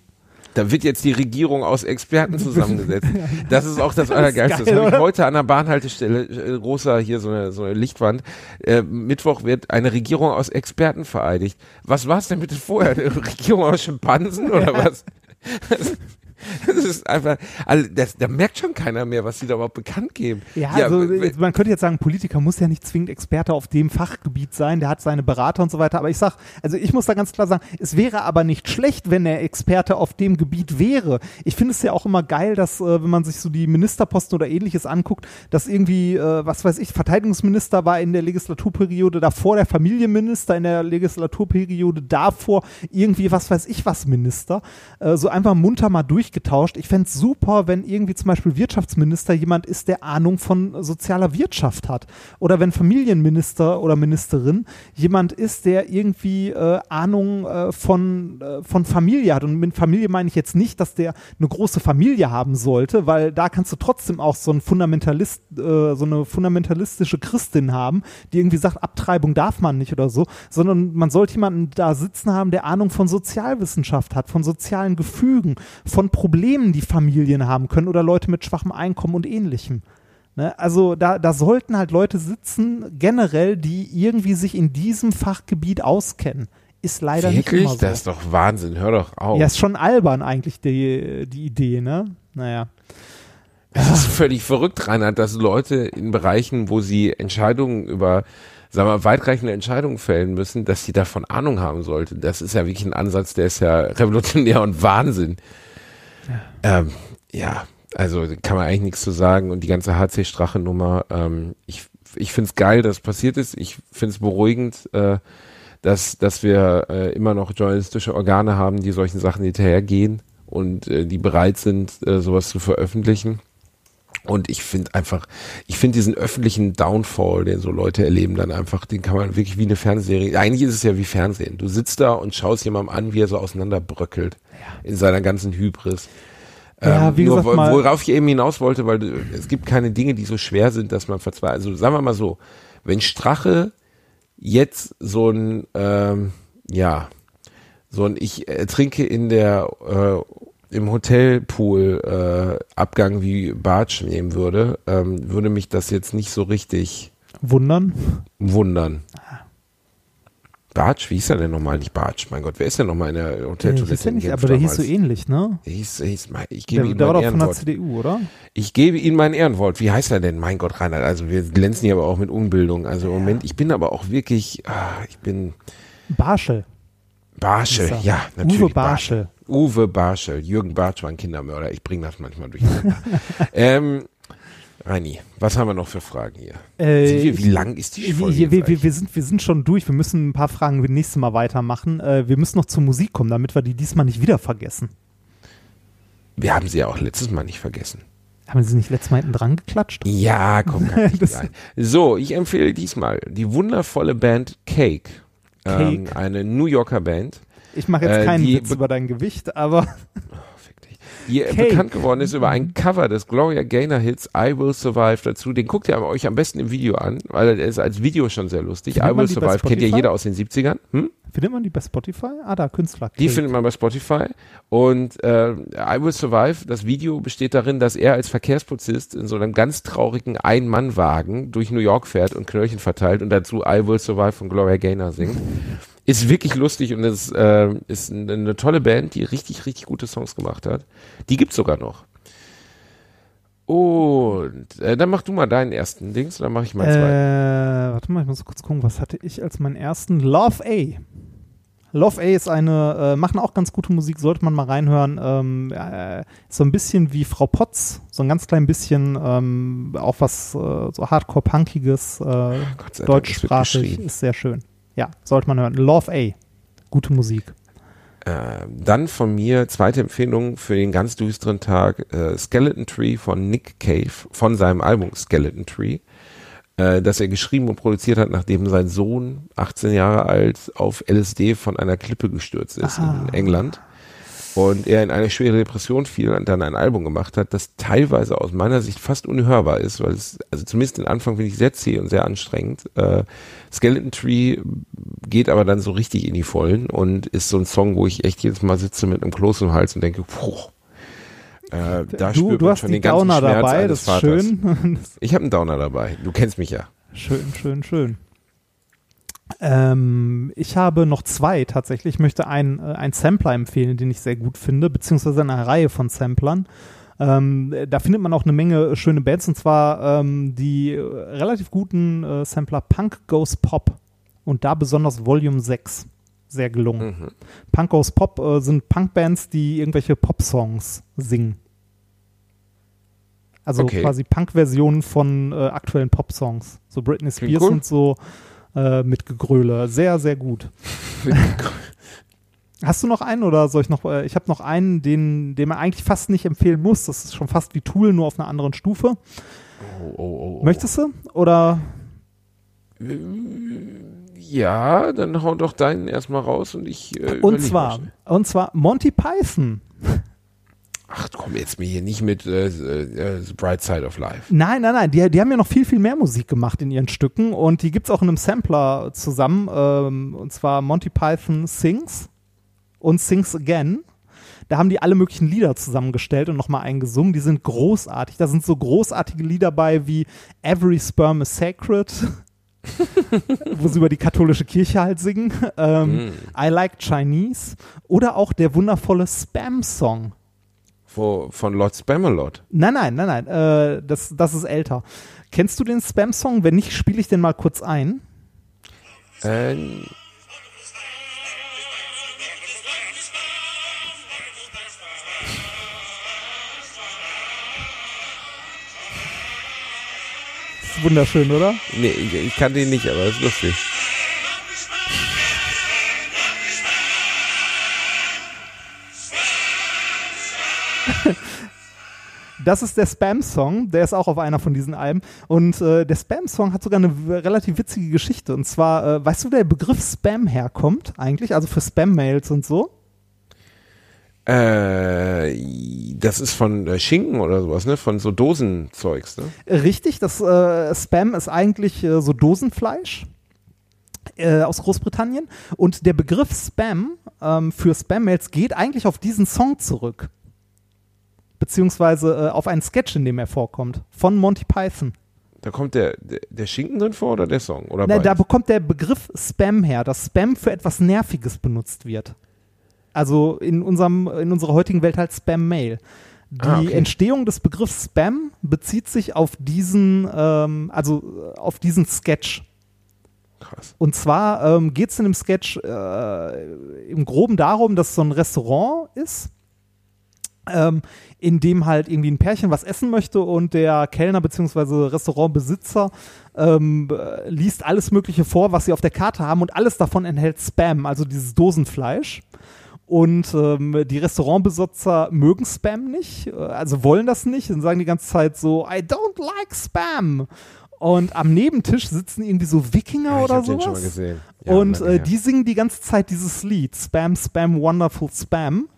Speaker 4: Da wird jetzt die Regierung aus Experten zusammengesetzt. Das ist auch das Allergeilste. Das
Speaker 5: geil,
Speaker 4: habe ich heute an der Bahnhaltestelle, äh, großer hier so eine, so eine Lichtwand. Äh, Mittwoch wird eine Regierung aus Experten vereidigt. Was war es denn bitte vorher? Eine Regierung aus Schimpansen oder was? Das ist einfach, also das, da merkt schon keiner mehr, was sie da überhaupt bekannt geben.
Speaker 5: Ja, also
Speaker 4: w-
Speaker 5: jetzt, man könnte jetzt sagen, Politiker muss ja nicht zwingend Experte auf dem Fachgebiet sein, der hat seine Berater und so weiter, aber ich sag, also ich muss da ganz klar sagen, es wäre aber nicht schlecht, wenn er Experte auf dem Gebiet wäre. Ich finde es ja auch immer geil, dass, äh, wenn man sich so die Ministerposten oder ähnliches anguckt, dass irgendwie, äh, was weiß ich, Verteidigungsminister war in der Legislaturperiode davor, der Familienminister in der Legislaturperiode davor, irgendwie, was weiß ich, was Minister, äh, so einfach munter mal durchgetauscht. Ich fände es super, wenn irgendwie zum Beispiel Wirtschaftsminister jemand ist, der Ahnung von sozialer Wirtschaft hat. Oder wenn Familienminister oder Ministerin jemand ist, der irgendwie äh, Ahnung äh, von, äh, von Familie hat. Und mit Familie meine ich jetzt nicht, dass der eine große Familie haben sollte, weil da kannst du trotzdem auch so ein Fundamentalist, äh, so eine fundamentalistische Christin haben, die irgendwie sagt, Abtreibung darf man nicht oder so, sondern man sollte jemanden da sitzen haben, der Ahnung von Sozialwissenschaft hat, von sozialen Gefügen, von Problemen, die Familien haben können oder Leute mit schwachem Einkommen und ähnlichem. Ne? Also da, da sollten halt Leute sitzen, generell, die irgendwie sich in diesem Fachgebiet auskennen. Ist leider nicht
Speaker 4: Wirklich?
Speaker 5: immer so.
Speaker 4: Das ist doch Wahnsinn. Hör doch auf.
Speaker 5: Ja, ist schon albern eigentlich die, die Idee, ne? Naja.
Speaker 4: Es ist völlig verrückt, Reinhard, dass Leute in Bereichen, wo sie Entscheidungen über, sagen wir, weitreichende Entscheidungen fällen müssen, dass sie davon Ahnung haben sollten. Das ist ja wirklich ein Ansatz, der ist ja revolutionär und Wahnsinn. Ja, ähm, ja also kann man eigentlich nichts zu sagen. Und die ganze HC-Strache-Nummer, ähm, ich, ich finde es geil, dass es passiert ist. Ich finde es beruhigend, äh, dass, dass wir äh, immer noch journalistische Organe haben, die solchen Sachen hinterhergehen und äh, die bereit sind, äh, sowas zu veröffentlichen. Und ich finde einfach, ich finde diesen öffentlichen Downfall, den so Leute erleben, dann einfach, den kann man wirklich wie eine Fernsehserie, eigentlich ist es ja wie Fernsehen. Du sitzt da und schaust jemandem an, wie er so auseinanderbröckelt in seiner ganzen Hybris.
Speaker 5: Ja, wie
Speaker 4: nur
Speaker 5: gesagt, mal-
Speaker 4: worauf ich eben hinaus wollte, weil du, es gibt keine Dinge, die so schwer sind, dass man verzweifelt. Also sagen wir mal so, wenn Strache jetzt so ein, ähm, ja, so ein ich äh, trinke in der äh, im Hotelpool äh, Abgang wie Bartsch nehmen würde, ähm, würde mich das jetzt nicht so richtig
Speaker 5: Wundern.
Speaker 4: wundern. Bartsch, wie hieß er denn nochmal? Nicht Bartsch, mein Gott, wer ist denn nochmal in der Hoteltoilette?
Speaker 5: hieß ja nicht, aber der hieß so ähnlich, ne?
Speaker 4: Der hieß, der hieß, mein- ich gebe
Speaker 5: Der,
Speaker 4: ihm
Speaker 5: der war
Speaker 4: mein
Speaker 5: doch von der
Speaker 4: Ehrenwort.
Speaker 5: CDU, oder?
Speaker 4: Ich gebe Ihnen mein Ehrenwort. Wie heißt er denn? Mein Gott, Reinhard. Also wir glänzen hier aber auch mit Unbildung. Also im Moment, ich bin aber auch wirklich, ah, ich bin
Speaker 5: Barschel.
Speaker 4: Barschel. Ja, natürlich.
Speaker 5: Uwe Barschel.
Speaker 4: Uwe Barschel. Jürgen Bartsch war ein Kindermörder. Ich bringe das manchmal durcheinander. ähm, Reini, was haben wir noch für Fragen hier?
Speaker 5: Äh,
Speaker 4: wir, wie lang ist die Folge?
Speaker 5: wir, wir, wir, sind, wir sind schon durch. Wir müssen ein paar Fragen das nächste Mal weitermachen. Äh, wir müssen noch zur Musik kommen, damit wir die diesmal nicht wieder vergessen.
Speaker 4: wir haben sie ja auch letztes Mal nicht vergessen.
Speaker 5: Haben Sie nicht letztes Mal hinten dran geklatscht?
Speaker 4: Ja, komm, kann ich rein. So, ich empfehle diesmal die wundervolle Band Cake. Ähm,
Speaker 5: Cake.
Speaker 4: eine New Yorker Band.
Speaker 5: Ich mache jetzt
Speaker 4: Äh,
Speaker 5: keinen
Speaker 4: die
Speaker 5: Witz
Speaker 4: be-
Speaker 5: über dein Gewicht, aber
Speaker 4: Äh,
Speaker 5: Cake.
Speaker 4: bekannt geworden ist über ein Cover des Gloria Gaynor Hits I Will Survive dazu. Den guckt ihr euch am besten im Video an, weil er ist als Video schon sehr lustig.
Speaker 5: Findet
Speaker 4: I Will Survive kennt ja jeder aus den 70ern. Hm?
Speaker 5: findet man die bei Spotify? Ah, da, Künstler.
Speaker 4: Die findet man bei Spotify. Und äh, I Will Survive, das Video besteht darin, dass er als Verkehrspolizist in so einem ganz traurigen Ein-Mann-Wagen durch New York fährt und Knöllchen verteilt und dazu I Will Survive von Gloria Gaynor singt. Ist wirklich lustig und es äh, ist eine, tolle Band, die richtig, richtig gute Songs gemacht hat. Die gibt's sogar noch. Und äh, dann mach du mal deinen ersten Dings, dann mache ich meinen zweiten.
Speaker 5: Äh, warte mal, ich muss kurz gucken, was hatte ich als meinen ersten? Love A. Love A ist eine, äh, machen auch ganz gute Musik, sollte man mal reinhören. Ähm, äh, so ein bisschen wie Frau Potz, so ein ganz klein bisschen, ähm, auch was äh, so Hardcore-Punkiges, äh,
Speaker 4: Gott sei
Speaker 5: deutschsprachig, ist sehr schön. Ja, sollte man hören. Love A. Gute Musik.
Speaker 4: Äh, dann von mir zweite Empfehlung für den ganz düsteren Tag äh, Skeleton Tree von Nick Cave von seinem Album Skeleton Tree, äh, das er geschrieben und produziert hat, nachdem sein Sohn 18 Jahre alt auf LSD von einer Klippe gestürzt ist
Speaker 5: Ah.
Speaker 4: in England und er in eine schwere Depression fiel und dann ein Album gemacht hat, das teilweise aus meiner Sicht fast unhörbar ist, weil es, also zumindest den Anfang finde ich sehr zäh und sehr anstrengend. Äh, Skeleton Tree geht aber dann so richtig in die Vollen und ist so ein Song, wo ich echt jedes Mal sitze mit einem Kloß im Hals und denke, puh, äh, da
Speaker 5: du
Speaker 4: spürt
Speaker 5: du
Speaker 4: man
Speaker 5: hast
Speaker 4: schon
Speaker 5: die
Speaker 4: den ganzen
Speaker 5: Downer
Speaker 4: Schmerz
Speaker 5: dabei,
Speaker 4: eines
Speaker 5: das ist
Speaker 4: Vaters.
Speaker 5: schön.
Speaker 4: Ich habe einen Downer dabei. Du kennst mich ja.
Speaker 5: schön, schön, schön. Ähm, ich habe noch zwei tatsächlich. Ich möchte einen, äh, einen Sampler empfehlen, den ich sehr gut finde, beziehungsweise eine Reihe von Samplern. Ähm, da findet man auch eine Menge schöne Bands und zwar ähm, die äh, relativ guten äh, Sampler Punk Goes Pop und da besonders Volume 6. Sehr gelungen.
Speaker 4: Mhm.
Speaker 5: Punk Goes Pop äh, sind Punkbands, die irgendwelche Pop-Songs singen. Also
Speaker 4: Okay.
Speaker 5: quasi Punk-Versionen von äh, aktuellen Pop-Songs. So Britney Spears
Speaker 4: cool.
Speaker 5: und so äh, mit Gegröle. Sehr, sehr gut. Hast du noch einen oder soll ich noch? Äh, ich habe noch einen, den, den man eigentlich fast nicht empfehlen muss. Das ist schon fast wie Tool, nur auf einer anderen Stufe.
Speaker 4: Oh, oh, oh.
Speaker 5: Möchtest du? Oder
Speaker 4: Ja, dann hau doch deinen erstmal raus und ich. Äh,
Speaker 5: und zwar, und zwar Monty Python.
Speaker 4: Ach, komm jetzt mir hier nicht mit äh, äh, The Bright Side of Life.
Speaker 5: Nein, nein, nein, die, die haben ja noch viel, viel mehr Musik gemacht in ihren Stücken und die gibt's auch in einem Sampler zusammen, ähm, und zwar Monty Python Sings und Sings Again. Da haben die alle möglichen Lieder zusammengestellt und nochmal eingesungen. Die sind großartig. Da sind so großartige Lieder bei wie Every Sperm is Sacred, wo sie über die katholische Kirche halt singen. Ähm, I Like Chinese oder auch der wundervolle Spam-Song.
Speaker 4: Wo, von Lord Spamalot.
Speaker 5: Nein, nein, nein, nein. Äh, das, das ist älter. Kennst du den Spam-Song? Wenn nicht, spiele ich den mal kurz ein.
Speaker 4: Äh,
Speaker 5: wunderschön, oder?
Speaker 4: nee, ich, ich kannte ihn nicht, aber ist lustig.
Speaker 5: Das ist der Spam-Song. Der ist auch auf einer von diesen Alben. Und äh, der Spam-Song hat sogar eine relativ witzige Geschichte. Und zwar, äh, weißt du, wo der Begriff Spam herkommt eigentlich? Also für Spam-Mails und so?
Speaker 4: Äh, das ist von äh, Schinken oder sowas, ne? Von so Dosenzeugs, ne?
Speaker 5: Richtig, das äh, Spam ist eigentlich äh, so Dosenfleisch äh, aus Großbritannien. Und der Begriff Spam ähm, für Spam-Mails geht eigentlich auf diesen Song zurück. Beziehungsweise äh, auf einen Sketch, in dem er vorkommt. Von Monty Python.
Speaker 4: Da kommt der, der, der Schinken drin vor oder der Song? Oder
Speaker 5: Na, da bekommt der Begriff Spam her, dass Spam für etwas Nerviges benutzt wird. Also in, unserem, in unserer heutigen Welt halt Spam-Mail. Die
Speaker 4: Ah, okay.
Speaker 5: Entstehung des Begriffs Spam bezieht sich auf diesen, ähm, also auf diesen Sketch.
Speaker 4: Krass.
Speaker 5: Und zwar ähm, geht es in dem Sketch äh, im Groben darum, dass so ein Restaurant ist, ähm, in dem halt irgendwie ein Pärchen was essen möchte und der Kellner bzw. Restaurantbesitzer ähm, äh, liest alles Mögliche vor, was sie auf der Karte haben und alles davon enthält Spam, also dieses Dosenfleisch. Und ähm, die Restaurantbesitzer mögen Spam nicht, äh, also wollen das nicht und sagen die ganze Zeit so, I don't like Spam. Und am Nebentisch sitzen irgendwie so Wikinger
Speaker 4: Ja, ich
Speaker 5: oder
Speaker 4: gesehen. Ja,
Speaker 5: und äh, die singen die ganze Zeit dieses Lied, Spam, Spam, Wonderful Spam.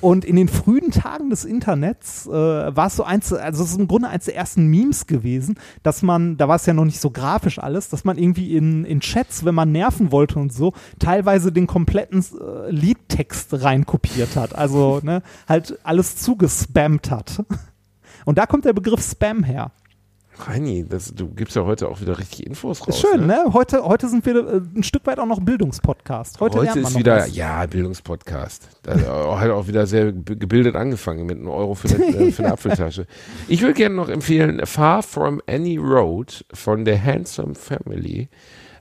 Speaker 5: Und in den frühen Tagen des Internets äh, war es so eins, also es ist im Grunde eins der ersten Memes gewesen, dass man, da war es ja noch nicht so grafisch alles, dass man irgendwie in, in Chats, wenn man nerven wollte und so, teilweise den kompletten äh, Liedtext reinkopiert hat. Also ne, halt alles zugespammt hat. Und da kommt der Begriff Spam her.
Speaker 4: Reini, das, du gibst ja heute auch wieder richtig Infos raus.
Speaker 5: Ist schön, ne? Heute, heute sind wir äh, ein Stück weit auch noch Bildungspodcast. Heute,
Speaker 4: Heute, ist wieder,
Speaker 5: was.
Speaker 4: ja, Bildungspodcast. Also, hat auch wieder sehr gebildet angefangen mit einem Euro für eine, äh, für eine Apfeltasche. Ich würde gerne noch empfehlen Far From Any Road von der Handsome Family.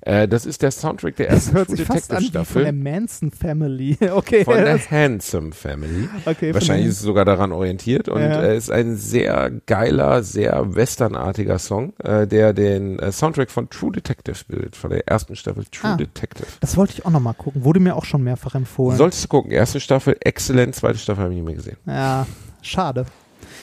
Speaker 4: Äh, das ist der Soundtrack der ersten True Detective
Speaker 5: wie von der
Speaker 4: Staffel.
Speaker 5: Manson Family. Okay.
Speaker 4: Von der Handsome Family.
Speaker 5: okay
Speaker 4: Wahrscheinlich ist es sogar daran orientiert und
Speaker 5: Ja.
Speaker 4: äh, ist ein sehr geiler, sehr westernartiger Song, äh, der den äh, Soundtrack von True Detective bildet, von der ersten Staffel True
Speaker 5: Ah.
Speaker 4: Detective.
Speaker 5: das wollte ich auch noch mal gucken. Wurde mir auch schon mehrfach empfohlen.
Speaker 4: Solltest du gucken, erste Staffel, exzellent, zweite Staffel habe ich nicht mehr gesehen.
Speaker 5: ja, schade.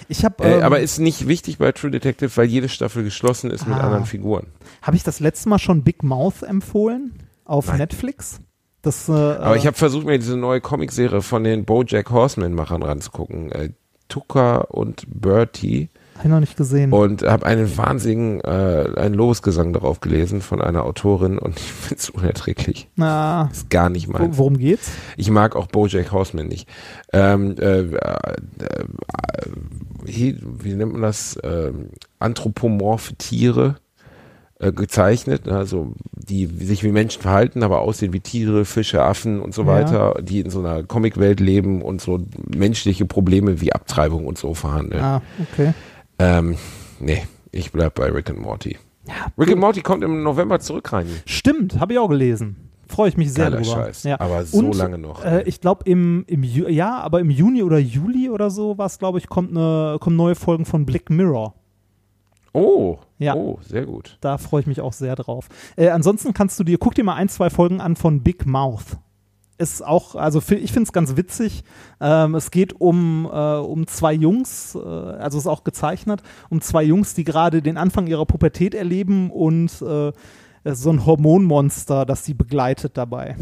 Speaker 5: Ich habe
Speaker 4: Äh,
Speaker 5: ähm,
Speaker 4: aber ist nicht wichtig bei True Detective, weil jede Staffel geschlossen ist mit
Speaker 5: Ah.
Speaker 4: anderen Figuren.
Speaker 5: habe ich das letzte Mal schon Big Mouth empfohlen auf
Speaker 4: Nein.
Speaker 5: Netflix? Das, äh,
Speaker 4: Aber
Speaker 5: äh,
Speaker 4: ich habe versucht, mir diese neue Comicserie von den BoJack Horseman-Machern ranzugucken. Äh, Tucker und Bertie.
Speaker 5: Hab ich noch nicht gesehen.
Speaker 4: Und habe einen wahnsinnigen, äh, einen Lobesgesang darauf gelesen von einer Autorin und ich finde es unerträglich.
Speaker 5: Na,
Speaker 4: Ist gar nicht
Speaker 5: wo,
Speaker 4: meins.
Speaker 5: worum geht's?
Speaker 4: Ich mag auch BoJack Horseman nicht. Ähm, äh, äh, wie, wie nennt man das? Ähm, anthropomorphe Tiere. äh, gezeichnet, also die sich wie Menschen verhalten, aber aussehen wie Tiere, Fische, Affen und so
Speaker 5: Ja.
Speaker 4: weiter, die in so einer Comicwelt leben und so menschliche Probleme wie Abtreibung und so verhandeln.
Speaker 5: Ah, okay.
Speaker 4: Ähm, nee, ich bleib bei Rick and Morty.
Speaker 5: Ja,
Speaker 4: Rick and Morty kommt im November zurück rein.
Speaker 5: Stimmt, habe ich auch gelesen. Freue ich mich sehr
Speaker 4: Geiler
Speaker 5: drüber.
Speaker 4: Scheiß.
Speaker 5: Ja.
Speaker 4: Aber so
Speaker 5: Und,
Speaker 4: lange noch.
Speaker 5: Äh, ich glaube im, im Ju ja, aber im Juni oder Juli oder so was, glaube ich, kommt eine, kommen neue Folgen von Black Mirror.
Speaker 4: oh,
Speaker 5: Ja.
Speaker 4: oh, sehr gut.
Speaker 5: Da freue ich mich auch sehr drauf. Äh, ansonsten kannst du dir, guck dir mal ein, zwei Folgen an von Big Mouth. Ist auch, also ich finde es ganz witzig. Ähm, es geht um, äh, um zwei Jungs, äh, also ist auch gezeichnet, um zwei Jungs, die gerade den Anfang ihrer Pubertät erleben und äh, so ein Hormonmonster, das sie begleitet dabei.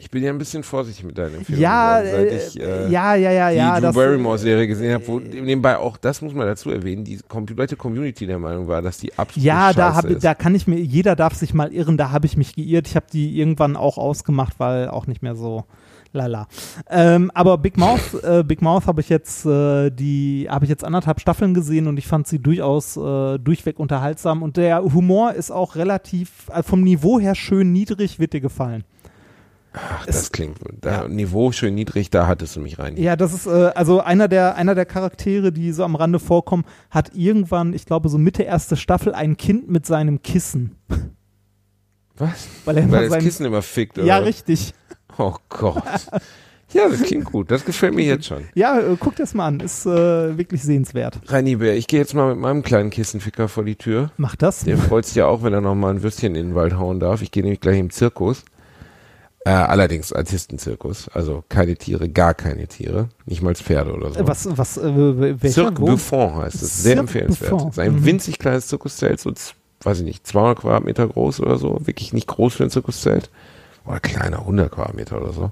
Speaker 4: Ich bin ja ein bisschen vorsichtig mit deinen Empfehlungen.
Speaker 5: Ja,
Speaker 4: geworden, seit
Speaker 5: äh,
Speaker 4: ich, äh,
Speaker 5: ja, ja, ja,
Speaker 4: die
Speaker 5: ja.
Speaker 4: Drew
Speaker 5: das-
Speaker 4: Barrymore-Serie gesehen habe, wo nebenbei auch, das muss man dazu erwähnen, die komplette Community der Meinung war, dass die absolut
Speaker 5: Ja, da, hab,
Speaker 4: ist.
Speaker 5: da kann ich mir, jeder darf sich mal irren, da habe ich mich geirrt. Ich habe die irgendwann auch ausgemacht, weil auch nicht mehr so lala. Ähm, aber Big Mouth, äh, Big Mouth habe ich jetzt äh, die, habe ich jetzt anderthalb Staffeln gesehen und ich fand sie durchaus äh, durchweg unterhaltsam und der Humor ist auch relativ äh, vom Niveau her schön niedrig, wird dir gefallen.
Speaker 4: Ach, das klingt, da, Niveau schön niedrig, da hattest du mich rein.
Speaker 5: Ja, das ist äh, also einer der einer der Charaktere, die so am Rande vorkommen, hat irgendwann, ich glaube so Mitte erste Staffel ein Kind mit seinem Kissen,
Speaker 4: Was?
Speaker 5: weil er immer
Speaker 4: Weil das
Speaker 5: sein
Speaker 4: Kissen immer fickt, oder?
Speaker 5: Ja, richtig.
Speaker 4: Oh Gott. Ja, das klingt gut. Das gefällt mir jetzt schon.
Speaker 5: Ja, äh, guck das mal an. Ist äh, wirklich sehenswert.
Speaker 4: Reini Bär, ich gehe jetzt mal mit meinem kleinen Kissenficker vor die Tür.
Speaker 5: Mach das.
Speaker 4: Der freut sich ja auch, wenn er noch mal ein Würstchen in den Wald hauen darf. Ich gehe nämlich gleich im Zirkus. Äh, allerdings Artistenzirkus. Also keine Tiere, gar keine Tiere. Nicht mal Pferde oder so.
Speaker 5: Äh, Was, was, äh, welcher?
Speaker 4: Cirque? Buffon heißt es. Sehr
Speaker 5: Cirque
Speaker 4: empfehlenswert.
Speaker 5: Buffon.
Speaker 4: Es ist ein
Speaker 5: Mhm.
Speaker 4: winzig kleines Zirkuszelt, so, weiß ich nicht, 200 Quadratmeter groß oder so. Wirklich nicht groß für ein Zirkuszelt. Oder kleiner, 100 Quadratmeter oder so.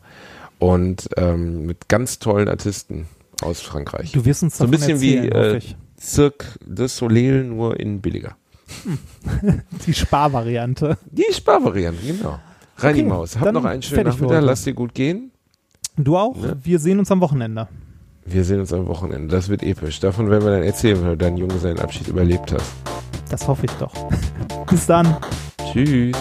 Speaker 4: Und ähm, mit ganz tollen Artisten aus Frankreich.
Speaker 5: Du wirst uns
Speaker 4: So ein bisschen wie
Speaker 5: erzählen,
Speaker 4: äh,
Speaker 5: hoffe ich.
Speaker 4: Cirque de Soleil, nur in billiger.
Speaker 5: Die Sparvariante.
Speaker 4: Die Sparvariante, genau. Reini
Speaker 5: okay,
Speaker 4: Maus, hab noch einen schönen Nachmittag, lass dir gut gehen.
Speaker 5: Du auch.
Speaker 4: Ne?
Speaker 5: Wir sehen uns am Wochenende.
Speaker 4: Wir sehen uns am Wochenende. Das wird episch. Davon werden wir dann erzählen, wenn du deinen Junge seinen Abschied überlebt hast.
Speaker 5: Das hoffe ich doch. Bis dann.
Speaker 4: Tschüss.